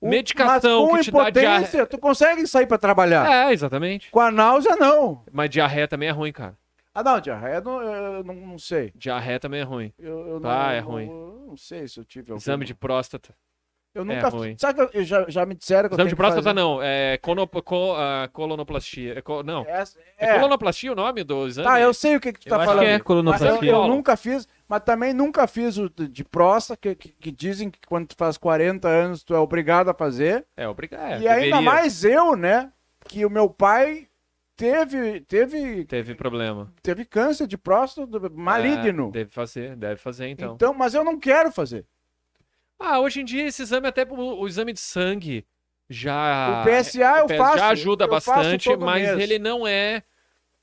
O- Medicação mas com que te dá diarreia. tu consegue sair pra trabalhar. É, exatamente. Com a náusea, não. Mas diarreia também é ruim, cara. Ah, não, diarreia eu não, eu não, não sei. Diarreia também é ruim. Eu, eu não, Ah, é eu ruim. Não, não sei se eu tive alguma. Exame de próstata. Eu é nunca ruim. Sabe que eu, eu já, já me disseram que eu Exame tenho de próstata não, é conopo- co- ah, colonoplastia. É co- não, Essa- é, É, colonoplastia o nome do exame? Tá, eu sei o que, que tu Eu tá falando. que é Mas eu, colonoplastia. eu nunca fiz, mas também nunca fiz o de próstata, que, que, que dizem que quando tu faz 40 anos tu é obrigado a fazer. É, obrigado. e ainda mais eu, né? Que o meu pai teve, teve, Teve problema. teve câncer de próstata maligno. É, deve fazer, deve fazer então. então. mas eu não quero fazer. Ah, hoje em dia esse exame, até o, o exame de sangue, já. O PSA eu o PSA faço, Já ajuda eu bastante, mas mês. ele não é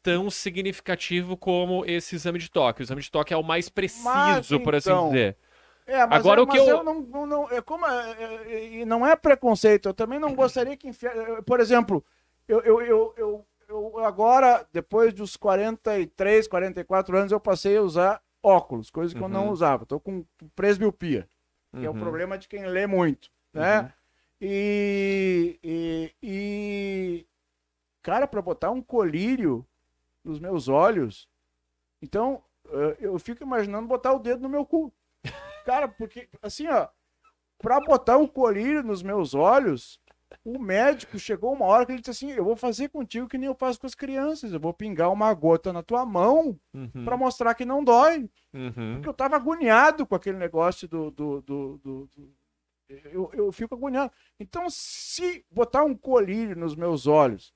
tão significativo como esse exame de toque. O exame de toque é o mais preciso, Mas, por assim então, dizer. É, mas, Agora, eu, o que mas eu- não, não, não- é como é, é, e não é preconceito. Eu também não gostaria que enfia... Por exemplo, eu, eu, eu, eu, eu agora, depois dos 43, 44 anos, eu passei a usar óculos, coisa que eu não Uhum. usava. Estou com presbiopia, que é o Uhum. problema de quem lê muito, né? Uhum. E, e, e, cara, para botar um colírio nos meus olhos, então eh, eu fico imaginando botar o dedo no meu cu. Cara, porque assim, ó, para botar um colírio nos meus olhos, o médico chegou uma hora que ele disse assim: Eu vou fazer contigo que nem eu faço com as crianças, eu vou pingar uma gota na tua mão Uhum. para mostrar que não dói. Uhum. Porque eu tava agoniado com aquele negócio do. do, do, do- do- Eu, eu fico agoniado. Então, se botar um colírio nos meus olhos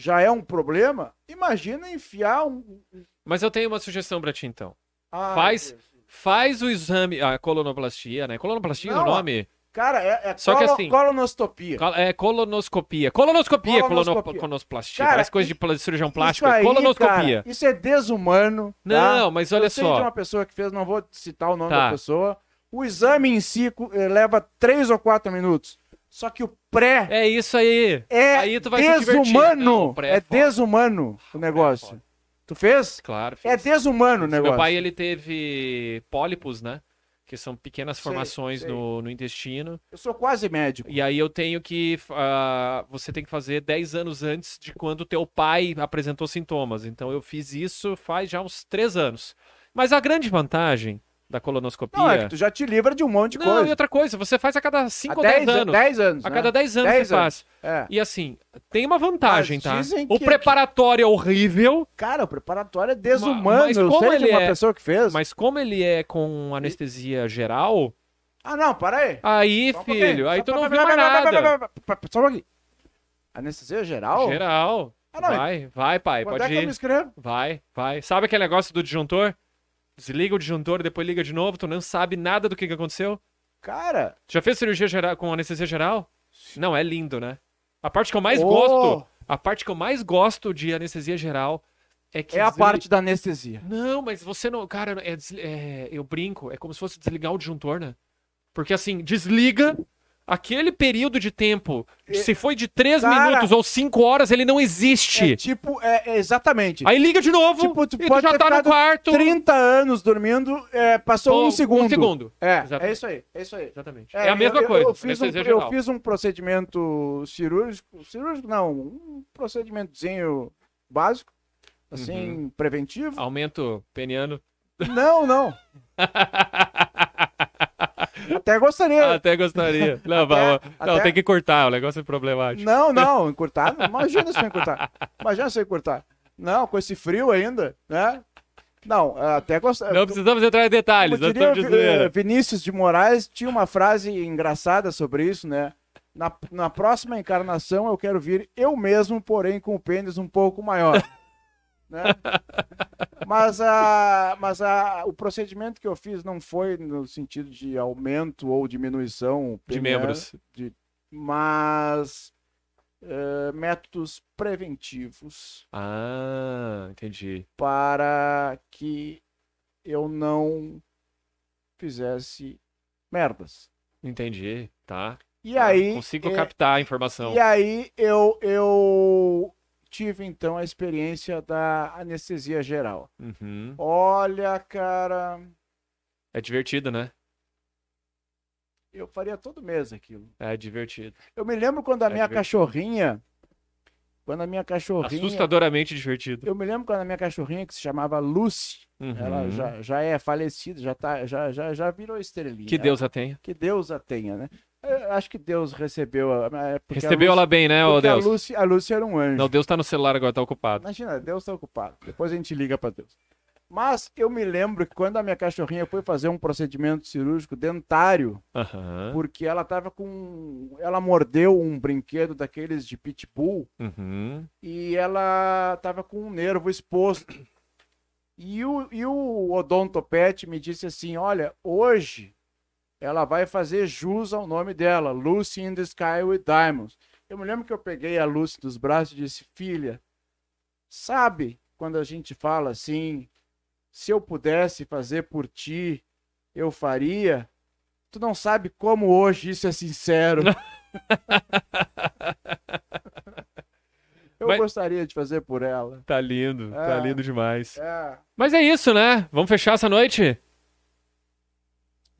já é um problema, imagina enfiar um. Mas eu tenho uma sugestão pra ti, então. Ai, Faz- Deus. Faz o exame, a colonoplastia, né? Colonoplastia é Não, o nome? Cara, é, é Só que colo- assim- colonoscopia. Col- É colonoscopia. Colonoscopia, Colonoscopia. colono- colonosplastia. Cara, Parece coisa de cirurgião plástico. aí, é colonoscopia. cara, isso é desumano. tá? Não, mas olha eu sei só. de uma pessoa que fez, não vou citar o nome Tá. da pessoa. O exame em si eh, leva três ou quatro minutos. Só que o pré É isso aí. é Aí. Não, desumano. o pré é é desumano o negócio. foda. Tu fez? Claro. É fiz. desumano o Meu negócio. pai, ele teve pólipos, né? Que são pequenas Sei, formações sei. No, no intestino. Eu sou quase médico. E aí eu tenho que. ah, você tem que fazer 10 anos antes de quando teu pai apresentou sintomas. Então eu fiz isso faz já uns 3 anos. Mas a grande vantagem da colonoscopia. Não, é que tu já te livra de um monte de Não, e coisa. outra coisa, você faz a cada 5 Há ou 10 10 anos. 10 anos. A né? cada 10 anos 10 você faz. É. E assim, tem uma vantagem, Mas tá? O que- preparatório é horrível, Cara, o preparatório é desumano. mas eu como sei de ele uma é- pessoa que fez. mas como ele é com anestesia geral, Ah, não, para aí. aí, Só filho, aí Só tu não viu mais nada. Só um pouquinho. Anestesia geral? Geral. Ah, não, Vai, vai, pai, Quando pode é que eu me ir. inscrevo? Vai, vai. Sabe aquele negócio do disjuntor? Desliga o disjuntor, depois liga de novo, tu não sabe nada do que, que aconteceu. Cara, já fez cirurgia geral com anestesia geral? Não, é lindo, né? A parte que eu mais Oh! gosto, a parte que eu mais gosto de anestesia geral é que é a desli- parte da anestesia. Não, mas você não, cara, é des- é- eu brinco, é como se fosse desligar o disjuntor, né? Porque assim, desliga aquele período de tempo, se foi de 3 Cara, minutos ou 5 horas, ele não É existe. tipo, é, é exatamente. Aí liga de novo Tipo, tu e tu já tá no quarto. 30 anos dormindo, é, passou Pô, um segundo. Um segundo. É, Exatamente. é isso aí, é isso aí. Exatamente. É, a mesma eu- eu- coisa. Eu fiz, um, eu fiz um procedimento cirúrgico, cirúrgico não, um procedimentozinho básico, assim, Uhum. preventivo. Aumento peniano. Não, não. Até gostaria. Até gostaria. Não, Até- não até- tem que cortar, o negócio é problemático. Não, não, encurtar. Imagina se eu encurtar. Imagina se eu encurtar. Não, com esse frio ainda, né? Não, até gostaria. Não precisamos entrar em detalhes, Como diria de zoeira. Vinícius de Moraes tinha uma frase engraçada sobre isso, né? Na, na próxima encarnação eu quero vir eu mesmo, porém com o pênis um pouco maior. Né? Mas, a, mas a, o procedimento que eu fiz não foi no sentido de aumento ou diminuição De membros. mas eh, métodos preventivos Ah, entendi. para que eu não fizesse merdas. Entendi, tá. E Tá, aí, Consigo é, captar a informação. e aí eu, eu tive então a experiência da anestesia geral. Uhum. Olha, cara, É divertido, né? eu faria todo mês aquilo. É divertido. Eu me lembro quando a É minha divertido. cachorrinha, quando a minha cachorrinha. Assustadoramente divertido. Eu me lembro quando a minha cachorrinha, que se chamava Lucy, Uhum. ela já, já é falecida, já, tá, já, já, já virou estrelinha. Que Deus a tenha. Que Deus a tenha, né? Acho que Deus recebeu. a- é a Recebeu Lucy- ela bem, né, ô Deus? A Lucy, a Lucy era um anjo. Não, Deus tá no celular agora, tá ocupado. Imagina, Deus está ocupado. Depois a gente liga para Deus. Mas eu me lembro que quando a minha cachorrinha foi fazer um procedimento cirúrgico dentário, Aham. porque ela tava com. Ela mordeu um brinquedo daqueles de pitbull Uhum. e ela tava com um nervo exposto. E o, e o odontopete me disse assim: olha, hoje ela vai fazer jus ao nome dela, Lucy in the Sky with Diamonds. Eu me lembro que eu peguei a Lucy dos braços e disse: filha, sabe quando a gente fala assim, se eu pudesse fazer por ti, eu faria? Tu não sabe como hoje isso é sincero. eu Mas- gostaria de fazer por ela. Tá lindo, tá É. lindo demais. É. Mas é isso, né? Vamos fechar essa noite?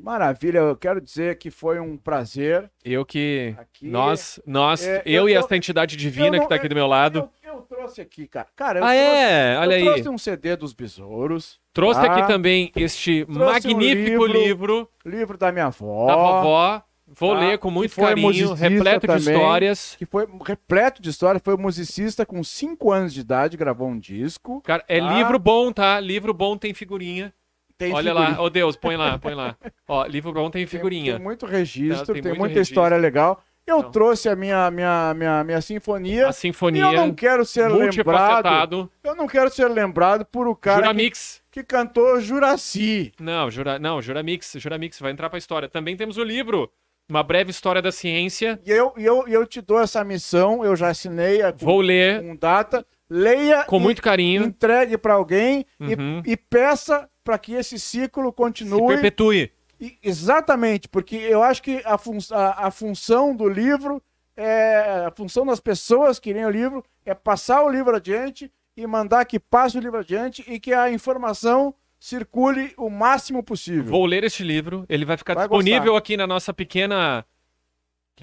Maravilha, eu quero dizer que foi um prazer Eu que. aqui. Nós, nós, É, eu, eu- e essa entidade divina eu que tá não- aqui do meu lado. Eu, eu trouxe aqui, cara. Cara, eu Ah, trouxe, é? Olha eu aí. trouxe um CD dos Besouros, Trouxe Ah. aqui também este um magnífico livro livro, livro da minha avó, da vovó. Vou Tá. ler com muito carinho, repleto de também. histórias. que foi repleto de história, foi musicista com 5 anos de idade, gravou um disco. Cara, é Tá. livro bom, tá? Livro bom tem figurinha. Tem Olha figurinha. lá, ô Deus, põe lá, põe lá. Ó, livro bom tem Tem- figurinha. Tem, muito registro, Tá, tem, tem muito muita registro. história legal. Eu Então. trouxe a minha, minha, minha, minha sinfonia. A E sinfonia, eu não quero ser lembrado. Eu não quero ser lembrado por o cara que, Juramix. que cantou Juraci. Não, Jura, não, Juramix, Juramix vai entrar pra história. Também temos o livro, Uma Breve História da Ciência. E eu, e eu, e eu te dou essa missão, eu já assinei a, com, Vou ler com data. Leia com e muito carinho. entregue para alguém e- Uhum. e, peça para que esse ciclo Se continue. perpetue. E- exatamente, porque eu acho que a, fun a, a função do livro, é, a função das pessoas que leem o livro é passar o livro adiante e mandar que passe o livro adiante e que a informação circule o máximo possível. Vou ler este livro. Ele vai ficar Vai disponível gostar. aqui na nossa pequena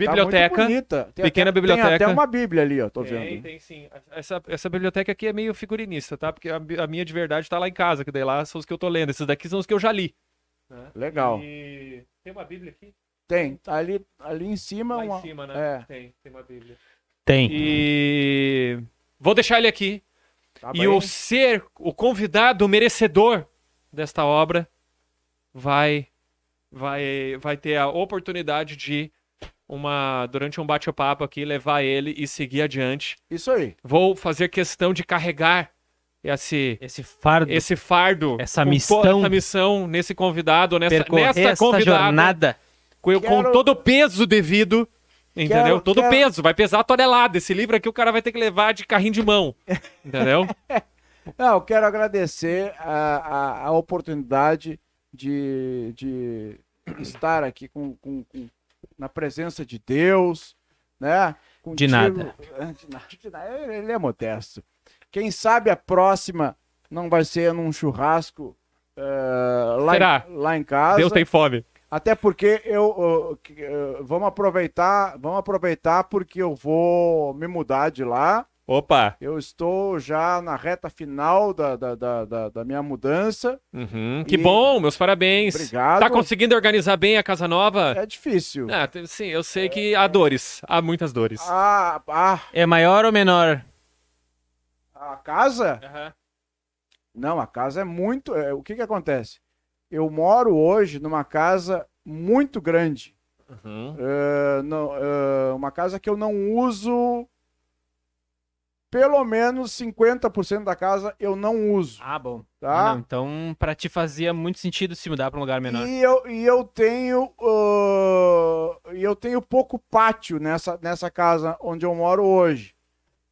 Tá muito biblioteca. bonita. Tem Pequena até, biblioteca. Tem até uma bíblia ali, ó, tô Tem, vendo. tem sim. Essa, essa biblioteca aqui é meio figurinista, tá? Porque a, a minha de verdade tá lá em casa, que daí lá são os que eu tô lendo. Esses daqui são os que eu já li. Legal. E... Tem uma bíblia aqui? Tem, tá ali, ali em cima. Lá uma... em cima, né? É, Tem, tem uma bíblia. Tem. E vou deixar ele aqui. tá e bem. o ser, o convidado, o merecedor desta obra, vai, vai, vai ter a oportunidade de uma durante um bate-papo aqui levar ele e seguir adiante. Isso aí. Vou fazer questão de carregar esse Esse fardo, esse fardo, Essa com missão. essa missão nesse convidado, nessa, nessa essa convidada, jornada. com, com Quero- todo o peso devido, entendeu? Quero- todo o quero- peso, vai pesar a tonelada. Esse livro aqui o cara vai ter que levar de carrinho de mão, entendeu? Não, eu quero agradecer a, a, a oportunidade de, de estar aqui com, com- com- na presença de Deus, né? De nada. De nada, de nada. Ele é modesto. Quem sabe a próxima não vai ser num churrasco eh, lá, Será? em, lá em casa. Deus tem fome. Até porque eu, uh, uh, vamos aproveitar, vamos aproveitar porque eu vou me mudar de lá. Opa! Eu estou já na reta final da, da, da, da- da minha mudança. Uhum, que E- bom, meus parabéns. Obrigado. Tá conseguindo organizar bem a casa nova? É difícil. Ah, tem- sim, eu sei que há dores, há muitas dores. Ah, ah, É maior ou menor? a casa? Aham. Não, a casa é muito. é, o que que acontece? Eu moro hoje numa casa muito grande. Uhum. É, não, é, uma casa que eu não uso. Pelo menos 50% da casa eu não uso, Ah, bom. tá? Não, então, pra ti fazia muito sentido se mudar pra um lugar menor. E eu, e eu tenho ah, e eu tenho pouco pátio nessa, nessa casa onde eu moro hoje.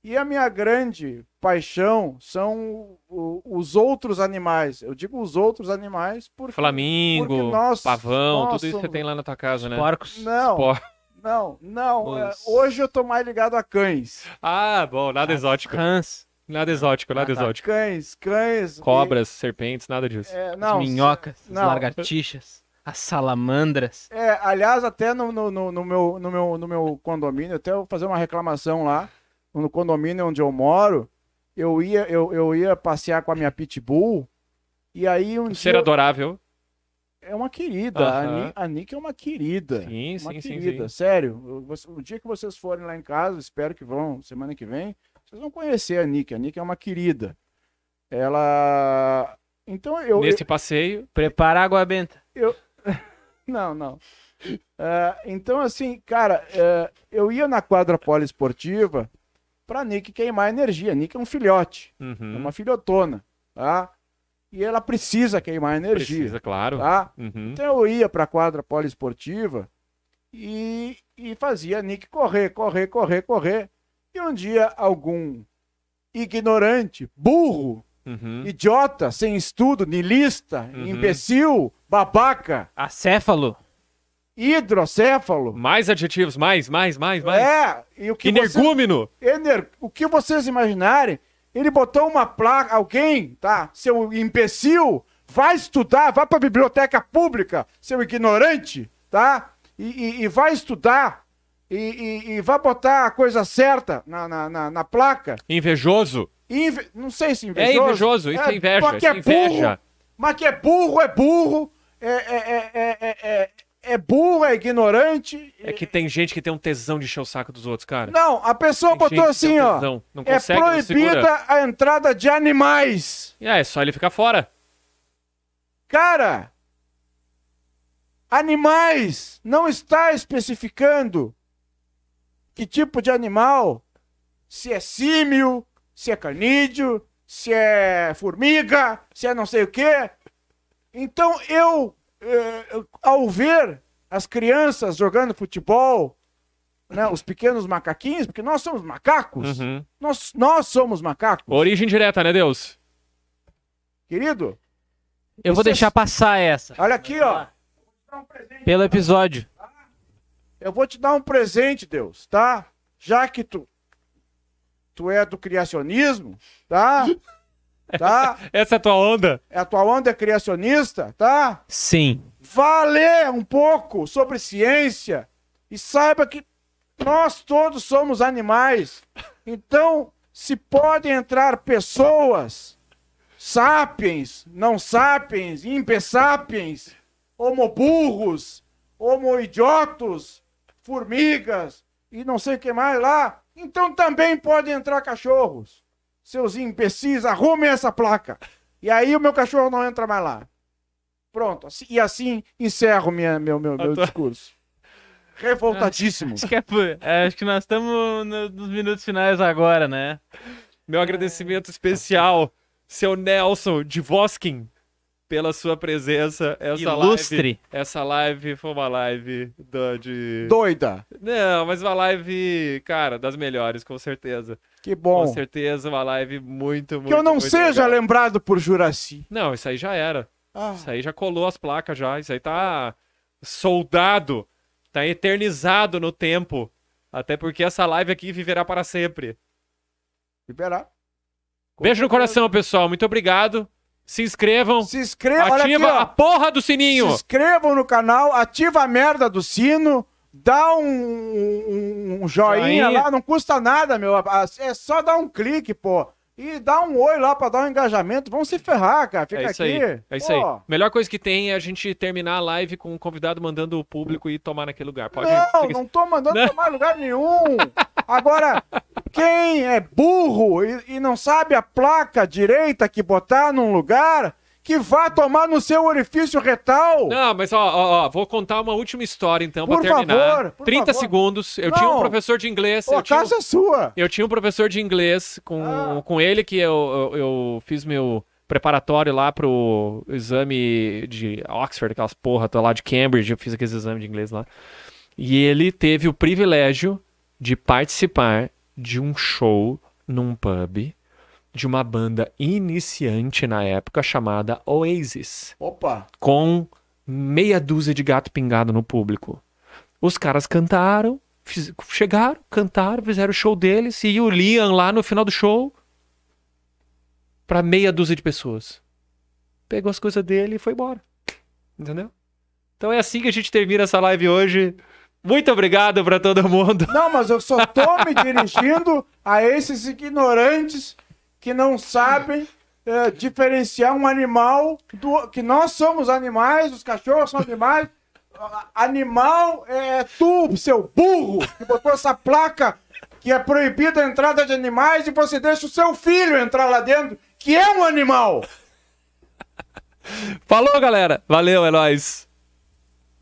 E a minha grande paixão são os outros animais. Eu digo os outros animais porque porque Flamingo, nós- pavão, nós tudo isso que você somos- tem lá na tua casa, né? Porcos. não, Por- não, não. é, Os- hoje eu tô mais ligado a cães. Ah, bom, nada exótico. Rãs, Nada exótico, nada Ah, tá. exótico. Cães, cães. Cobras, serpentes, nada disso. e- é, as não, minhocas, as lagartixas, as salamandras. É, aliás, até no, no, no, no meu, no, meu, no meu condomínio, até eu vou fazer uma reclamação lá. no condomínio onde eu moro, eu ia, eu, eu ia passear com a minha pitbull, e aí um Ser dia... adorável. É uma querida, a. Ni- a Nick é uma querida. Sim, uma sim, sim, querida, sim. sério. eu- você- O dia que vocês forem lá em casa, espero que vão, semana que vem, vocês vão conhecer a Nick. A Nick é uma querida. Ela. Então eu. Nesse passeio. Prepara a água benta. Não, não. É, então, assim, cara, é, eu ia na quadra poliesportiva pra Nick queimar energia. A Nick é um filhote, é Uhum. uma filhotona, tá? E ela precisa queimar energia, Precisa, claro. tá? Uhum. Então eu ia pra quadra poliesportiva e, e fazia a Nick correr, correr, correr, correr. E um dia algum ignorante, burro, Uhum. idiota, sem estudo, nilista, Uhum. imbecil, babaca, Acéfalo. hidrocéfalo. Mais adjetivos, mais, mais, mais, mais. É, e o que, você, Energúmeno. ener, o que vocês imaginarem, ele botou uma placa, alguém, tá? Seu imbecil, vai estudar, vai pra biblioteca pública, seu ignorante, tá? E, e- e vai estudar, e, e- e vai botar a coisa certa na, na, na- na placa. Invejoso. Inve- Não sei se É invejoso. invejoso, isso é, inveja. Mas que é isso é inveja. burro, mas que é burro, é burro, é, é, é, é, é, é- é burro, é ignorante. É que tem gente que tem um tesão de encher o saco dos outros, cara. Não, a pessoa Tem botou assim, ó. tesão, Não É consegue, não segura. proibida a entrada de animais. E é, é só ele ficar fora. Cara, animais não está especificando que tipo de animal, se é símio, se é canídeo, se é formiga, se é não sei o quê. Então eu, ao ver as crianças jogando futebol, né, os pequenos macaquinhos, porque nós somos macacos, Uhum. nós, nós somos macacos, Origem direta, né, Deus? querido. Eu vou Isso é- deixar passar essa. Olha aqui, ó. Pelo episódio. Eu vou te dar um presente, Deus, tá? Já que tu tu é do criacionismo, tá? Tá? Essa é a tua onda? É a tua onda é criacionista, tá? Sim. Vá ler um pouco sobre ciência e saiba que nós todos somos animais. Então, se podem entrar pessoas, sapiens, não sapiens, impesapiens, homoburros, homoidiotos, formigas e não sei o que mais lá, então também podem entrar cachorros. Seus imbecis, arrumem essa placa. E aí o meu cachorro não entra mais lá. Pronto. assim- E assim encerro minha, meu, meu, meu tua- discurso. Revoltadíssimo. Acho que, é por- é, acho que nós estamos no- nos minutos finais agora, né? Meu agradecimento especial, seu Nelson de Voskin, pela sua presença. Essa Ilustre. live. Essa live foi uma live do, de. Doida. Não, mas uma live, cara, das melhores, com certeza. Que Com bom. certeza, uma live muito, muito Que eu não seja legal. lembrado por Juraci. Não, isso aí já era. Ah, Isso aí já colou as placas já. Isso aí tá soldado, tá eternizado no tempo. Até porque essa live aqui viverá para sempre. liberar. Beijo no coração, pessoal. Muito obrigado. Se inscrevam. Se inscreva, olha aqui, Ativa ó. a porra do Se sininho. inscrevam no canal, ativa a merda do sino, dá um, um- um joinha, Joinha. lá, não custa nada, meu. É só dar um clique, pô. E dá um oi lá pra dar um engajamento. Vamos se ferrar, cara. Fica É isso aqui. aí. É isso Pô, aí. Melhor coisa que tem é a gente terminar a live com um convidado mandando o público ir tomar naquele lugar. Pode Não, não tô mandando Não. tomar lugar nenhum. Agora, quem é burro e, e não sabe a placa direita que botar num lugar, que vá tomar no seu orifício retal. Não, mas ó, ó, ó, vou contar uma última história então Por pra terminar. favor, por 30 favor. segundos. Eu Não. tinha um professor de inglês. Ô, eu tinha um- é sua. Eu tinha um professor de inglês com, Ah. com ele que eu, eu, eu fiz meu preparatório lá pro exame de Oxford, aquelas porra, tô lá de Cambridge, eu fiz aqueles exames de inglês lá. E ele teve o privilégio de participar de um show num pub de uma banda iniciante na época chamada Oasis Opa. com meia dúzia de gato pingado no público. Os caras cantaram, fiz- chegaram, cantaram, fizeram o show deles e o Liam lá no final do show pra meia dúzia de pessoas. Pegou as coisas dele e foi embora. Entendeu? Então é assim que a gente termina essa live hoje. Muito obrigado pra todo mundo. Não, mas eu só tô me dirigindo a esses ignorantes que não sabem eh, diferenciar um animal do que nós somos animais, os cachorros são animais. Animal é tu, seu burro, que botou essa placa que é proibida a entrada de animais e você deixa o seu filho entrar lá dentro, que é um animal. Falou, galera. Valeu, é nóis.